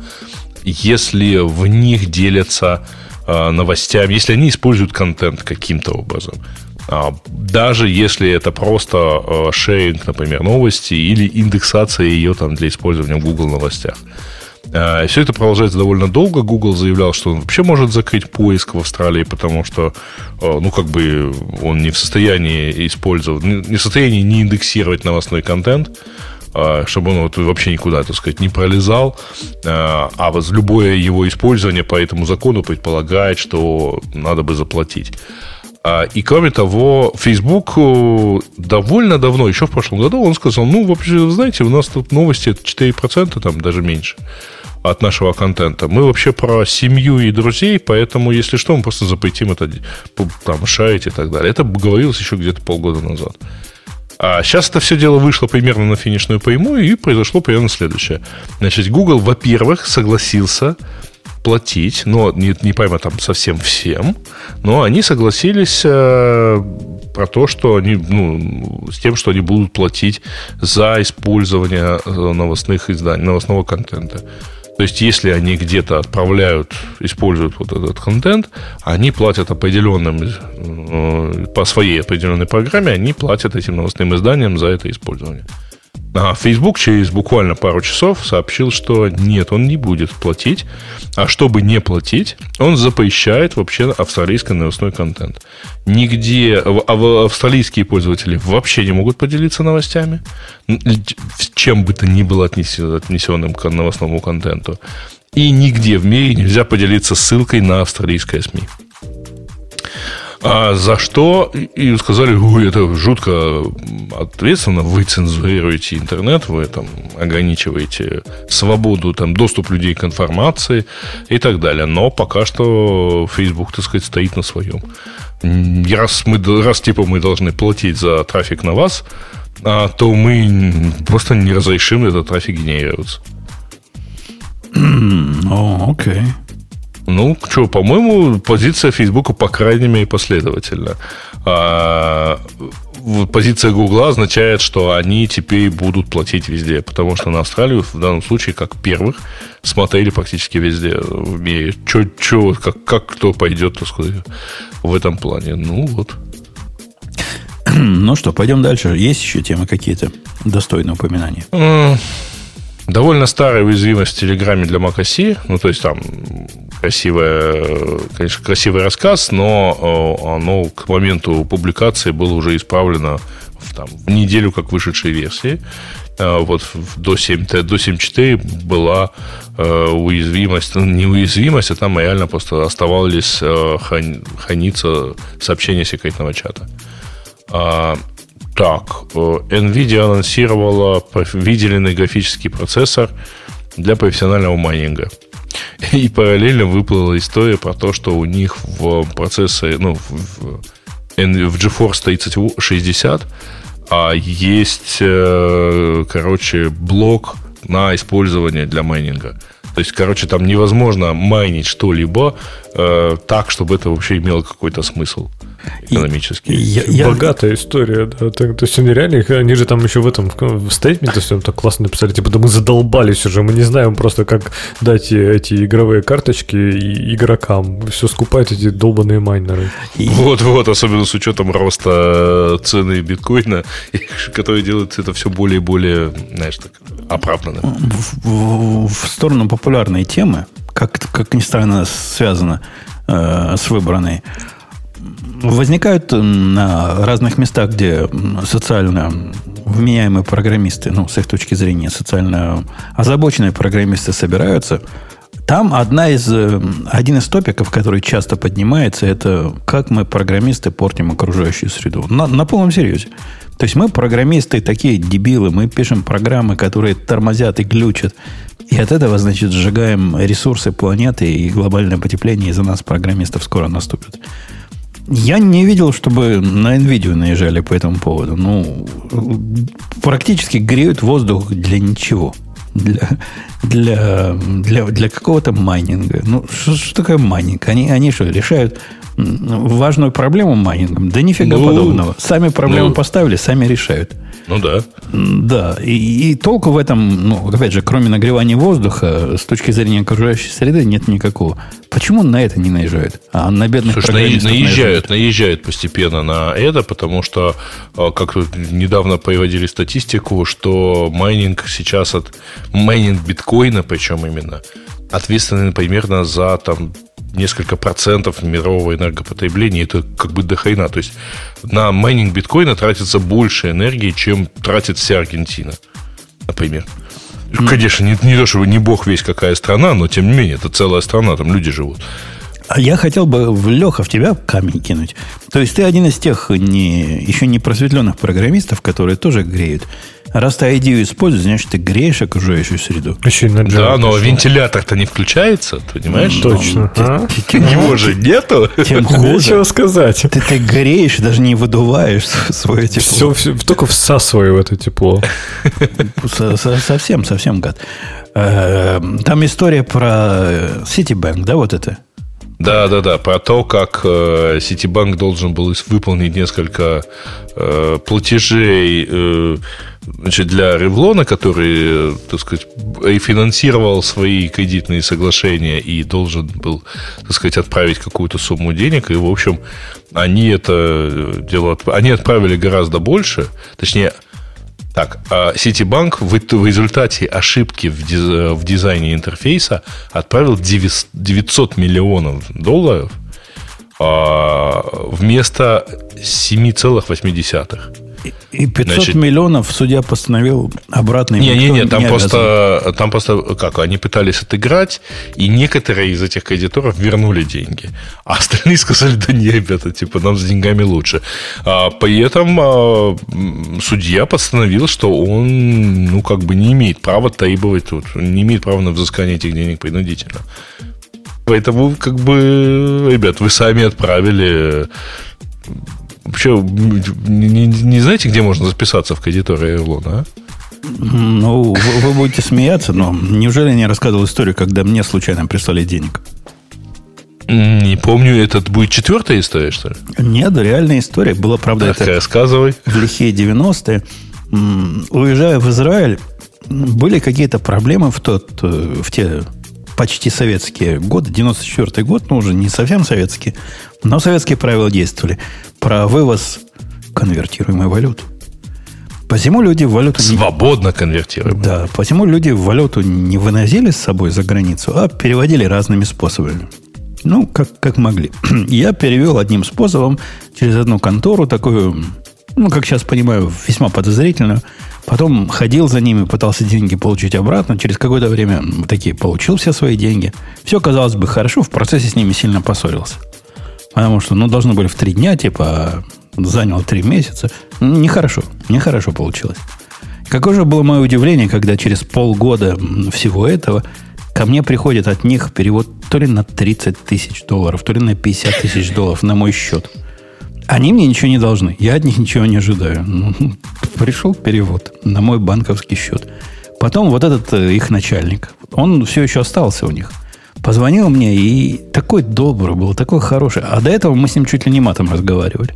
если в них делятся Э, новостями, если они используют контент каким-то образом. А, даже если это просто э, шеринг, например, новости или индексация ее там для использования в Google новостях. Э, Все это продолжается довольно долго. Google заявлял, что он вообще может закрыть поиск в Австралии, потому что, ну, как бы он не в состоянии использовать, не в состоянии не индексировать новостной контент. А, чтобы он вот вообще никуда, так сказать, не пролезал. А, а вот любое его использование по этому закону предполагает, что надо бы заплатить. А, и кроме того, Facebook э, довольно давно, еще в прошлом году, он сказал, ну, вообще, знаете, у нас тут новости 4%, там даже меньше от нашего контента. Мы вообще про семью и друзей, поэтому, если что, мы просто запретим это там, шарить и так далее. Это говорилось еще где-то полгода назад. А сейчас это все дело вышло примерно на финишную прямую, и произошло примерно следующее. Значит, Google, во-первых, согласился платить, но не, не пойма там совсем всем, но они согласились э, про то, что они, ну, с тем, что они будут платить за использование э, новостных изданий, новостного контента. То есть, если они где-то отправляют, используют вот этот контент, они платят определенным, э, по своей определенной программе, они платят этим новостным изданиям за это использование. А Facebook через буквально пару часов сообщил, что нет, он не будет платить. А чтобы не платить, он запрещает вообще австралийский новостной контент. Нигде а австралийские пользователи вообще не могут поделиться новостями, чем бы то ни было отнесенным к новостному контенту. И нигде в мире нельзя поделиться ссылкой на австралийское СМИ. А за что? И сказали, ой, это жутко ответственно, вы цензурируете интернет, вы там ограничиваете свободу, там, доступ людей к информации и так далее. Но пока что Facebook, так сказать, стоит на своем. Раз, мы, раз типа мы должны платить за трафик на вас, а, то мы просто не разрешим этот трафик генерироваться. О, окей. Ну, что, по-моему, позиция Фейсбука, по крайней мере, последовательна. А, позиция Гугла означает, что они теперь будут платить везде, потому что на Австралию в данном случае, как первых, смотрели практически везде в мире. Че, че, как, как кто пойдет, так сказать, в этом плане. Ну, вот. Ну что, пойдем дальше. Есть еще темы какие-то достойные упоминания? Довольно старая уязвимость в Телеграме для macOS. Ну, то есть там красивая, конечно, красивый рассказ, но э, оно к моменту публикации было уже исправлено в, там, в неделю как вышедшей версии. Э, вот до 7, до 7.4 была э, уязвимость, ну, не уязвимость, а там реально просто оставались храниться сообщения секретного чата. Так, NVIDIA анонсировала выделенный графический процессор для профессионального майнинга. И параллельно выплыла история про то, что у них в процессоре, ну, в, в GeForce 3060 а есть, э, короче, блок на использование для майнинга. То есть, короче, там невозможно майнить что-либо э, так, чтобы это вообще имело какой-то смысл экономический. Я, я... Богатая история, да. Так, то есть они реально, они же там еще в этом в стейтменте все так классно написали, типа, да мы задолбались уже, мы не знаем просто, как дать эти игровые карточки игрокам. Все скупают эти долбанные майнеры. Вот-вот, особенно с учетом роста цены биткоина, который делает это все более и более, знаешь, так оправданно. В, в, в сторону популярной темы, как, как ни странно связано э, с выбранной, возникают на разных местах, где социально вменяемые программисты, ну, с их точки зрения, социально озабоченные программисты собираются, там одна из, э, один из топиков, который часто поднимается, это как мы, программисты, портим окружающую среду. На, на полном серьезе. То есть мы, программисты, такие дебилы, мы пишем программы, которые тормозят и глючат. И от этого, значит, сжигаем ресурсы планеты, и глобальное потепление из-за нас, программистов, скоро наступит. Я не видел, чтобы на NVIDIA наезжали по этому поводу. Ну, практически греют воздух для ничего. Для, для, для, для какого-то майнинга. Ну, что, что такое майнинг? Они, они что, решают важную проблему майнингом? Да нифига ну, подобного. Сами проблему ну, поставили, сами решают. Ну да. Да. И, и толку в этом, ну, опять же, кроме нагревания воздуха, с точки зрения окружающей среды, нет никакого. Почему на это не наезжают? А на бедных Слушай, наезжают, наезжают, наезжают постепенно на это, потому что, а, как недавно приводили статистику, что майнинг сейчас от майнинг биткоина, причем именно, ответственны примерно за там несколько процентов мирового энергопотребления. Это как бы до хрена. То есть на майнинг биткоина тратится больше энергии, чем тратит вся Аргентина, например. Мм. Конечно, не, не то, чтобы не бог весь какая страна, но тем не менее, это целая страна, там люди живут. А я хотел бы, в Леха, в тебя камень кинуть. То есть ты один из тех не, еще не просветленных программистов, которые тоже греют. Раз ты идею используешь, значит, ты греешь окружающую среду. Еще на да, но вентилятор-то не включается, понимаешь? Точно. А? Его же нету. Тем хуже. Нечего сказать. Ты, ты греешь, даже не выдуваешь свое тепло. Все, все только всасываю в это тепло. Совсем, совсем гад. Э, там история про Citibank, да, вот это? Да, да, да. Про то, как э, Ситибанк должен был выполнить несколько э, платежей э, значит, для Ревлона, который, так сказать, финансировал свои кредитные соглашения и должен был, так сказать, отправить какую-то сумму денег. И, в общем, они это дело... Они отправили гораздо больше. Точнее, так, а Citibank в, в результате ошибки в, диз, в дизайне интерфейса отправил 900 миллионов долларов вместо 7,8. И 500 Значит, миллионов судья постановил обратно. Не, не, не, там не просто, там просто, как, они пытались отыграть, и некоторые из этих кредиторов вернули деньги. А остальные сказали, да не, ребята, типа, нам с деньгами лучше. А, при этом а, судья постановил, что он, ну, как бы не имеет права требовать, тут, не имеет права на взыскание этих денег принудительно. Поэтому, как бы, ребят, вы сами отправили Вообще, не, не, не знаете, где можно записаться в кредиторы Airlone, а? Ну, вы, вы будете смеяться, но неужели я не рассказывал историю, когда мне случайно прислали денег? Не помню, это будет четвертая история, что ли? Нет, реальная история. Была, правда, так, это рассказывай. в лихие 90-е. Уезжая в Израиль, были какие-то проблемы в, тот, э, в те почти советские годы, 94 год, ну, уже не совсем советские, но советские правила действовали. Про вывоз конвертируемой валюты. Посему люди валюту... Свободно не... конвертируемую. Да, посему люди валюту не выносили с собой за границу, а переводили разными способами. Ну, как, как могли. Я перевел одним способом через одну контору, такую, ну, как сейчас понимаю, весьма подозрительную. Потом ходил за ними, пытался деньги получить обратно. Через какое-то время такие получил все свои деньги. Все казалось бы хорошо, в процессе с ними сильно поссорился. Потому что, ну, должны были в три дня, типа, заняло три месяца. Нехорошо, нехорошо получилось. Какое же было мое удивление, когда через полгода всего этого ко мне приходит от них перевод то ли на 30 тысяч долларов, то ли на 50 тысяч долларов на мой счет. Они мне ничего не должны. Я от них ничего не ожидаю. Ну, пришел перевод на мой банковский счет. Потом вот этот э, их начальник, он все еще остался у них. Позвонил мне и такой добрый был, такой хороший. А до этого мы с ним чуть ли не матом разговаривали.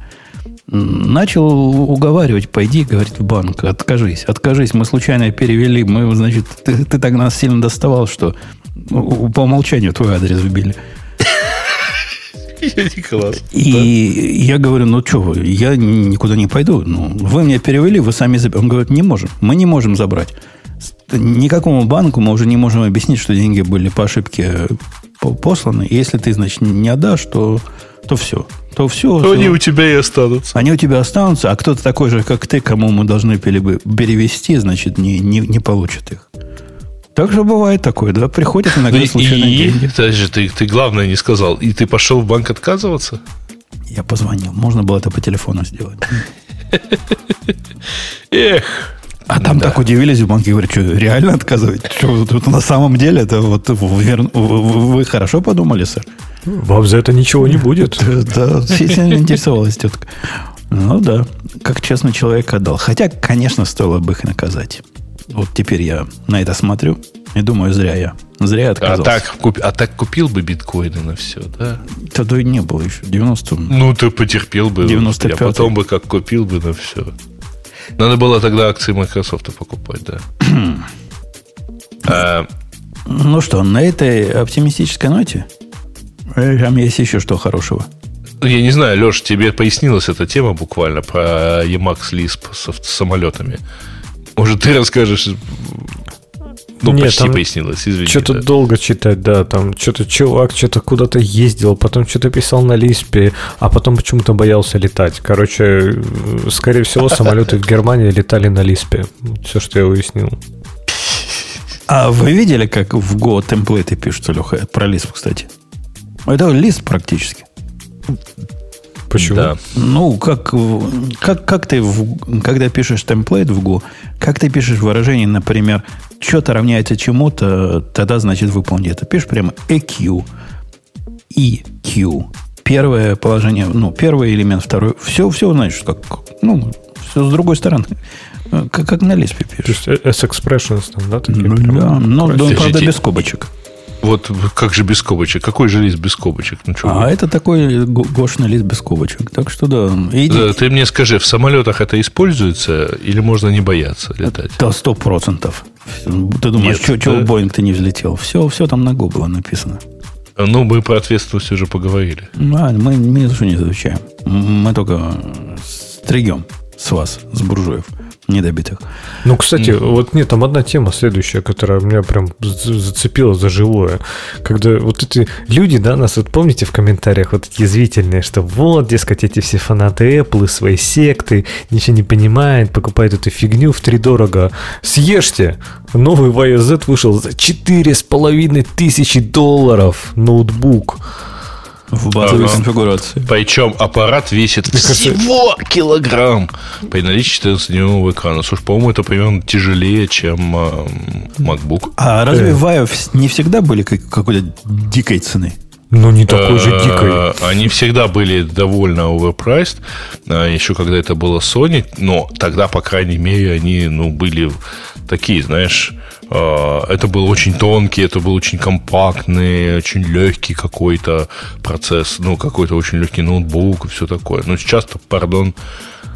Начал уговаривать, пойди, говорит, в банк, откажись, откажись, мы случайно перевели, мы, значит, ты, ты так нас сильно доставал, что по умолчанию твой адрес вбили. Класс. И я говорю, ну что вы, я никуда не пойду. Ну, вы меня перевели, вы сами заберете. Он говорит, не можем, мы не можем забрать. Никакому банку мы уже не можем объяснить, что деньги были по ошибке посланы. И если ты, значит, не отдашь, то, то все. То все. То они у тебя и останутся. Они у тебя останутся, а кто-то такой же, как ты, кому мы должны перевести, значит, не, не, не получит их. Так же бывает такое, да? Приходят иногда ну, случайные и, деньги. Подожди, ты, ты главное не сказал. И ты пошел в банк отказываться? Я позвонил. Можно было это по телефону сделать. Эх. А там да. так удивились в банке, говорят, что реально отказывать? Что тут на самом деле это вот вы, вы хорошо подумали, сэр? Вам за это ничего не будет. Да, сильно интересовалась тетка. Ну да, как честно человек отдал. Хотя, конечно, стоило бы их наказать. Вот теперь я на это смотрю и думаю, зря я. Зря я отказался. А так, куп, а так купил бы биткоины на все, да? Тогда и не было еще. 90 Ну, ты потерпел бы. 95 А потом бы как купил бы на все. Надо было тогда акции Microsoft покупать, да. а... Ну что, на этой оптимистической ноте там есть еще что хорошего. Я не знаю, Леш, тебе пояснилась эта тема буквально про Emacs Lisp с самолетами. Может, ты расскажешь ну, Нет, почти пояснилось, извини. Что-то да. долго читать, да. Там что-то чувак что-то куда-то ездил, потом что-то писал на Лиспе, а потом почему-то боялся летать. Короче, скорее всего, самолеты в Германии летали на Лиспе. Все, что я уяснил. А вы видели, как в Go темплейты пишутся, Леха? Про Lisp, кстати. Это лист практически. Почему? Да. Ну, как, как, как ты, в, когда пишешь темплейт в Go, как ты пишешь выражение, например, что-то равняется чему-то, тогда, значит, выполни это. Пишешь прямо EQ, EQ. Первое положение, ну, первый элемент, второй. Все, все, знаешь, как, ну, все с другой стороны. Как, как на Лиспе пишешь. То есть S-expressions там, да? Такие ну, да, но, правда, без скобочек. Вот как же без скобочек? Какой же лист без скобочек? Ну, а вы? это такой гошный лист без скобочек. Так что да, да. Ты мне скажи, в самолетах это используется или можно не бояться летать? Да, сто процентов. Ты думаешь, что да? Боинг ты не взлетел? Все, все там на Go было написано. Ну, мы про ответственность уже поговорили. А, мы, мы ни за что не изучаем. Мы только стригем с вас, с буржуев. Недобитых. Ну, кстати, mm. вот нет, там одна тема следующая, которая меня прям зацепила за живое. Когда вот эти люди, да, нас вот помните в комментариях вот эти язвительные, что вот, дескать, эти все фанаты Apple, свои секты, ничего не понимают, покупают эту фигню в три дорого. Съешьте! Новый iOS Z вышел за четыре с половиной тысячи долларов ноутбук. В базовой ага. конфигурации. Причем аппарат весит всего килограмм при наличии 14-дюймового экрана. Слушай, по-моему, это примерно тяжелее, чем э, MacBook. А разве в iOS не всегда были какой-то дикой цены? Ну, не такой же дикой. Они всегда были довольно overpriced, а, еще когда это было Sony, но тогда, по крайней мере, они ну, были такие, знаешь, а, это был очень тонкий, это был очень компактный, очень легкий какой-то процесс, ну, какой-то очень легкий ноутбук и все такое. Но сейчас-то, пардон,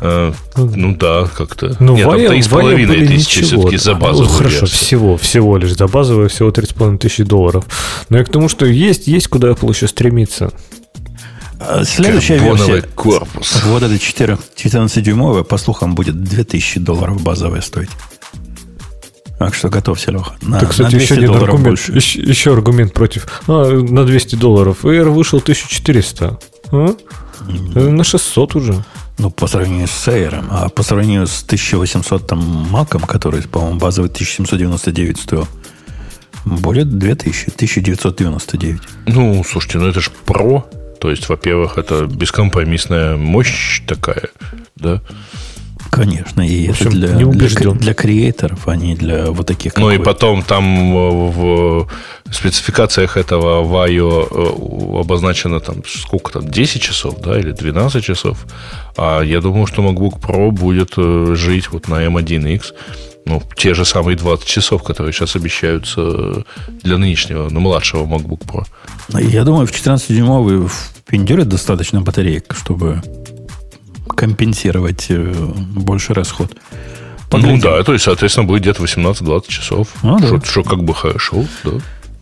э, ну да, как-то. Ну, Нет, Вая, там 3,5 тысячи все-таки за ну, базовую ну, Хорошо, версию. всего, всего лишь за базовую всего 3,5 тысячи долларов. Но я к тому, что есть, есть куда Apple еще стремиться. А следующая версия, корпус. вот эта 14-дюймовая, по слухам, будет 2000 долларов базовая стоить. Так что готовься, Леха. На, так, кстати, на еще один аргумент, еще, еще аргумент против. А, на 200 долларов. Air вышел 1400. А? Mm. На 600 уже. Ну, по сравнению с Air, а по сравнению с 1800 там Маком, который, по-моему, базовый 1799 стоил, более 2000, 1999. Ну, слушайте, ну это же Pro. То есть, во-первых, это бескомпромиссная мощь такая, да? Конечно, и общем, это для, для, для креаторов, а не для вот таких. Ну и потом там в, в спецификациях этого Вайо э, обозначено там сколько там, 10 часов, да, или 12 часов. А я думаю, что MacBook Pro будет э, жить вот на M1X ну, те же самые 20 часов, которые сейчас обещаются для нынешнего, ну, младшего MacBook Pro. Я думаю, в 14-дюймовый впендюрит достаточно батареек, чтобы компенсировать э, больше расход. Поглядим. Ну да, то есть, соответственно, будет где-то 18-20 часов. Ну, что, да. что как бы хорошо, да.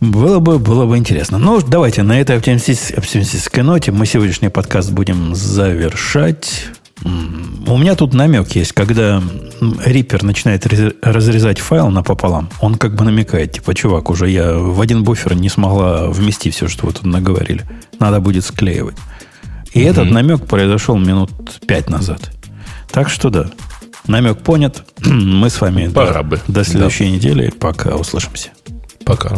Было бы, было бы интересно. Ну, давайте на этой оптимистической ноте мы сегодняшний подкаст будем завершать. У меня тут намек есть, когда Reaper начинает разрезать файл напополам, он как бы намекает, типа, чувак, уже я в один буфер не смогла вместить все, что вы тут наговорили. Надо будет склеивать. И mm этот намек произошел минут пять назад. Так что да, намек понят. Мы с вами Пора до, бы. до следующей да. недели. Пока услышимся. Пока.